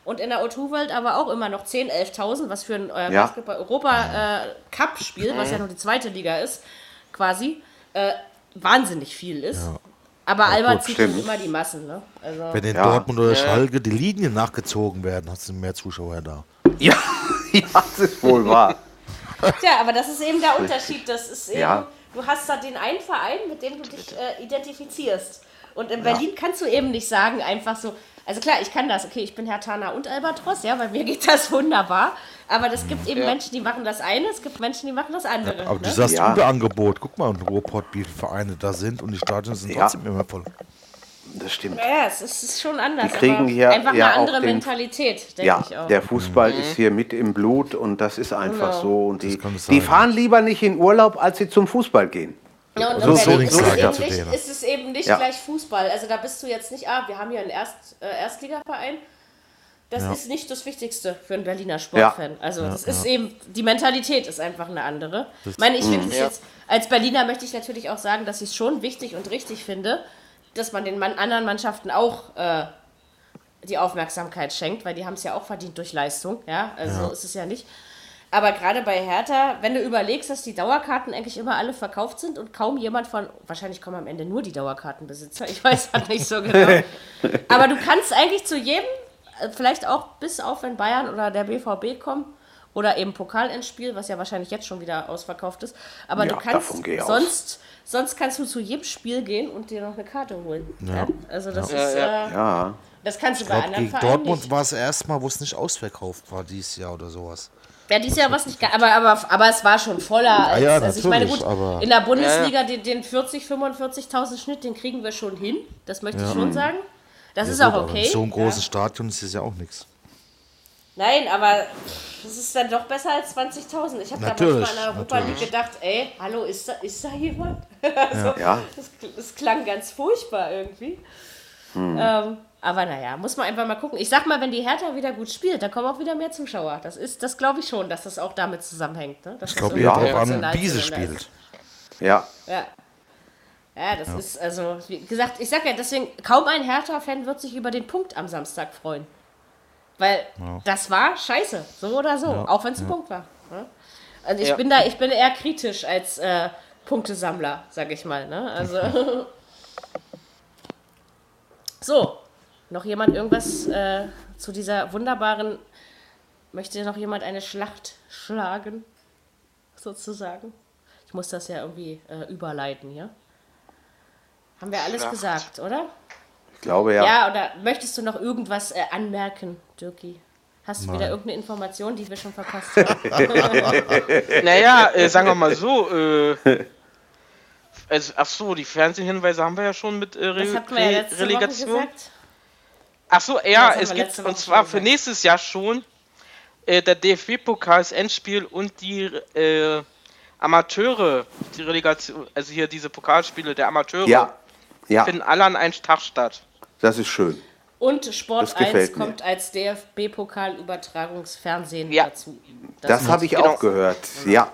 und in der O2 World aber auch immer noch 10.000, 11.000, was für ein äh, Ja. Basketball Europa äh, Cup Spiel, was ja nur die zweite Liga ist, quasi, äh, wahnsinnig viel ist. Aber Alba gut, zieht stimmt. immer die Massen, ne? Also, Wenn in Ja. Dortmund oder Schalke die Linien nachgezogen werden, hast du mehr Zuschauer da. Ja, ja, das ist wohl wahr. Tja, aber das ist eben der Unterschied. Das ist eben, Ja. du hast da den einen Verein, mit dem du dich äh, identifizierst. Und in Berlin kannst du eben nicht sagen, einfach so, also klar, ich kann das, okay, ich bin Hertaner und Albatros, ja, bei mir geht das wunderbar. Aber es gibt eben Ja. Menschen, die machen das eine, es gibt Menschen, die machen das andere. Aber du ne? sagst Ja. Überangebot. Guck mal Ruhrpott, wie viele Vereine da sind und die Stadien sind Ja. trotzdem immer voll. Das stimmt. Ja, es ist, schon anders. Die kriegen aber hier einfach ja eine andere den- Mentalität, denke Ja, ich auch. der Fußball ist hier mit im Blut und das ist einfach Genau. so. Und die, die fahren lieber nicht in Urlaub, als sie zum Fußball gehen. Ja, und So- in so- Berlin so ist, es nicht, ist es eben nicht Ja. gleich Fußball. Also da bist du jetzt nicht, ah, wir haben hier einen Erst, äh, Erstligaverein. Das ist nicht das Wichtigste für einen Berliner Sportfan. Also das ist eben, die Mentalität ist einfach eine andere. Ich meine, ich finde es Ja. jetzt, als Berliner möchte ich natürlich auch sagen, dass ich es schon wichtig und richtig finde, dass man den anderen Mannschaften auch äh, die Aufmerksamkeit schenkt, weil die haben es ja auch verdient durch Leistung. Ja, also so ist es ja nicht. Aber gerade bei Hertha, wenn du überlegst, dass die Dauerkarten eigentlich immer alle verkauft sind und kaum jemand von, wahrscheinlich kommen am Ende nur die Dauerkartenbesitzer, ich weiß halt nicht so genau. Aber du kannst eigentlich zu jedem, äh, vielleicht auch bis auf wenn Bayern oder der BVB kommen oder eben Pokalendspiel, was ja wahrscheinlich jetzt schon wieder ausverkauft ist, aber Ja, du kannst sonst, sonst kannst du zu jedem Spiel gehen und dir noch eine Karte holen. Ja. Also das ist, Ja, Äh, Ja, das kannst du Ich bei glaube, anderen gegen Vereinen Dortmund war es erstmal, wo es nicht ausverkauft war dieses Jahr oder sowas. Ja, dieses Jahr war es nicht, ga- aber, aber, aber es war schon voller. Als, ja, also ich meine, gut, aber- in der Bundesliga den, den 40, 45.000 Schnitt, den kriegen wir schon hin. Das möchte ich schon sagen. Das ist Gut, auch aber okay. in so einem großen ja. Stadion ist es ja auch nichts. Nein, aber das ist dann doch besser als 20.000. Ich habe da manchmal in der Europa League gedacht, ey, hallo, ist da, ist da jemand? also, ja. das, das klang ganz furchtbar irgendwie. Ähm, aber naja, muss man einfach mal gucken. Ich sag mal, wenn die Hertha wieder gut spielt, dann kommen auch wieder mehr Zuschauer. Das ist, das glaube ich schon, dass das auch damit zusammenhängt. Ne? Dass Ich glaube eher darauf an, wie sie spielt. ja. Ja. Ja, das ist also, wie gesagt, ich sag ja, deswegen, kaum ein Hertha-Fan wird sich über den Punkt am Samstag freuen. Weil das war scheiße, so oder so, auch wenn es ein Punkt war. Ne? Also ich Ja. bin da, ich bin eher kritisch als äh, Punktesammler, sag ich mal. Ne? Also so, noch jemand irgendwas äh, zu dieser wunderbaren? Möchte noch jemand eine Schlacht schlagen, sozusagen? Ich muss das ja irgendwie äh, überleiten hier. Haben wir alles Schlacht. gesagt, oder? Ich glaube ja. Ja, oder möchtest du noch irgendwas äh, anmerken, Dirki? Hast du wieder irgendeine Information, die wir schon verpasst haben? Naja, äh, sagen wir mal so, äh, also, ach so, die Fernsehhinweise haben wir ja schon mit äh, Das Re hatten wir ja Re letzte Woche Relegation. gesagt. Ach so, Das ja, es gibt und zwar für nächstes Jahr schon äh, der DFB-Pokal, das Endspiel und die äh, Amateure, die Relegation, also hier diese Pokalspiele der Amateure, Ja, ja, finden alle an einem Tag statt. das ist schön. Und Sport Das gefällt 1 mir. kommt als DFB-Pokal-Übertragungsfernsehen Ja. dazu. Das habe ich Genau. auch gehört. Ja,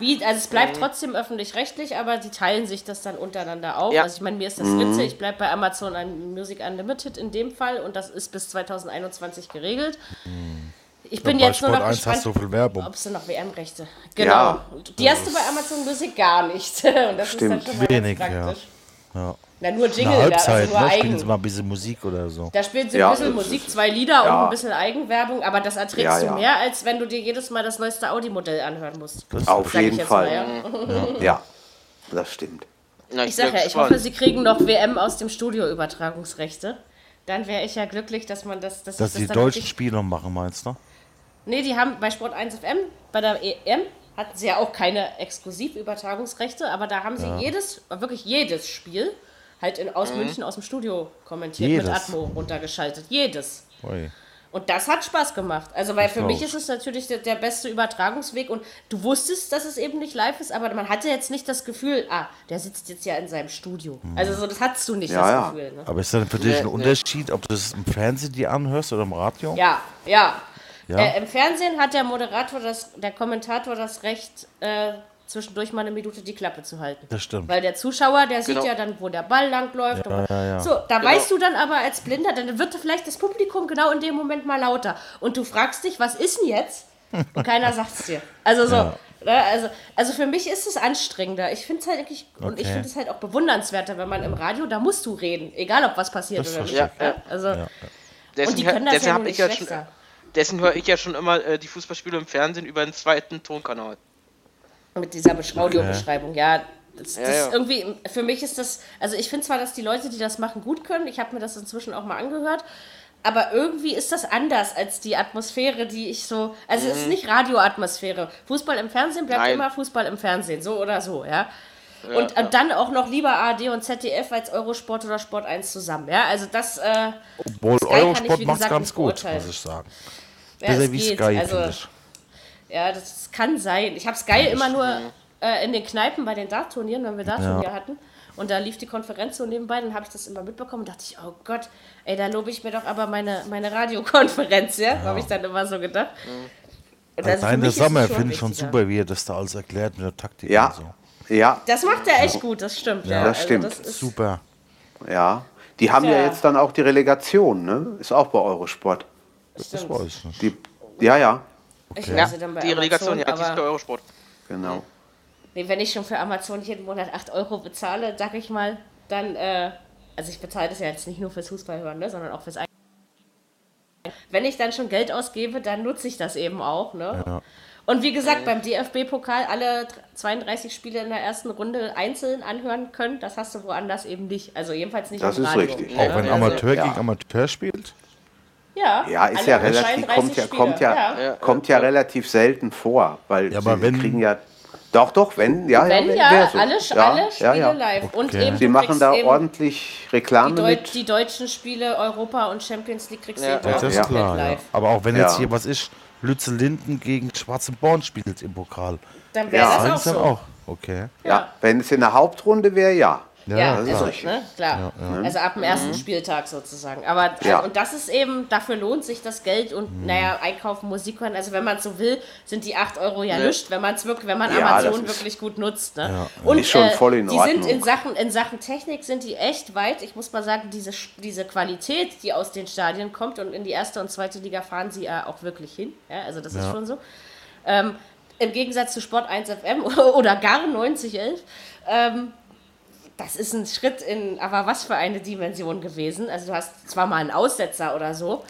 Wie, also es bleibt trotzdem öffentlich-rechtlich, aber die teilen sich das dann untereinander auf. Ja. Also ich meine, mir ist das Mhm. Ritze, ich bleibe bei Amazon an Music Unlimited in dem Fall und das ist bis 2021 geregelt. Ich bin jetzt nur Sport noch 1 gespannt, hast du viel Werbung. ob du noch WM-Rechte. Genau. Ja. Die hast du bei Amazon Music gar nicht. Und das Stimmt. ist dann schon mal Wenig, ganz ja. praktisch. Ja. Na, nur In Jingle, da, Halbzeit, also nur ne? Spielen eigen. sie mal ein bisschen Musik oder so. Da spielen sie Ja, ein bisschen Musik, ist- zwei Lieder und ja. ein bisschen Eigenwerbung, aber das erträgst Ja, du ja. mehr, als wenn du dir jedes Mal das neueste Audi-Modell anhören musst. Das auf ich jeden Fall. Mal, ja. Ja, das stimmt. Na, Ich sag bin ja, ich hoffe, sie kriegen noch WM aus dem Studio-Übertragungsrechte. Dann wäre ich ja glücklich, dass man das. Dass Dass ich die das dann deutschen wirklich- Spiele noch machen, meinst du? Nee, die haben bei Sport 1 FM, bei der EM, hatten sie ja auch keine Exklusivübertragungsrechte, aber da haben sie jedes, wirklich jedes Spiel halt in, aus München aus dem Studio kommentiert mit Jedes? Atmo runtergeschaltet. Jedes. Ui. Und das hat Spaß gemacht. Also, weil für mich ist es natürlich der, der beste Übertragungsweg und du wusstest, dass es eben nicht live ist, aber man hatte jetzt nicht das Gefühl, ah, der sitzt jetzt ja in seinem Studio. Also, so, das hattest du nicht, Ja, das ja. Gefühl. Ne? Aber ist dann für dich ein Nee, nee. Unterschied, ob du das im Fernsehen dir anhörst oder im Radio? Ja, ja. Ja? Äh, Im Fernsehen hat der Moderator, das, der Kommentator das Recht, äh, zwischendurch mal eine Minute die Klappe zu halten. Das stimmt. Weil der Zuschauer, der sieht Genau. ja dann, wo der Ball lang läuft. Ja, ja, ja. So, da weißt du dann aber als Blinder, dann wird vielleicht das Publikum genau in dem Moment mal lauter. Und du fragst dich, was ist denn jetzt? Und keiner sagt es dir. Also so. Ja. ne, Also, also für mich ist es anstrengender. Ich finde es halt wirklich, und ich Okay. finde es halt auch bewundernswerter, wenn man im Radio, da musst du reden, egal ob was passiert Das oder nicht. Ja, Also, Ja. Dessen, und die können das ja nicht ja schon, dessen höre ich ja schon immer äh, die Fußballspiele im Fernsehen über den zweiten Tonkanal. Mit dieser Besch- Audiobeschreibung, ja. Das, Ja, das ja. irgendwie, für mich ist das, also ich finde zwar, dass die Leute, die das machen, gut können. Ich habe mir das inzwischen auch mal angehört. Aber irgendwie ist das anders als die Atmosphäre, die ich so. Also es ist nicht Radioatmosphäre. Fußball im Fernsehen bleibt Mhm. Nein. immer Fußball im Fernsehen, so oder so, ja. und, und dann auch noch lieber ARD und ZDF als Eurosport oder Sport 1 zusammen, ja. Also das, äh, Obwohl Sky Eurosport macht es ganz gut, muss ich sagen. ja, Besser es wie geht. Sky, also, finde ich. Ja, das kann sein. Ich habe Sky immer nur äh, in den Kneipen bei den Dart-Turnieren, wenn wir Dart-Turnier hatten. Und da lief die Konferenz so nebenbei, dann habe ich das immer mitbekommen und dachte ich, oh Gott, ey, da lobe ich mir doch aber meine, meine Radiokonferenz, ja? Habe ich dann immer so gedacht. Und also es Sommer finde ich schon super, wie er das da alles erklärt mit der Taktik Ja, und so. ja, Das macht er echt gut, das stimmt. Ja, Das stimmt. das Super. ja. Die haben ja. Ja. jetzt dann auch die Relegation, ne? Ist auch bei Eurosport. Das stimmt. weiß ich nicht. Die, ja, ja, Ich Ja, dann bei die Relegation, ja, die ist bei Eurosport. genau. nee, wenn ich schon für Amazon jeden Monat 8 Euro bezahle, sag ich mal, dann, äh, also ich bezahle das ja jetzt nicht nur fürs Fußball hören, ne, sondern auch fürs Ein Wenn ich dann schon Geld ausgebe, dann nutze ich das eben auch, ne? Ja. Und wie gesagt, beim DFB-Pokal alle 32 Spiele in der ersten Runde einzeln anhören können, das hast du woanders eben nicht. Also jedenfalls nicht Das im ist Radio. richtig. Auch wenn Also- Amateur ja. gegen Amateur spielt? Ja, Ja, ist ja relativ, 32 kommt ja, kommt ja, Ja. kommt ja relativ selten vor, weil Ja, aber sie wenn- kriegen ja, doch, doch, wenn, ja, Wenn wenn, ja, wär so. alle, ja, alle ja, Spiele ja. live. Und Okay. eben, Sie machen da eben ordentlich die, Reklame Deu mit. die deutschen Spiele, Europa und Champions League kriegst du Ja. Ja, das ist Ja. klar. Ja. live. Aber auch wenn Ja. jetzt hier was ist, Lütze Linden gegen Schwarzenborn spielt im Pokal. Dann wäre Ja. Das sie auch so. auch. Okay. Ja, wenn es in der Hauptrunde wäre, ja. Ja, Ja, das ist also, richtig. ne, klar. Also ab dem ersten Spieltag sozusagen. Aber äh, Ja. und das ist eben, dafür lohnt sich das Geld und naja, einkaufen, Musik hören. Also wenn man es so will, sind die 8 Euro ja Ne. nichts, wenn man es wirklich, wenn man Ja, Amazon wirklich gut nutzt. Ne? Und Ist schon voll in die sind in Sachen, in Sachen Technik sind die echt weit. Ich muss mal sagen, diese, diese Qualität, die aus den Stadien kommt und in die erste und zweite Liga fahren sie ja auch wirklich hin. Ja, also das ist schon so. Ähm, Im Gegensatz zu Sport 1 FM oder gar 9011. Ähm, das ist ein Schritt in, aber was für eine Dimension gewesen. Also du hast zwar mal einen Aussetzer oder so,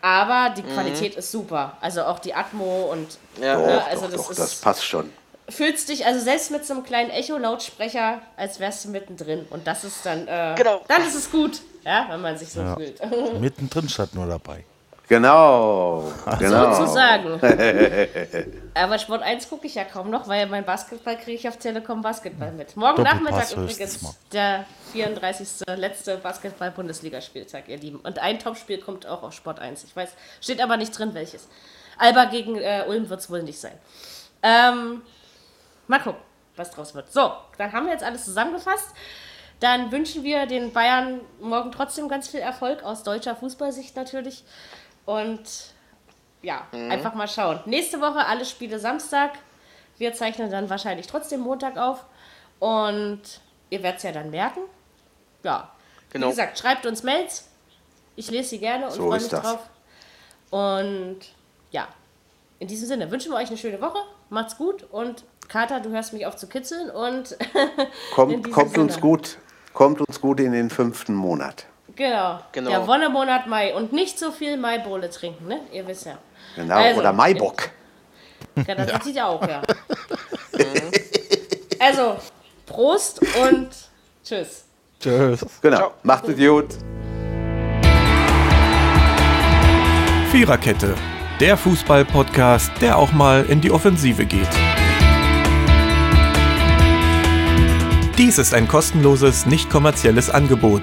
aber die Qualität ist super. Also auch die Atmo und Ja. Doch, ne, also doch, das doch, ist, das passt schon. fühlst dich also selbst mit so einem kleinen Echo-Lautsprecher, als wärst du mittendrin. Und das ist dann, äh, Genau. dann ist es gut, ja, wenn man sich so fühlt. Mittendrin statt nur dabei. Genau, genau. Sozusagen. Aber Sport 1 gucke ich ja kaum noch, weil mein Basketball kriege ich auf Telekom Basketball mit. Morgen Nachmittag übrigens der 34. letzte Basketball-Bundesligaspieltag, ihr Lieben. Und ein Topspiel kommt auch auf Sport 1. Ich weiß, steht aber nicht drin, welches. Alba gegen äh, Ulm wird es wohl nicht sein. Ähm, mal gucken, was draus wird. So, dann haben wir jetzt alles zusammengefasst. Dann wünschen wir den Bayern morgen trotzdem ganz viel Erfolg aus deutscher Fußballsicht natürlich. Und ja, einfach mal schauen. Nächste Woche alle Spiele Samstag. Wir zeichnen dann wahrscheinlich trotzdem Montag auf. Und ihr werdet es ja dann merken. Ja. Genau. Wie gesagt, schreibt uns Mails. Ich lese sie gerne und So freue mich das. drauf. Und ja, in diesem Sinne wünschen wir euch eine schöne Woche. Macht's gut und Kater, du hörst mich auf zu kitzeln und Kommt, kommt uns gut, kommt uns gut in den fünften Monat. Genau. Genau. Der Wonnemonat Mai und nicht so viel Maibohle trinken, ne? Ihr wisst ja. Genau, Also, oder Maibock. Ja, das sieht ja auch, ja. also, Prost und tschüss. Tschüss. Genau, Ciao. macht es gut. Viererkette, der Fußball-Podcast, der auch mal in die Offensive geht. Dies ist ein kostenloses, nicht kommerzielles Angebot.